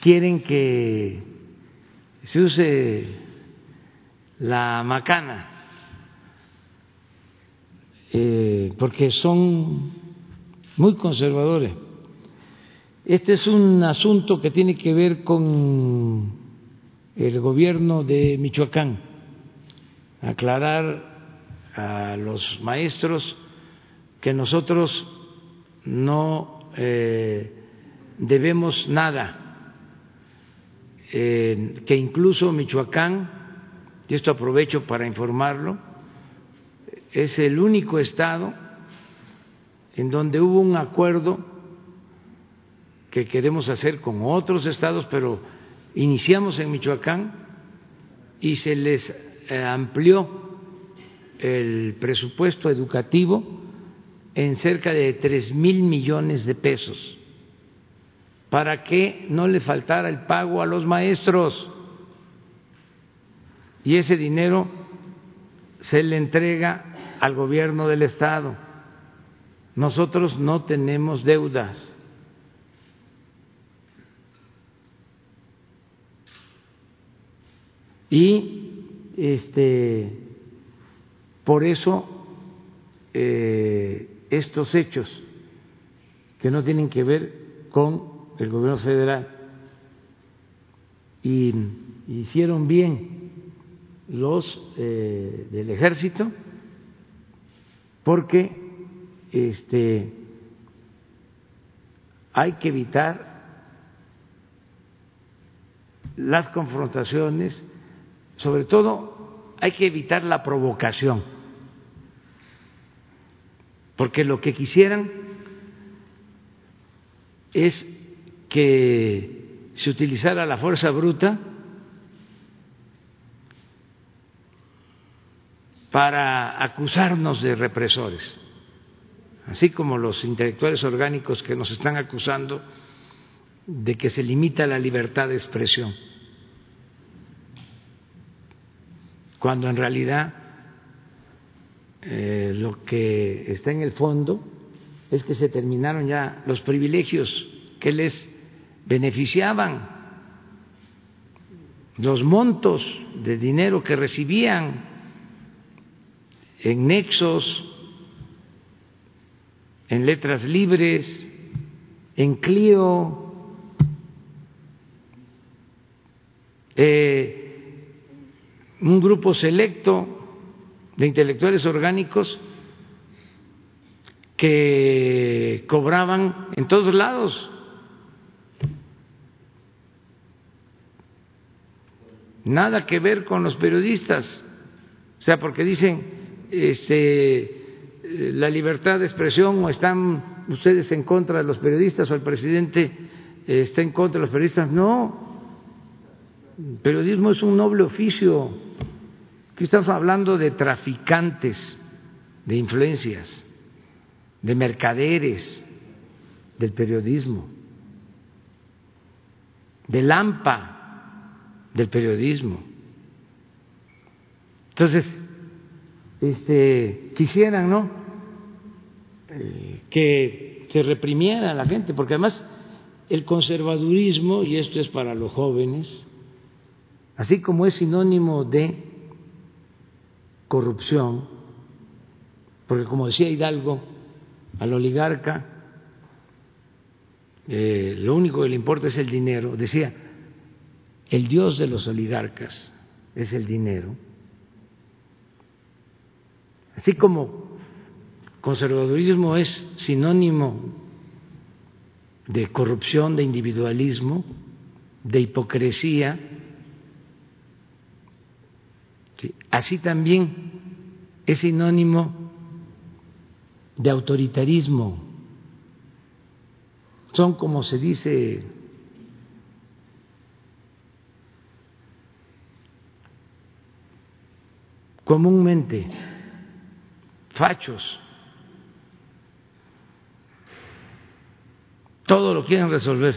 quieren que se use la macana, eh, porque son muy conservadores. Este es un asunto que tiene que ver con el gobierno de Michoacán, aclarar a los maestros que nosotros no eh, debemos nada, eh, que incluso Michoacán, y esto aprovecho para informarlo, es el único estado en donde hubo un acuerdo que queremos hacer con otros estados, pero iniciamos en Michoacán y se les eh, amplió el presupuesto educativo en cerca de tres mil millones de pesos para que no le faltara el pago a los maestros y ese dinero se le entrega al gobierno del estado. Nosotros no tenemos deudas. Y este por eso, eh, estos hechos que no tienen que ver con el gobierno federal hicieron bien los eh, del ejército porque este hay que evitar las confrontaciones, sobre todo hay que evitar la provocación porque lo que quisieran es que se utilizara la fuerza bruta para acusarnos de represores, así como los intelectuales orgánicos que nos están acusando de que se limita la libertad de expresión, cuando en realidad eh, lo que está en el fondo es que se terminaron ya los privilegios que les beneficiaban, los montos de dinero que recibían en nexos, en letras libres, en Clio, eh, un grupo selecto de intelectuales orgánicos que cobraban en todos lados. Nada que ver con los periodistas. O sea, porque dicen este la libertad de expresión o están ustedes en contra de los periodistas o el presidente está en contra de los periodistas. No. El periodismo es un noble oficio. Aquí estamos hablando de traficantes de influencias de mercaderes del periodismo, del AMPA del periodismo. Entonces, este, quisieran, ¿no? Eh, que se reprimiera a la gente, porque además el conservadurismo, y esto es para los jóvenes, así como es sinónimo de corrupción, porque como decía Hidalgo, al oligarca eh, lo único que le importa es el dinero. Decía, el dios de los oligarcas es el dinero. Así como conservadurismo es sinónimo de corrupción, de individualismo, de hipocresía, así también es sinónimo de autoritarismo. Son, como se dice, comúnmente, fachos. Todo lo quieren resolver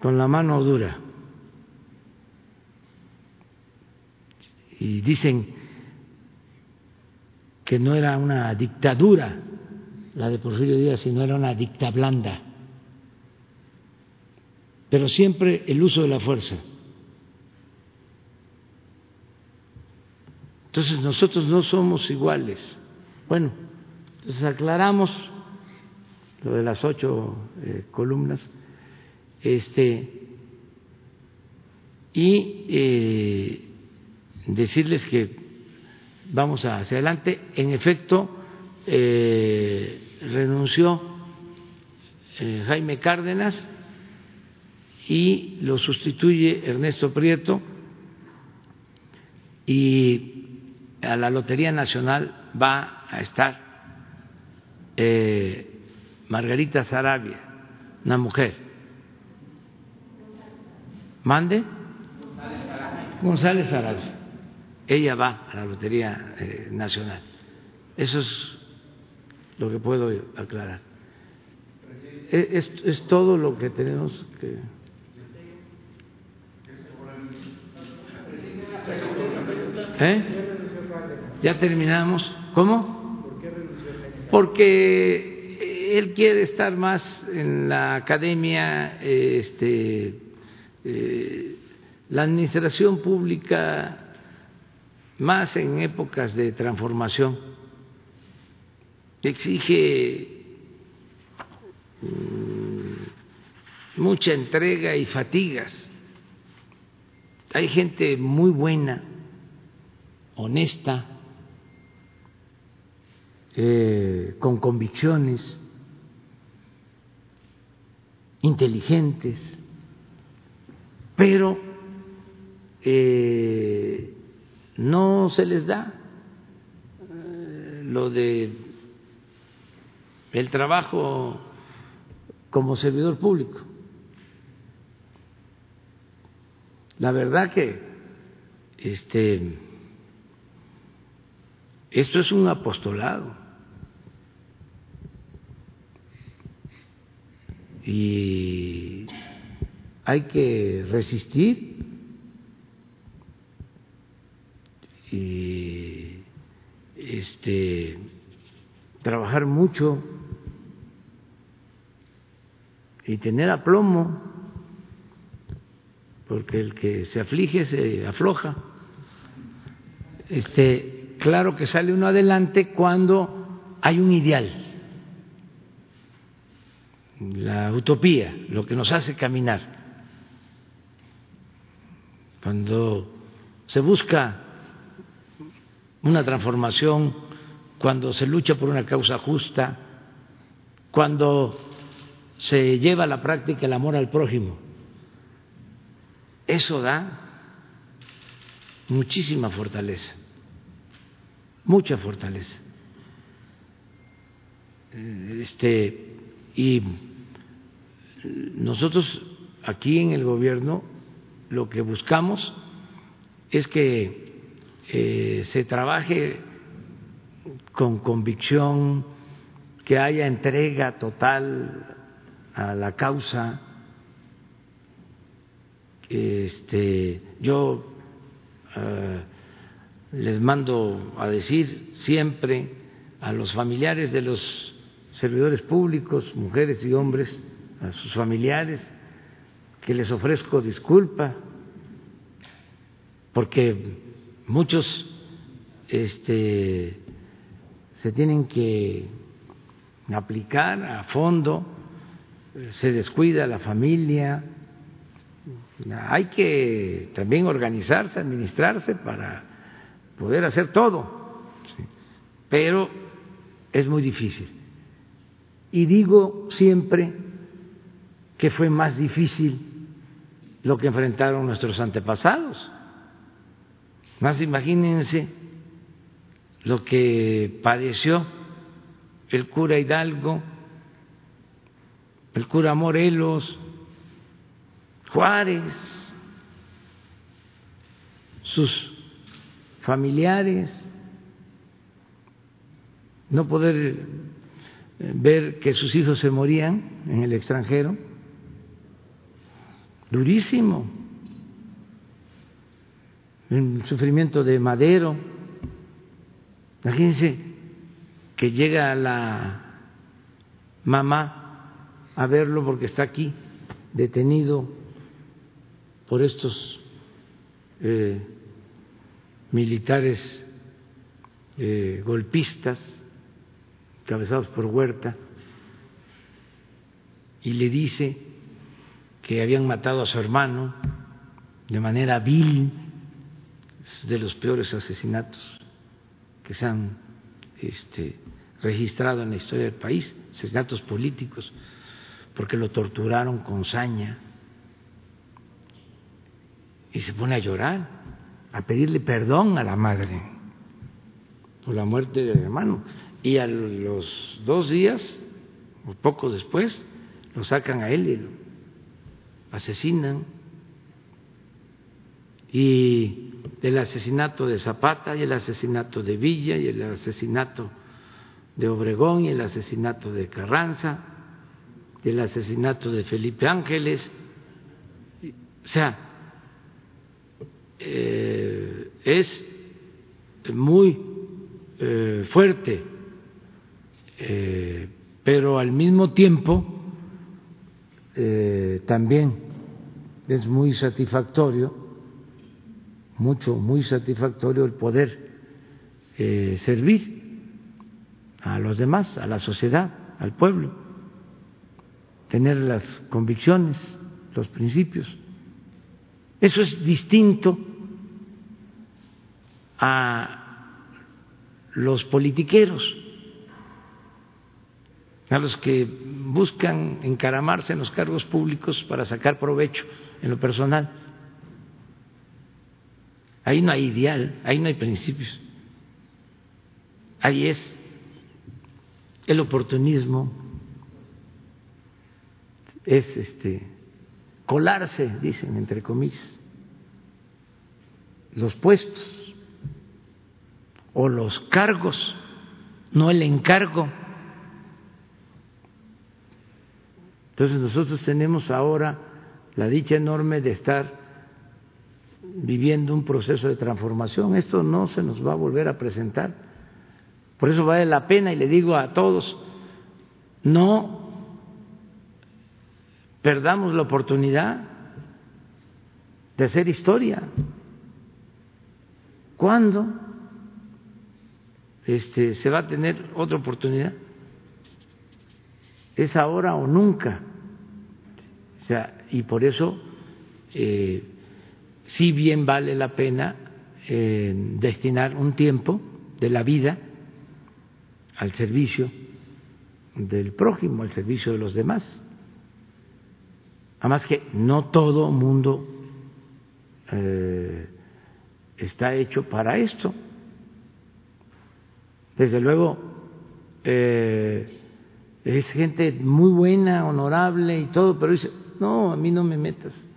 con la mano dura. Y dicen, que no era una dictadura la de Porfirio Díaz, sino era una dicta blanda. Pero siempre el uso de la fuerza. Entonces nosotros no somos iguales. Bueno, entonces aclaramos lo de las ocho eh, columnas, este, y eh, decirles que vamos hacia adelante. En efecto, eh, renunció eh, Jaime Cárdenas y lo sustituye Ernesto Prieto y a la Lotería Nacional va a estar eh, Margarita Sarabia, una mujer. ¿Mande? González Sarabia ella va a la Lotería eh, Nacional. Eso es lo que puedo aclarar. Es, es todo lo que tenemos que. ¿Eh? Ya terminamos. ¿Cómo? Porque él quiere estar más en la academia, este, eh, la administración pública más en épocas de transformación, exige mm, mucha entrega y fatigas. Hay gente muy buena, honesta, eh, con convicciones, inteligentes, pero eh, no se les da eh, lo de el trabajo como servidor público. La verdad que este esto es un apostolado. Y hay que resistir y este, trabajar mucho y tener aplomo, porque el que se aflige se afloja. Este, claro que sale uno adelante cuando hay un ideal, la utopía, lo que nos hace caminar. Cuando se busca una transformación cuando se lucha por una causa justa, cuando se lleva a la práctica el amor al prójimo. Eso da muchísima fortaleza, mucha fortaleza. Este, y nosotros aquí en el gobierno lo que buscamos es que eh, se trabaje con convicción, que haya entrega total a la causa. Este, yo eh, les mando a decir siempre a los familiares de los servidores públicos, mujeres y hombres, a sus familiares, que les ofrezco disculpa, porque muchos este, se tienen que aplicar a fondo, se descuida la familia, hay que también organizarse, administrarse para poder hacer todo, pero es muy difícil. Y digo siempre que fue más difícil lo que enfrentaron nuestros antepasados. Más imagínense lo que padeció el cura Hidalgo, el cura Morelos, Juárez, sus familiares, no poder eh, ver que sus hijos se morían en el extranjero, durísimo, el sufrimiento de Madero, imagínense que llega la mamá a verlo porque está aquí detenido por estos eh, militares eh, golpistas cabezados por Huerta y le dice que habían matado a su hermano de manera vil, de los peores asesinatos que se han este, registrado en la historia del país, asesinatos políticos, porque lo torturaron con saña y se pone a llorar, a pedirle perdón a la madre por la muerte del hermano. Y a los dos días, o poco después, lo sacan a él y lo asesinan. Y el asesinato de Zapata, y el asesinato de Villa, y el asesinato de Obregón, y el asesinato de Carranza, y el asesinato de Felipe Ángeles. O sea, eh, es muy eh, fuerte, eh, pero al mismo tiempo también es muy satisfactorio, mucho, muy satisfactorio el poder servir a los demás, a la sociedad, al pueblo, tener las convicciones, los principios. Eso es distinto a los politiqueros, a los que buscan encaramarse en los cargos públicos para sacar provecho en lo personal. Ahí no hay ideal, ahí no hay principios. Ahí es el oportunismo, es este colarse, dicen entre comillas, los puestos o los cargos, no el encargo. Entonces nosotros tenemos ahora la dicha enorme de estar viviendo un proceso de transformación. Esto no se nos va a volver a presentar. Por eso vale la pena y le digo a todos, no perdamos la oportunidad de hacer historia. ¿Cuándo? este, se va a tener otra oportunidad. Es ahora o nunca. O sea, y por eso eh, sí bien vale la pena eh, destinar un tiempo de la vida al servicio del prójimo, al servicio de los demás. Además que no todo mundo eh, está hecho para esto. Desde luego, eh, es gente muy buena, honorable y todo, pero dice, no, a mí no me metas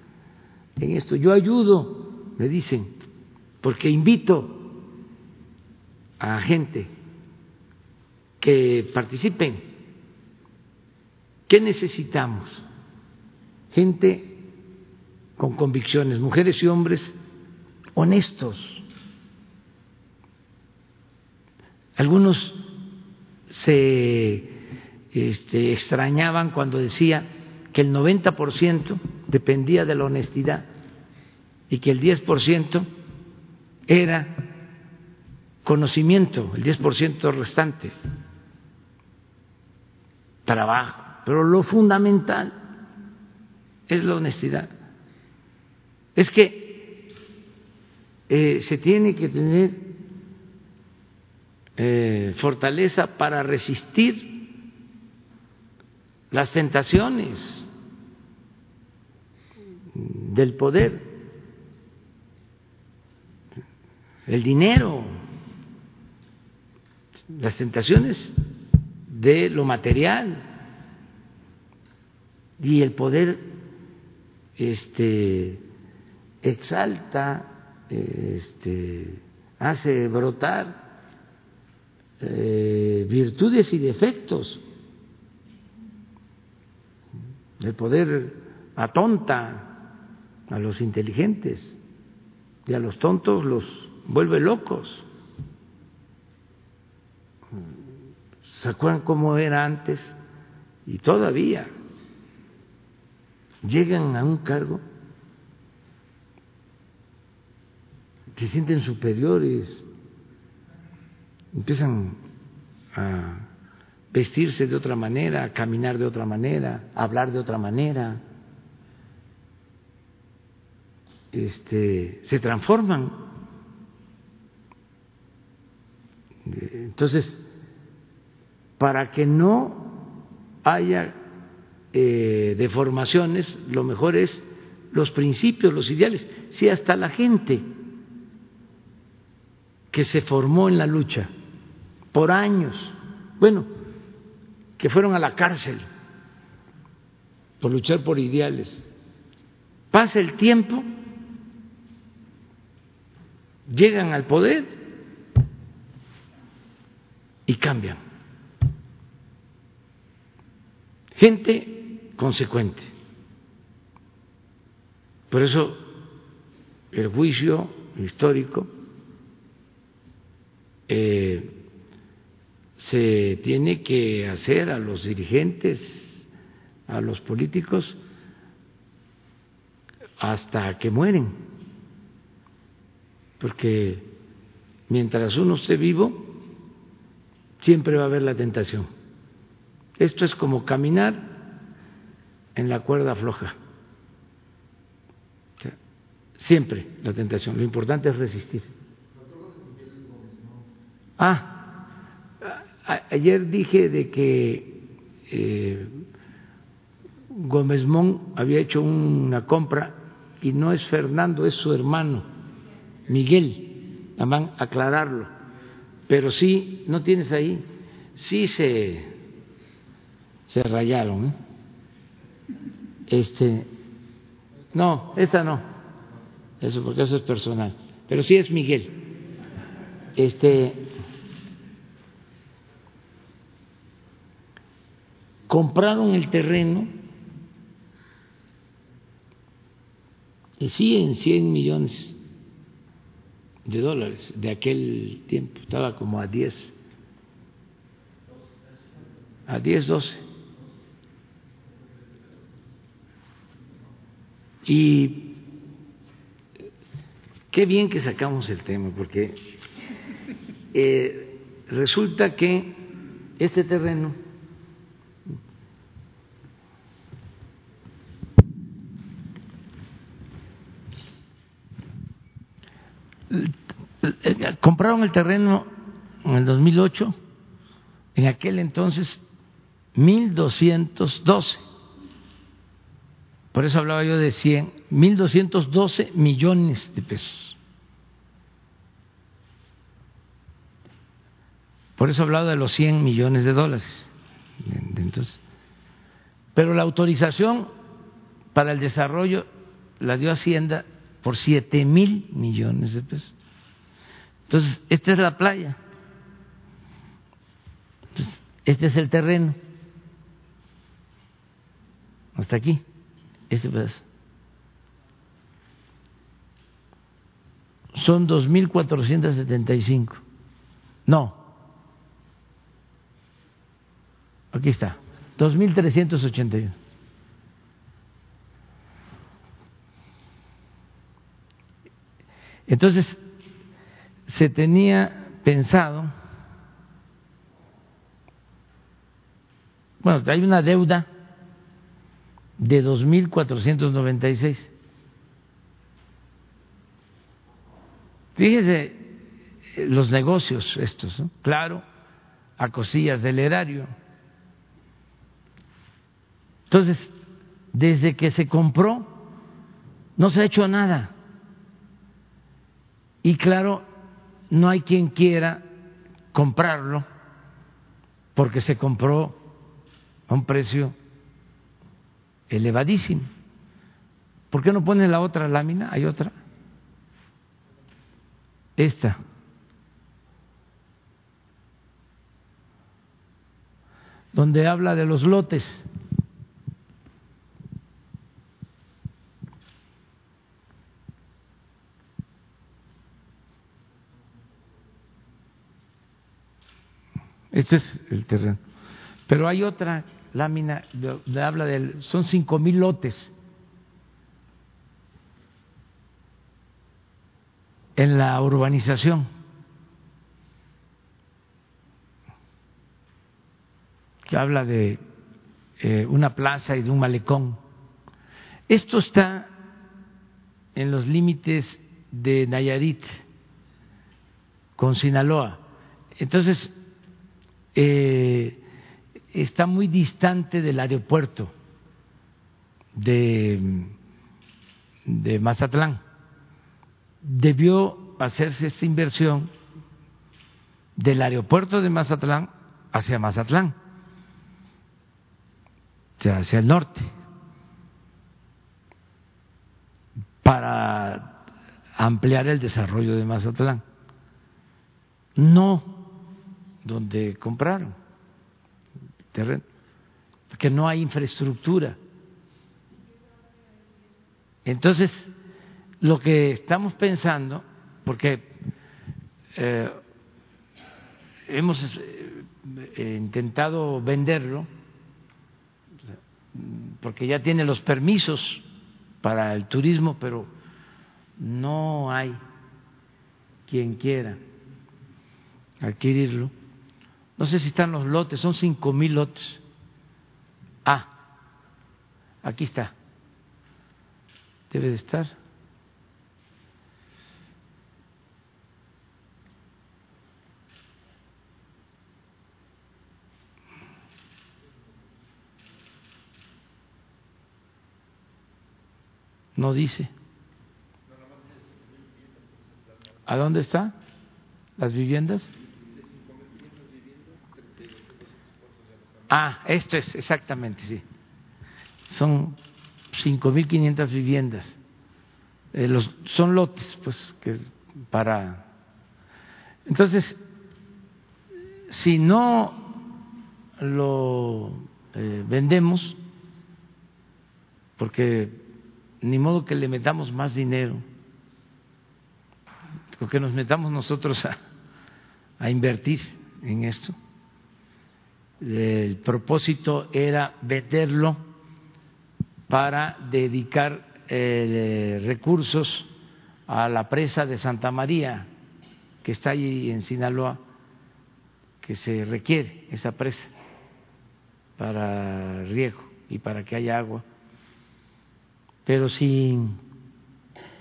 en esto, yo ayudo, me dicen, porque invito a gente que participen. ¿Qué necesitamos? Gente con convicciones, mujeres y hombres honestos. Algunos se este, extrañaban cuando decía que el 90% dependía de la honestidad y que el 10% era conocimiento, el 10% restante, trabajo. Pero lo fundamental es la honestidad. Es que eh, se tiene que tener eh, fortaleza para resistir las tentaciones del poder, el dinero, las tentaciones de lo material y el poder este exalta este hace brotar eh, virtudes y defectos. El poder atonta a los inteligentes y a los tontos los vuelve locos. ¿Se acuerdan cómo era antes? Y todavía llegan a un cargo, se sienten superiores, empiezan a vestirse de otra manera, caminar de otra manera, hablar de otra manera. Este, se transforman. Entonces, para que no haya eh, deformaciones, lo mejor es los principios, los ideales. Si hasta la gente que se formó en la lucha por años, bueno, que fueron a la cárcel por luchar por ideales. Pasa el tiempo, llegan al poder y cambian. Gente consecuente. Por eso el juicio histórico eh, se tiene que hacer a los dirigentes, a los políticos, hasta que mueren. Porque mientras uno esté vivo, siempre va a haber la tentación. Esto es como caminar en la cuerda floja. siempre la tentación. Lo importante es resistir. Ah, ayer dije de que eh, Gómez Mon había hecho una compra y no es Fernando, es su hermano, Miguel, van a aclararlo. Pero sí, no tienes ahí, sí se, se rayaron. ¿eh? Este, no, esa no, eso porque eso es personal, pero sí es Miguel. Este, compraron el terreno sí en 100 millones de dólares de aquel tiempo, estaba como a 10, a 10, 12. Y qué bien que sacamos el tema, porque eh, resulta que este terreno compraron el terreno en el 2008 en aquel entonces 1.212. Por eso hablaba yo de 100, 1.212 millones de pesos. Por eso hablaba de los 100 millones de dólares. Entonces, pero la autorización para el desarrollo la dio Hacienda por 7 mil millones de pesos. Entonces, esta es la playa. este es el terreno. Hasta aquí. Este pedazo. Son 2.475. No. Aquí está. 2.381. Entonces, se tenía pensado, bueno, hay una deuda de 2.496. Fíjese los negocios estos, claro, a cosillas del erario. Entonces, desde que se compró, no se ha hecho nada. Y claro, no hay quien quiera comprarlo porque se compró a un precio elevadísimo. ¿Por qué no pone la otra lámina? ¿Hay otra? Esta. Donde habla de los lotes. Este es el terreno. Pero hay otra lámina, de, habla de, son cinco mil lotes en la urbanización. que habla de eh, una plaza y de un malecón. Esto está en los límites de Nayarit con Sinaloa. Entonces, eh, está muy distante del aeropuerto de, de Mazatlán. Debió hacerse esta inversión del aeropuerto de Mazatlán hacia Mazatlán, o sea, hacia el norte, para ampliar el desarrollo de Mazatlán. No donde compraron terreno, porque no hay infraestructura. Entonces, lo que estamos pensando, porque eh, hemos eh, intentado venderlo, porque ya tiene los permisos para el turismo, pero no hay quien quiera adquirirlo no sé si están los lotes, son cinco mil lotes. Ah, aquí está. Debe de estar. No dice. ¿A dónde está? ¿Las viviendas? Ah, esto es exactamente, sí. Son 5.500 viviendas. Eh, los, son lotes, pues, que para. Entonces, si no lo eh, vendemos, porque ni modo que le metamos más dinero, que nos metamos nosotros a, a invertir en esto el propósito era venderlo para dedicar eh, recursos a la presa de Santa María, que está ahí en Sinaloa, que se requiere esa presa para riego y para que haya agua. Pero si,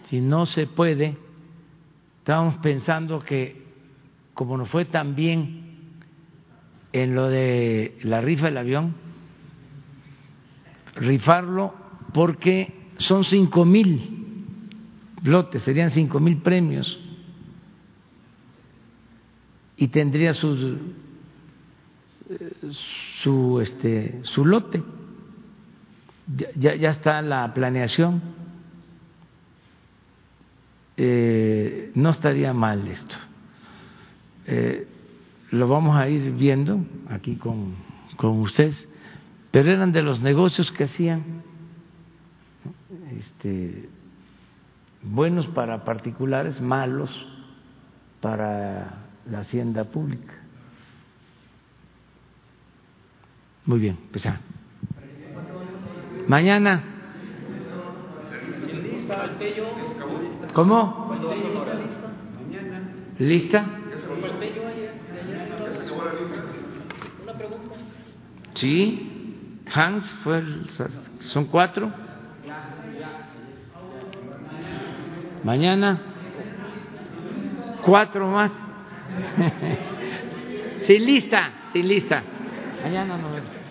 si no se puede, estamos pensando que como no fue tan bien en lo de la rifa del avión, rifarlo porque son cinco mil lotes, serían cinco mil premios y tendría su su este su lote. Ya, ya está la planeación. Eh, no estaría mal esto. Eh, lo vamos a ir viendo aquí con, con ustedes pero eran de los negocios que hacían este, buenos para particulares, malos para la hacienda pública. Muy bien, pues ya. Mañana. ¿Cómo? ¿Lista? Sí, Hans fue el, son cuatro. Mañana cuatro más. sí, lista, sí, lista. Mañana no.